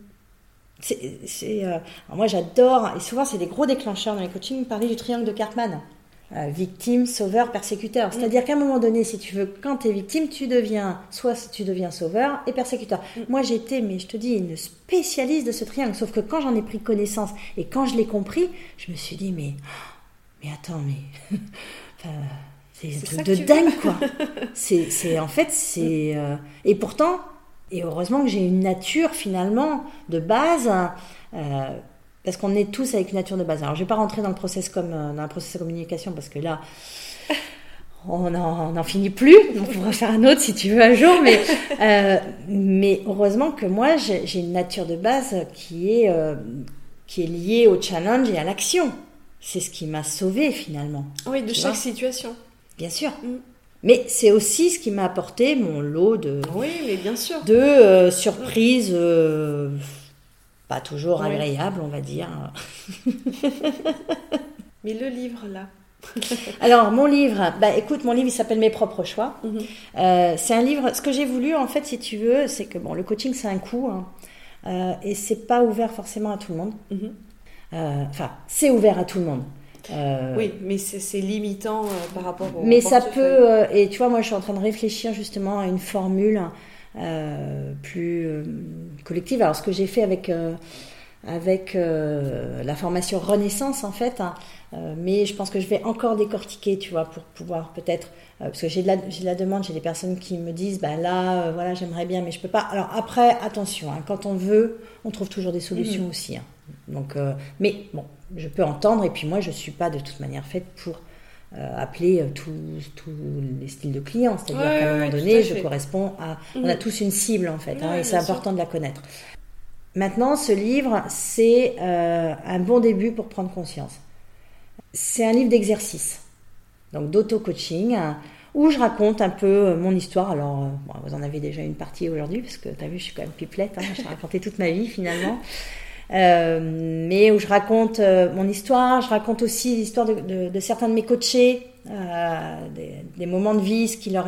c'est, euh, moi j'adore, et souvent c'est des gros déclencheurs dans les coachings, parler du triangle de Cartman. Euh, victime, sauveur, persécuteur. C'est-à-dire qu'à un moment donné, si tu veux, quand tu es victime, tu deviens, soit tu deviens sauveur et persécuteur. Mm. Moi, j'étais, mais je te dis, une spécialiste de ce triangle. Sauf que quand j'en ai pris connaissance et quand je l'ai compris, je me suis dit, mais, mais attends, mais. c'est un truc de dingue, quoi. c'est, en fait, c'est. Euh, et pourtant, et heureusement que j'ai une nature, finalement, de base. Euh, parce qu'on est tous avec une nature de base. Alors, je ne vais pas rentrer dans le process comme euh, dans le process de communication parce que là, on n'en finit plus. On pourra faire un autre si tu veux un jour. Mais, euh, mais heureusement que moi, j'ai une nature de base qui est, euh, qui est liée au challenge et à l'action. C'est ce qui m'a sauvée finalement. Oui, de chaque situation. Bien sûr. Mm. Mais c'est aussi ce qui m'a apporté mon lot de, oui, mais bien sûr. de surprises pas toujours agréable, on va dire. Mais le livre, là Alors, mon livre, bah, écoute, mon livre, il s'appelle Mes propres choix. Mhm. Euh, c'est un livre, ce que j'ai voulu, en fait, si tu veux, c'est que bon, le coaching, c'est un coût, hein, euh, et c'est pas ouvert forcément à tout le monde. Mhm. Euh, enfin, c'est ouvert à tout le monde. oui, mais c'est limitant par rapport au. Mais ça peut, et tu vois, moi, je suis en train de réfléchir justement à une formule plus euh, collective. Alors, ce que j'ai fait avec, euh, avec la formation Renaissance en fait. Hein. mais je pense que je vais encore décortiquer, tu vois, pour pouvoir peut-être parce que j'ai de, la, de la demande, j'ai des personnes qui me disent, bah là, voilà, j'aimerais bien, mais je peux pas. Alors après, attention, hein, quand on veut, on trouve toujours des solutions mmh. aussi. Hein. Donc, mais bon, je peux entendre, et puis moi, je suis pas de toute manière faite pour euh, appeler euh, tous les styles de clients. C'est-à-dire qu'à un moment donné, je corresponds à. On a mm. tous une cible en fait, hein, et c'est important de la connaître. Maintenant, ce livre, c'est euh, un bon début pour prendre conscience. C'est un livre d'exercice, donc d'auto-coaching, où je raconte un peu mon histoire. Alors, vous en avez déjà une partie aujourd'hui, parce que tu as vu, je suis quand même pipelette, hein, je t'ai raconté toute ma vie finalement. Euh, mais où je raconte euh, mon histoire, je raconte aussi l'histoire de, de, certains de mes coachés, euh, des, moments de vie, ce qu'ils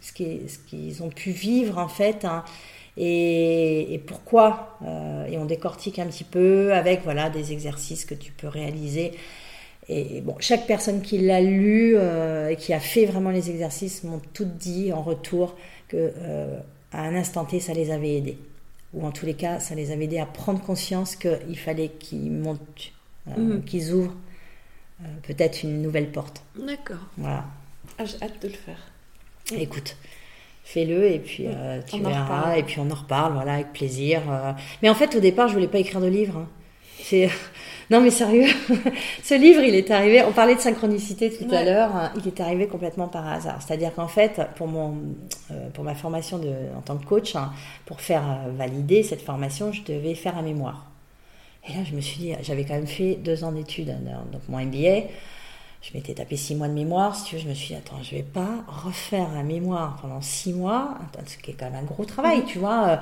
ce qu'ils ont pu vivre en fait, hein, et, et, pourquoi. et on décortique un petit peu avec voilà des exercices que tu peux réaliser. Et bon, chaque personne qui l'a lu et qui a fait vraiment les exercices m'ont toutes dit en retour que à un instant T, ça les avait aidés ou en tous les cas, ça les avait aidés à prendre conscience qu'il fallait qu'ils montent, euh, mhm. qu'ils ouvrent euh, peut-être une nouvelle porte. D'accord. Voilà. Ah, j'ai hâte de le faire. Écoute, fais-le et puis euh, tu verras et puis on en reparle, voilà, avec plaisir. Mais en fait, au départ, je voulais pas écrire de livre. Hein. C'est non, mais sérieux, ce livre, il est arrivé. On parlait de synchronicité tout à l'heure. Il est arrivé complètement par hasard. C'est-à-dire qu'en fait, pour mon, euh, pour ma formation de, en tant que coach, hein, pour faire euh, valider cette formation, je devais faire un mémoire. Et là, je me suis dit, j'avais quand même fait deux ans d'études, donc mon MBA. Je m'étais tapé six mois de mémoire. Si tu veux, je me suis dit, attends, je vais pas refaire un mémoire pendant six mois, ce qui est quand même un gros travail, tu vois euh,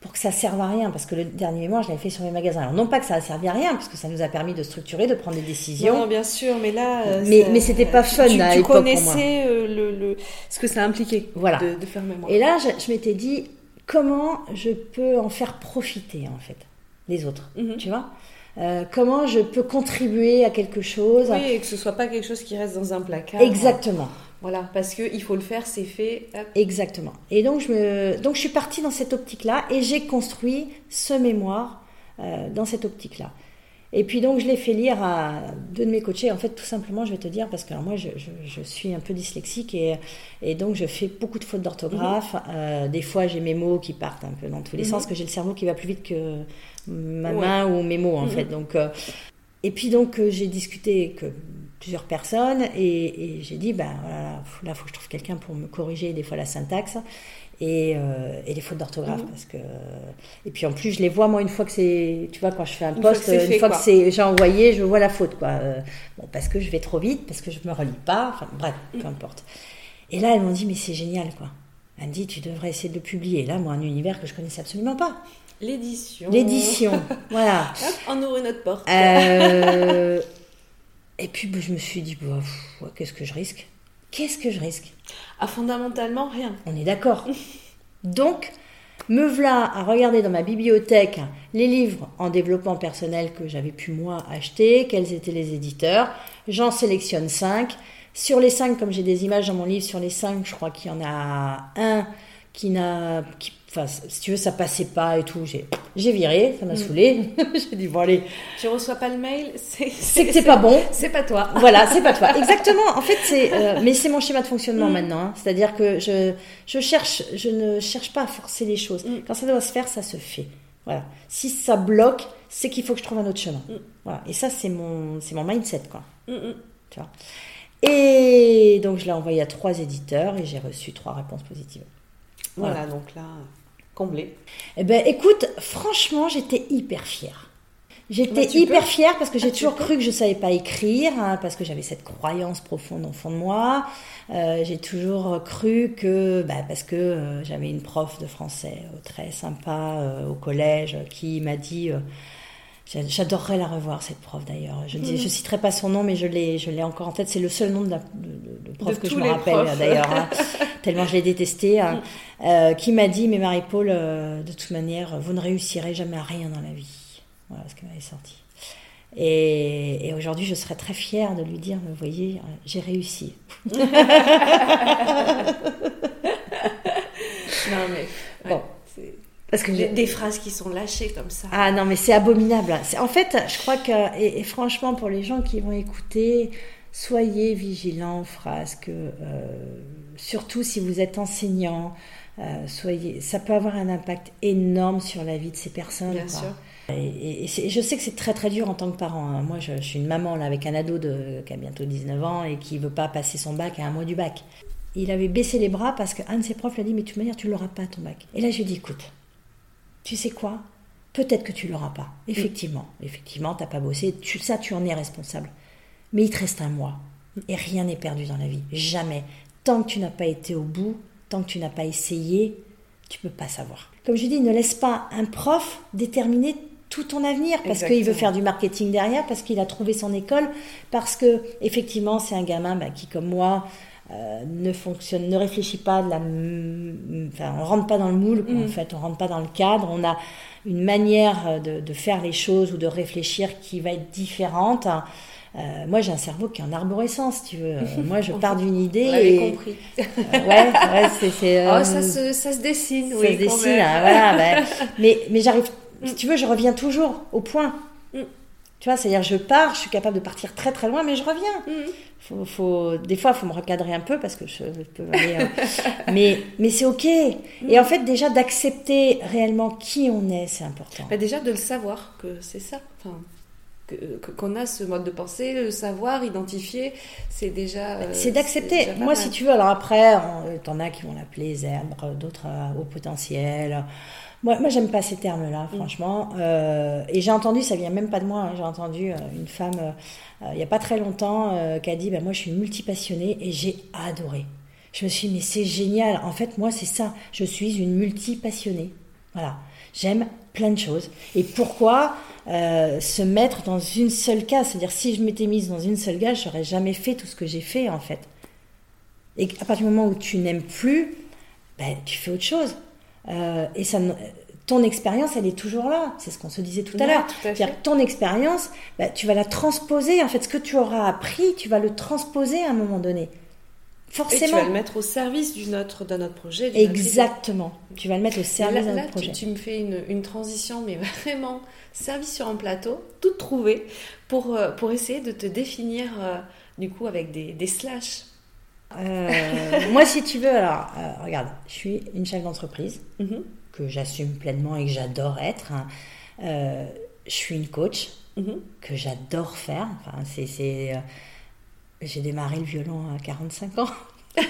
pour que ça serve à rien, parce que le dernier mémoire, je l'avais fait sur mes magasins. Alors non pas que ça a servi à rien, parce que ça nous a permis de structurer, de prendre des décisions. Non, bien sûr, mais là, euh, mais mais c'était pas fun tu, à tu connaissais euh, le, le, ce que ça impliquait. Voilà. De, de faire mémoire. Et là, je, m'étais dit comment je peux en faire profiter en fait les autres, mhm. tu vois? Euh, comment je peux contribuer à quelque chose. Oui, et que ce soit pas quelque chose qui reste dans un placard. Exactement. Voilà, parce qu'il faut le faire, c'est fait. Exactement. Et donc je, me, donc je suis partie dans cette optique-là et j'ai construit ce mémoire euh, dans cette optique-là. Et puis donc je l'ai fait lire à deux de mes coachés. En fait, tout simplement, je vais te dire, parce que moi, je, je, suis un peu dyslexique et, et, donc je fais beaucoup de fautes d'orthographe. Mhm. Euh, des fois, j'ai mes mots qui partent un peu dans tous les mhm. sens, que j'ai le cerveau qui va plus vite que ma main ou mes mots, en mhm. fait. Donc, euh, et puis donc j'ai discuté que plusieurs personnes et, j'ai dit ben voilà, là faut que je trouve quelqu'un pour me corriger des fois la syntaxe et, euh, et les fautes d'orthographe mhm. parce que et puis en plus je les vois moi une fois que c'est tu vois quand je fais un poste une fois que c'est j'ai envoyé je vois la faute quoi. Euh, bon parce que je vais trop vite parce que je me relis pas enfin bref peu mhm. importe. Et là elles m'ont dit mais c'est génial quoi. Elle me dit tu devrais essayer de le publier. Là moi un univers que je connaissais absolument pas. L'édition. L'édition voilà. Hop, on ouvre notre porte. Euh, Et puis bah, je me suis dit, bah, qu'est-ce que je risque? Qu'est-ce que je risque? Ah, fondamentalement, rien. On est d'accord. Donc, me voilà à regarder dans ma bibliothèque les livres en développement personnel que j'avais pu moi acheter, quels étaient les éditeurs. J'en sélectionne cinq. Sur les cinq, comme j'ai des images dans mon livre, sur les cinq, je crois qu'il y en a un qui n'a, qui Enfin, si tu veux, ça passait pas et tout. J'ai viré, ça m'a mm. saoulé. j'ai dit, bon, allez. Tu reçois pas le mail, c'est que c'est pas bon. C'est pas toi. Voilà, c'est pas toi. Exactement. En fait, c'est. Euh, mais c'est mon schéma de fonctionnement mm. maintenant. Hein. C'est-à-dire que je, je, cherche, je ne cherche pas à forcer les choses. Mm. Quand ça doit se faire, ça se fait. Voilà. Si ça bloque, c'est qu'il faut que je trouve un autre chemin. Voilà. Et ça, c'est mon, mon mindset, quoi. Tu vois. Et donc, je l'ai envoyé à trois éditeurs et j'ai reçu trois réponses positives. Voilà, donc là, comblé. Eh ben, écoute, franchement, j'étais hyper fière. J'étais bah, hyper fière parce que j'ai ah, toujours cru que je savais pas écrire, hein, parce que j'avais cette croyance profonde au fond de moi. Euh, j'ai toujours cru que, bah, parce que euh, j'avais une prof de français euh, très sympa au collège qui m'a dit J'adorerais la revoir, cette prof d'ailleurs. Je ne je citerai pas son nom, mais je l'ai, je l'ai encore en tête. C'est le seul nom de, la, de, prof que je me rappelle d'ailleurs, hein. tellement je l'ai détesté. Hein. Mm. Euh, qui m'a dit, mais Marie-Paul, euh, de toute manière, vous ne réussirez jamais à rien dans la vie. Voilà ce qu'elle m'avait sorti. Et, et aujourd'hui, je serais très fière de lui dire, vous voyez, euh, j'ai réussi. non mais bon. Parce que des, phrases qui sont lâchées comme ça. Ah non, mais c'est abominable. En fait, je crois que, et, franchement, pour les gens qui vont écouter, soyez vigilants aux phrases que, euh, surtout si vous êtes enseignant, euh, soyez, ça peut avoir un impact énorme sur la vie de ces personnes. Bien sûr. Et, je sais que c'est très très dur en tant que parent. Hein. Moi, je, suis une maman là avec un ado de, qui a bientôt 19 ans et qui veut pas passer son bac à un mois du bac. Il avait baissé les bras parce qu'un de ses profs lui a dit mais de toute manière tu l'auras pas ton bac. Et là je lui ai dit écoute, tu sais quoi? Peut-être que tu l'auras pas. Effectivement, effectivement, t'as pas bossé. Tu, ça, tu en es responsable. Mais il te reste un mois. Et rien n'est perdu dans la vie. Jamais. Tant que tu n'as pas été au bout, tant que tu n'as pas essayé, tu peux pas savoir. Comme je dis, ne laisse pas un prof déterminer tout ton avenir parce qu'il veut faire du marketing derrière, parce qu'il a trouvé son école, parce que effectivement c'est un gamin bah, qui comme moi euh, ne fonctionne, ne réfléchit pas, de la, enfin, on rentre pas dans le moule, en mm. fait, on rentre pas dans le cadre, on a une manière de, de, faire les choses ou de réfléchir qui va être différente. Euh, moi, j'ai un cerveau qui est en arborescence, tu veux. Euh, moi, je pars d'une idée. et... compris. Euh, ouais, ouais c'est. oh, ça se, ça se dessine, ça oui. Ça se dessine, hein, voilà. Mais mais j'arrive, si tu veux, je reviens toujours au point. Mm. Tu vois, c'est-à-dire, je pars, je suis capable de partir très très loin, mais je reviens. Mm. Faut, faut, des fois, il faut me recadrer un peu parce que je, peux aller. mais mais c'est OK. Et en mm. fait, déjà, d'accepter réellement qui on est, c'est important. Bah déjà, de le savoir que c'est ça. Enfin qu'on a ce mode de pensée, le savoir, identifier, c'est déjà. Euh, c'est d'accepter. Moi, si tu veux, alors après, t'en as qui vont l'appeler zèbre, d'autres euh, au potentiel. Moi, moi j'aime pas ces termes-là, mm. franchement. Euh, et j'ai entendu, ça vient même pas de moi, hein, j'ai entendu une femme, il n'y a pas très longtemps, qui a dit ben, Moi, je suis multipassionnée et j'ai adoré. Je me suis dit Mais c'est génial. En fait, moi, c'est ça. Je suis une multipassionnée. Voilà. J'aime plein de choses. Et pourquoi? Euh, se mettre dans une seule case C'est-à-dire, si je m'étais mise dans une seule case, j'aurais jamais fait tout ce que j'ai fait, en fait. Et à partir du moment où tu n'aimes plus, ben, tu fais autre chose. Euh, et ça, ton expérience, elle est toujours là. C'est ce qu'on se disait tout à l'heure. C'est-à-dire ton expérience, ben, tu vas la transposer. En fait, ce que tu auras appris, tu vas le transposer à un moment donné. Forcément. Et tu vas le mettre au service du notre, d'un autre projet. Exactement. Tu vas le mettre au service d'un autre projet. Tu, tu me fais une, une, transition, mais vraiment service sur un plateau, tout trouvé, pour, euh, pour essayer de te définir, euh, du coup, avec des, des slash. Euh, moi, si tu veux, alors, regarde, je suis une chef d'entreprise mhm. que j'assume pleinement et que j'adore être. Hein. je suis une coach mhm. que j'adore faire. Enfin, c'est j'ai démarré le violon à 45 ans.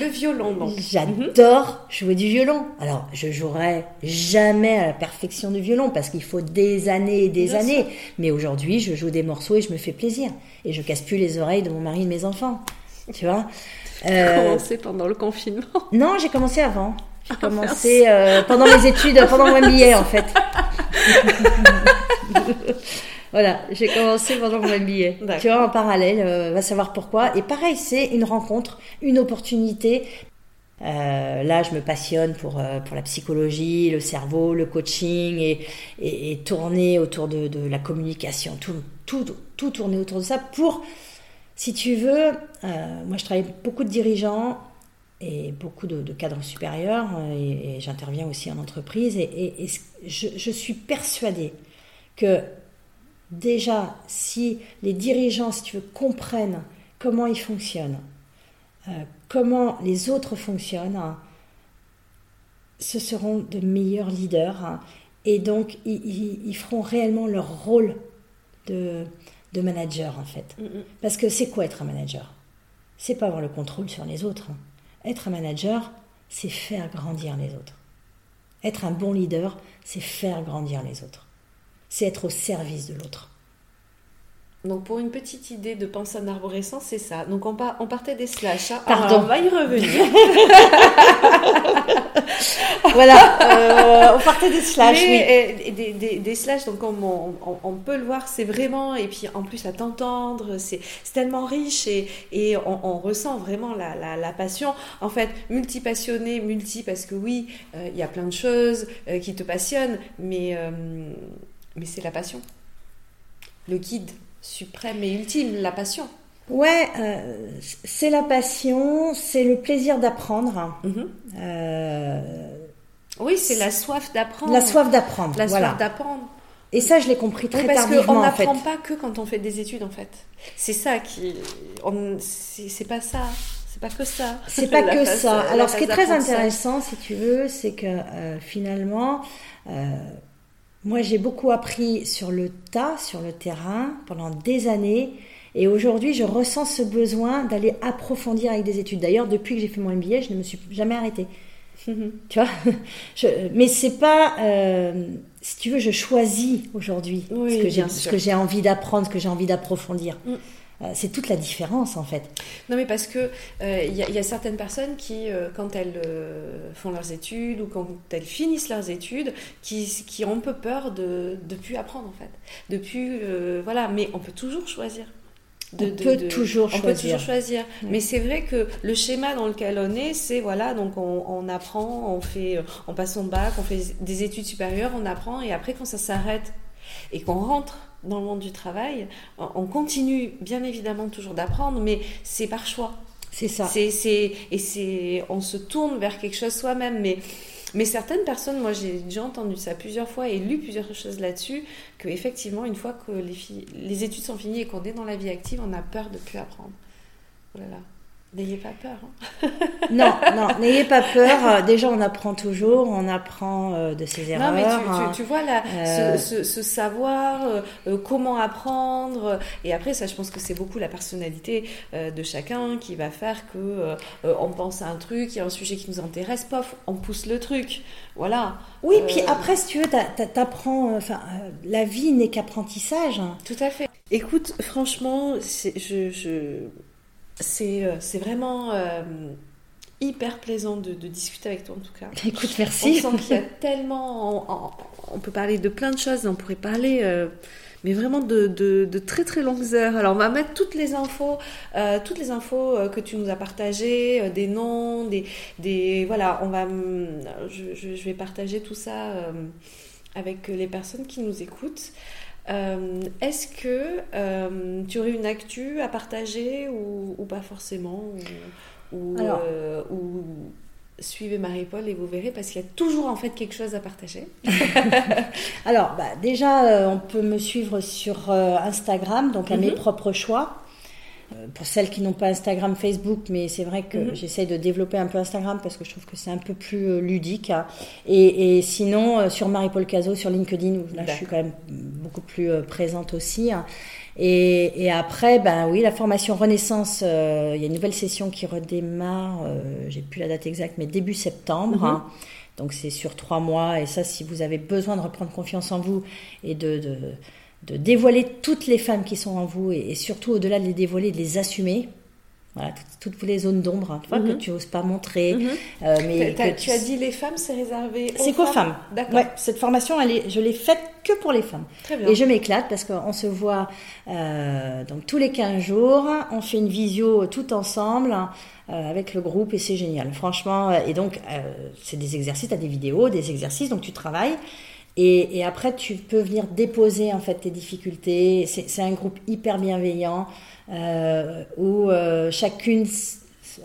le violon, donc. J'adore jouer du violon. Alors, je jouerai jamais à la perfection du violon parce qu'il faut des années et des années. Mais aujourd'hui, je joue des morceaux et je me fais plaisir. Et je casse plus les oreilles de mon mari et de mes enfants. Tu vois? Euh... commencé pendant le confinement Non, j'ai commencé avant. J'ai ah, commencé euh, pendant mes études, pendant mon MBA en fait. Voilà, j'ai commencé pendant mon MBA. Tu vois, en parallèle, euh, va savoir pourquoi. Et pareil, c'est une rencontre, une opportunité. Euh, là, je me passionne pour, euh, pour la psychologie, le cerveau, le coaching et, et, tourner autour de, de, la communication, tout, tout, tout tourner autour de ça pour, si tu veux, moi je travaille beaucoup de dirigeants et beaucoup de, de cadres supérieurs et, j'interviens aussi en entreprise et, et je, je suis persuadée que déjà, si les dirigeants, si tu veux, comprennent comment ils fonctionnent, euh, comment les autres fonctionnent, hein, ce seront de meilleurs leaders hein, et donc ils, feront réellement leur rôle de, manager en fait. Mm, mm. Parce que c'est quoi être un manager? C'est pas avoir le contrôle sur les autres. Hein. Être un manager, c'est faire grandir les autres. Être un bon leader, c'est faire grandir les autres c'est être au service de l'autre. Donc pour une petite idée de pensée en arborescence, c'est ça. Donc on, on partait des slash. Hein. Pardon. on va y revenir. voilà, euh, on partait des slash. oui. des, des, des, slash, donc on, on, peut le voir, c'est vraiment, et puis en plus à t'entendre, c'est tellement riche et, et on, ressent vraiment la, la, la, passion. En fait, multi-passionné, multi parce que oui, euh, il y a plein de choses euh, qui te passionnent, mais mais c'est la passion. Le guide suprême et ultime, la passion. Ouais, euh, c'est la passion, c'est le plaisir d'apprendre. Mhm. Euh, Oui, c'est la soif d'apprendre. La soif d'apprendre. La voilà. soif d'apprendre. Et ça, je l'ai compris très oui, parce tardivement qu'on en fait. n'apprend pas que quand on fait des études en fait. C'est ça qui, c'est pas ça. C'est pas que ça. C'est pas que phase- ça. Alors, ce qui est très intéressant, si tu veux, c'est que euh, finalement, moi, j'ai beaucoup appris sur le tas, sur le terrain, pendant des années. Et aujourd'hui, je ressens ce besoin d'aller approfondir avec des études. D'ailleurs, depuis que j'ai fait mon MBA, je ne me suis jamais arrêtée. Tu vois? Je- Mais c'est pas. euh, si tu veux, je choisis aujourd'hui Oui, ce j'ai que j'ai envie d'apprendre, ce que j'ai envie d'approfondir. Mm. Euh, c'est toute la différence, en fait. Non, mais parce que euh, il y, a- il y a certaines personnes qui, euh, quand elles euh, font leurs études ou quand elles finissent leurs études, qui, qui ont un peu peur de ne plus apprendre en fait. De plus, euh, voilà, mais on peut toujours choisir. On peut toujours on peut toujours choisir. Ouais. Mais c'est vrai que le schéma dans lequel on est, c'est voilà, donc on, on apprend, on fait, euh, on passe son bac, on fait des études supérieures, on apprend, et après quand ça s'arrête et qu'on rentre dans le monde du travail, on on continue bien évidemment toujours d'apprendre, mais c'est par choix. C'est ça. C'est, c'est, et c'est, on se tourne vers quelque chose soi-même. Mais, mais certaines personnes, moi j'ai déjà entendu ça plusieurs fois et lu plusieurs choses là-dessus, que effectivement, une fois que les, filles, les études sont finies et qu'on est dans la vie active, on a peur de plus apprendre. Oh là là. N'ayez pas peur. hein. Non, non, n'ayez pas peur. Euh, Déjà, on apprend toujours, on apprend euh, de ses erreurs. Non, mais tu, hein. tu, tu vois là, Euh, ce, ce- ce savoir, euh, euh, comment apprendre, et après ça, je pense que c'est beaucoup la personnalité de chacun qui va faire que on pense à un truc, il y a un sujet qui nous intéresse, pof, on pousse le truc, voilà. Oui, puis après, si tu veux, t'a- t'a- t'apprends. Enfin, la vie n'est qu'apprentissage. Tout à fait. Écoute, franchement, je- c'est euh, c'est vraiment euh, hyper plaisant de, de discuter avec toi en tout cas. Écoute, On merci. sent qu'il y a tellement. On, on- on peut parler de plein de choses, on pourrait parler. euh, mais vraiment de, de- de très très longues heures. Alors on va mettre toutes les infos, euh, toutes les infos que tu nous as partagées, des noms, des, des voilà, on va, hum, je, vais partager tout ça avec les personnes qui nous écoutent. Euh, Est-ce que euh, tu aurais une actu à partager ou, ou pas forcément ou, ou, Alors. euh, ou suivez Marie-Paul et vous verrez parce qu'il y a toujours en fait quelque chose à partager. Alors, bah, déjà, on peut me suivre sur Instagram, donc à Mhm. mes propres choix. Euh, pour celles qui n'ont pas Instagram, Facebook, mais c'est vrai que Mhm. j'essaye de développer un peu Instagram parce que je trouve que c'est un peu plus euh, ludique. hein. Et, et sinon, euh, sur Marie-Paul Cazot, sur LinkedIn, où là je suis quand même beaucoup plus présente aussi. hein. Et, et après, ben oui, la formation Renaissance, euh, il y a une nouvelle session qui redémarre, euh, j'ai plus la date exacte, mais début septembre. Mhm. hein. Donc c'est sur trois mois. Et ça, si vous avez besoin de reprendre confiance en vous et de, de, de dévoiler toutes les femmes qui sont en vous, et, et surtout au-delà de les dévoiler, de les assumer. Voilà, toutes, toutes les zones d'ombre hein, tu vois, Mhm. que tu oses pas montrer. Mhm. euh, mais que tu as dit les femmes, c'est réservé aux C'est qu'aux femmes. D'accord. Ouais, cette formation, elle est, je l'ai faite que pour les femmes. Très bien. Et je m'éclate parce qu'on se voit euh, donc tous les 15 jours, on fait une visio tout ensemble euh, avec le groupe et c'est génial. Franchement, et donc euh, c'est des exercices, tu as des vidéos, des exercices, donc tu travailles. Et, et après, tu peux venir déposer en fait tes difficultés. C'est un groupe hyper bienveillant euh, où euh, chacune,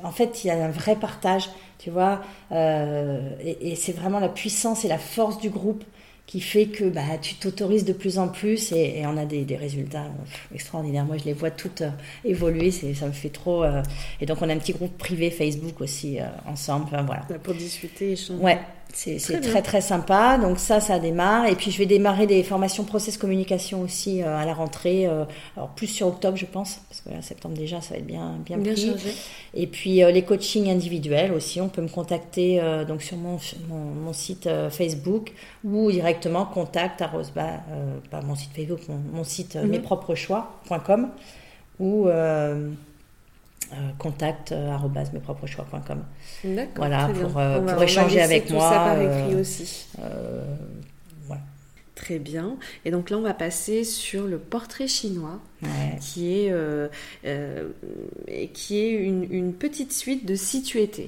en fait, il y a un vrai partage, tu vois. euh, et et c'est vraiment la puissance et la force du groupe qui fait que bah, tu t'autorises de plus en plus et, et on a des, des résultats pff, extraordinaires. Moi, je les vois toutes euh, évoluer, ça me fait trop. euh, Et donc, on a un petit groupe privé Facebook aussi euh, ensemble. Enfin, voilà. Pour discuter, échanger. Ouais, c'est Très très très sympa. Donc ça, ça démarre. Et puis je vais démarrer des formations process communication aussi euh, à la rentrée. euh, alors plus sur octobre, je pense, parce que là, septembre déjà, ça va être bien bien, Bien pris. Et puis euh, les coachings individuels aussi, on peut me contacter donc sur mon, mon, mon site Facebook ou directement contact arrobas, euh, pas mon site Facebook, mon, mon site mespropreschoi.com ou euh, euh, contact euh. Voilà, pour, euh, pour échanger avec tout moi, ça par écrit aussi. Voilà. Très bien. Et donc là, on va passer sur le portrait chinois, Ouais. qui est, euh, euh, qui est une, une petite suite de si tu étais.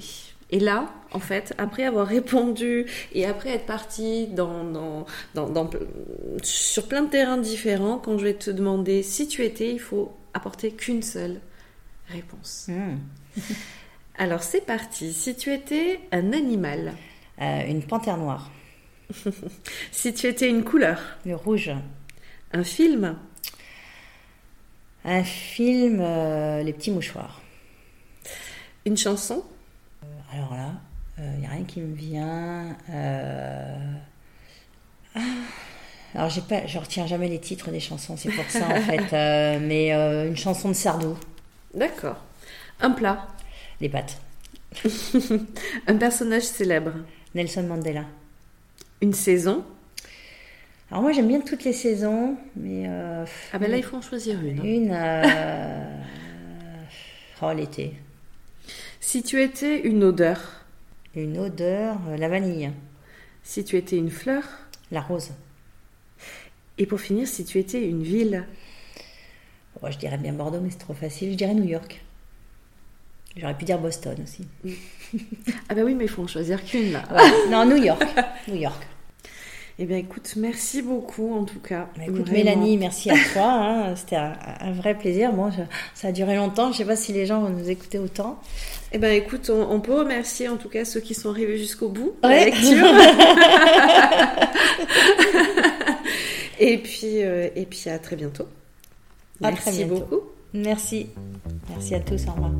Et là, en fait, après avoir répondu et après être parti dans, dans, dans, dans- sur plein de terrains différents, quand je vais te demander si tu étais, il faut apporter qu'une seule réponse. Hmm. Alors c'est parti. Si tu étais un animal, Euh, une panthère noire. si tu étais une couleur Le rouge. Un film Un film, euh, Les petits mouchoirs. Une chanson Euh, Alors là, il n'y a rien qui me vient. Ah, Alors j'ai pas, je retiens jamais les titres des chansons, c'est pour ça en fait. Mais une chanson de Sardou, D'accord. Un plat Les pâtes. Un personnage célèbre Nelson Mandela. Une saison Alors moi j'aime bien toutes les saisons, mais euh, Ah ben là, il faut en choisir une. hein. une. euh, Oh l'été. Si tu étais une odeur Une odeur, euh, la vanille, Si tu étais une fleur la rose. Et pour finir, si tu étais une ville Oh, je dirais bien Bordeaux, mais c'est trop facile. Je dirais New York. J'aurais pu dire Boston aussi. Ah ben oui, mais il faut en choisir qu'une là. Ouais. Non, New York. New York. Eh bien écoute, merci beaucoup en tout cas. Bah, écoute, Vraiment. Mélanie, merci à toi. hein. C'était un, un vrai plaisir. Bon, je- ça a duré longtemps. Je sais pas si les gens vont nous écouter autant. Eh ben écoute, on, on peut remercier en tout cas ceux qui sont arrivés jusqu'au bout de Ouais. la lecture. et puis euh, et puis à très bientôt. À Merci très bientôt. beaucoup. Merci. Merci à tous. Au revoir.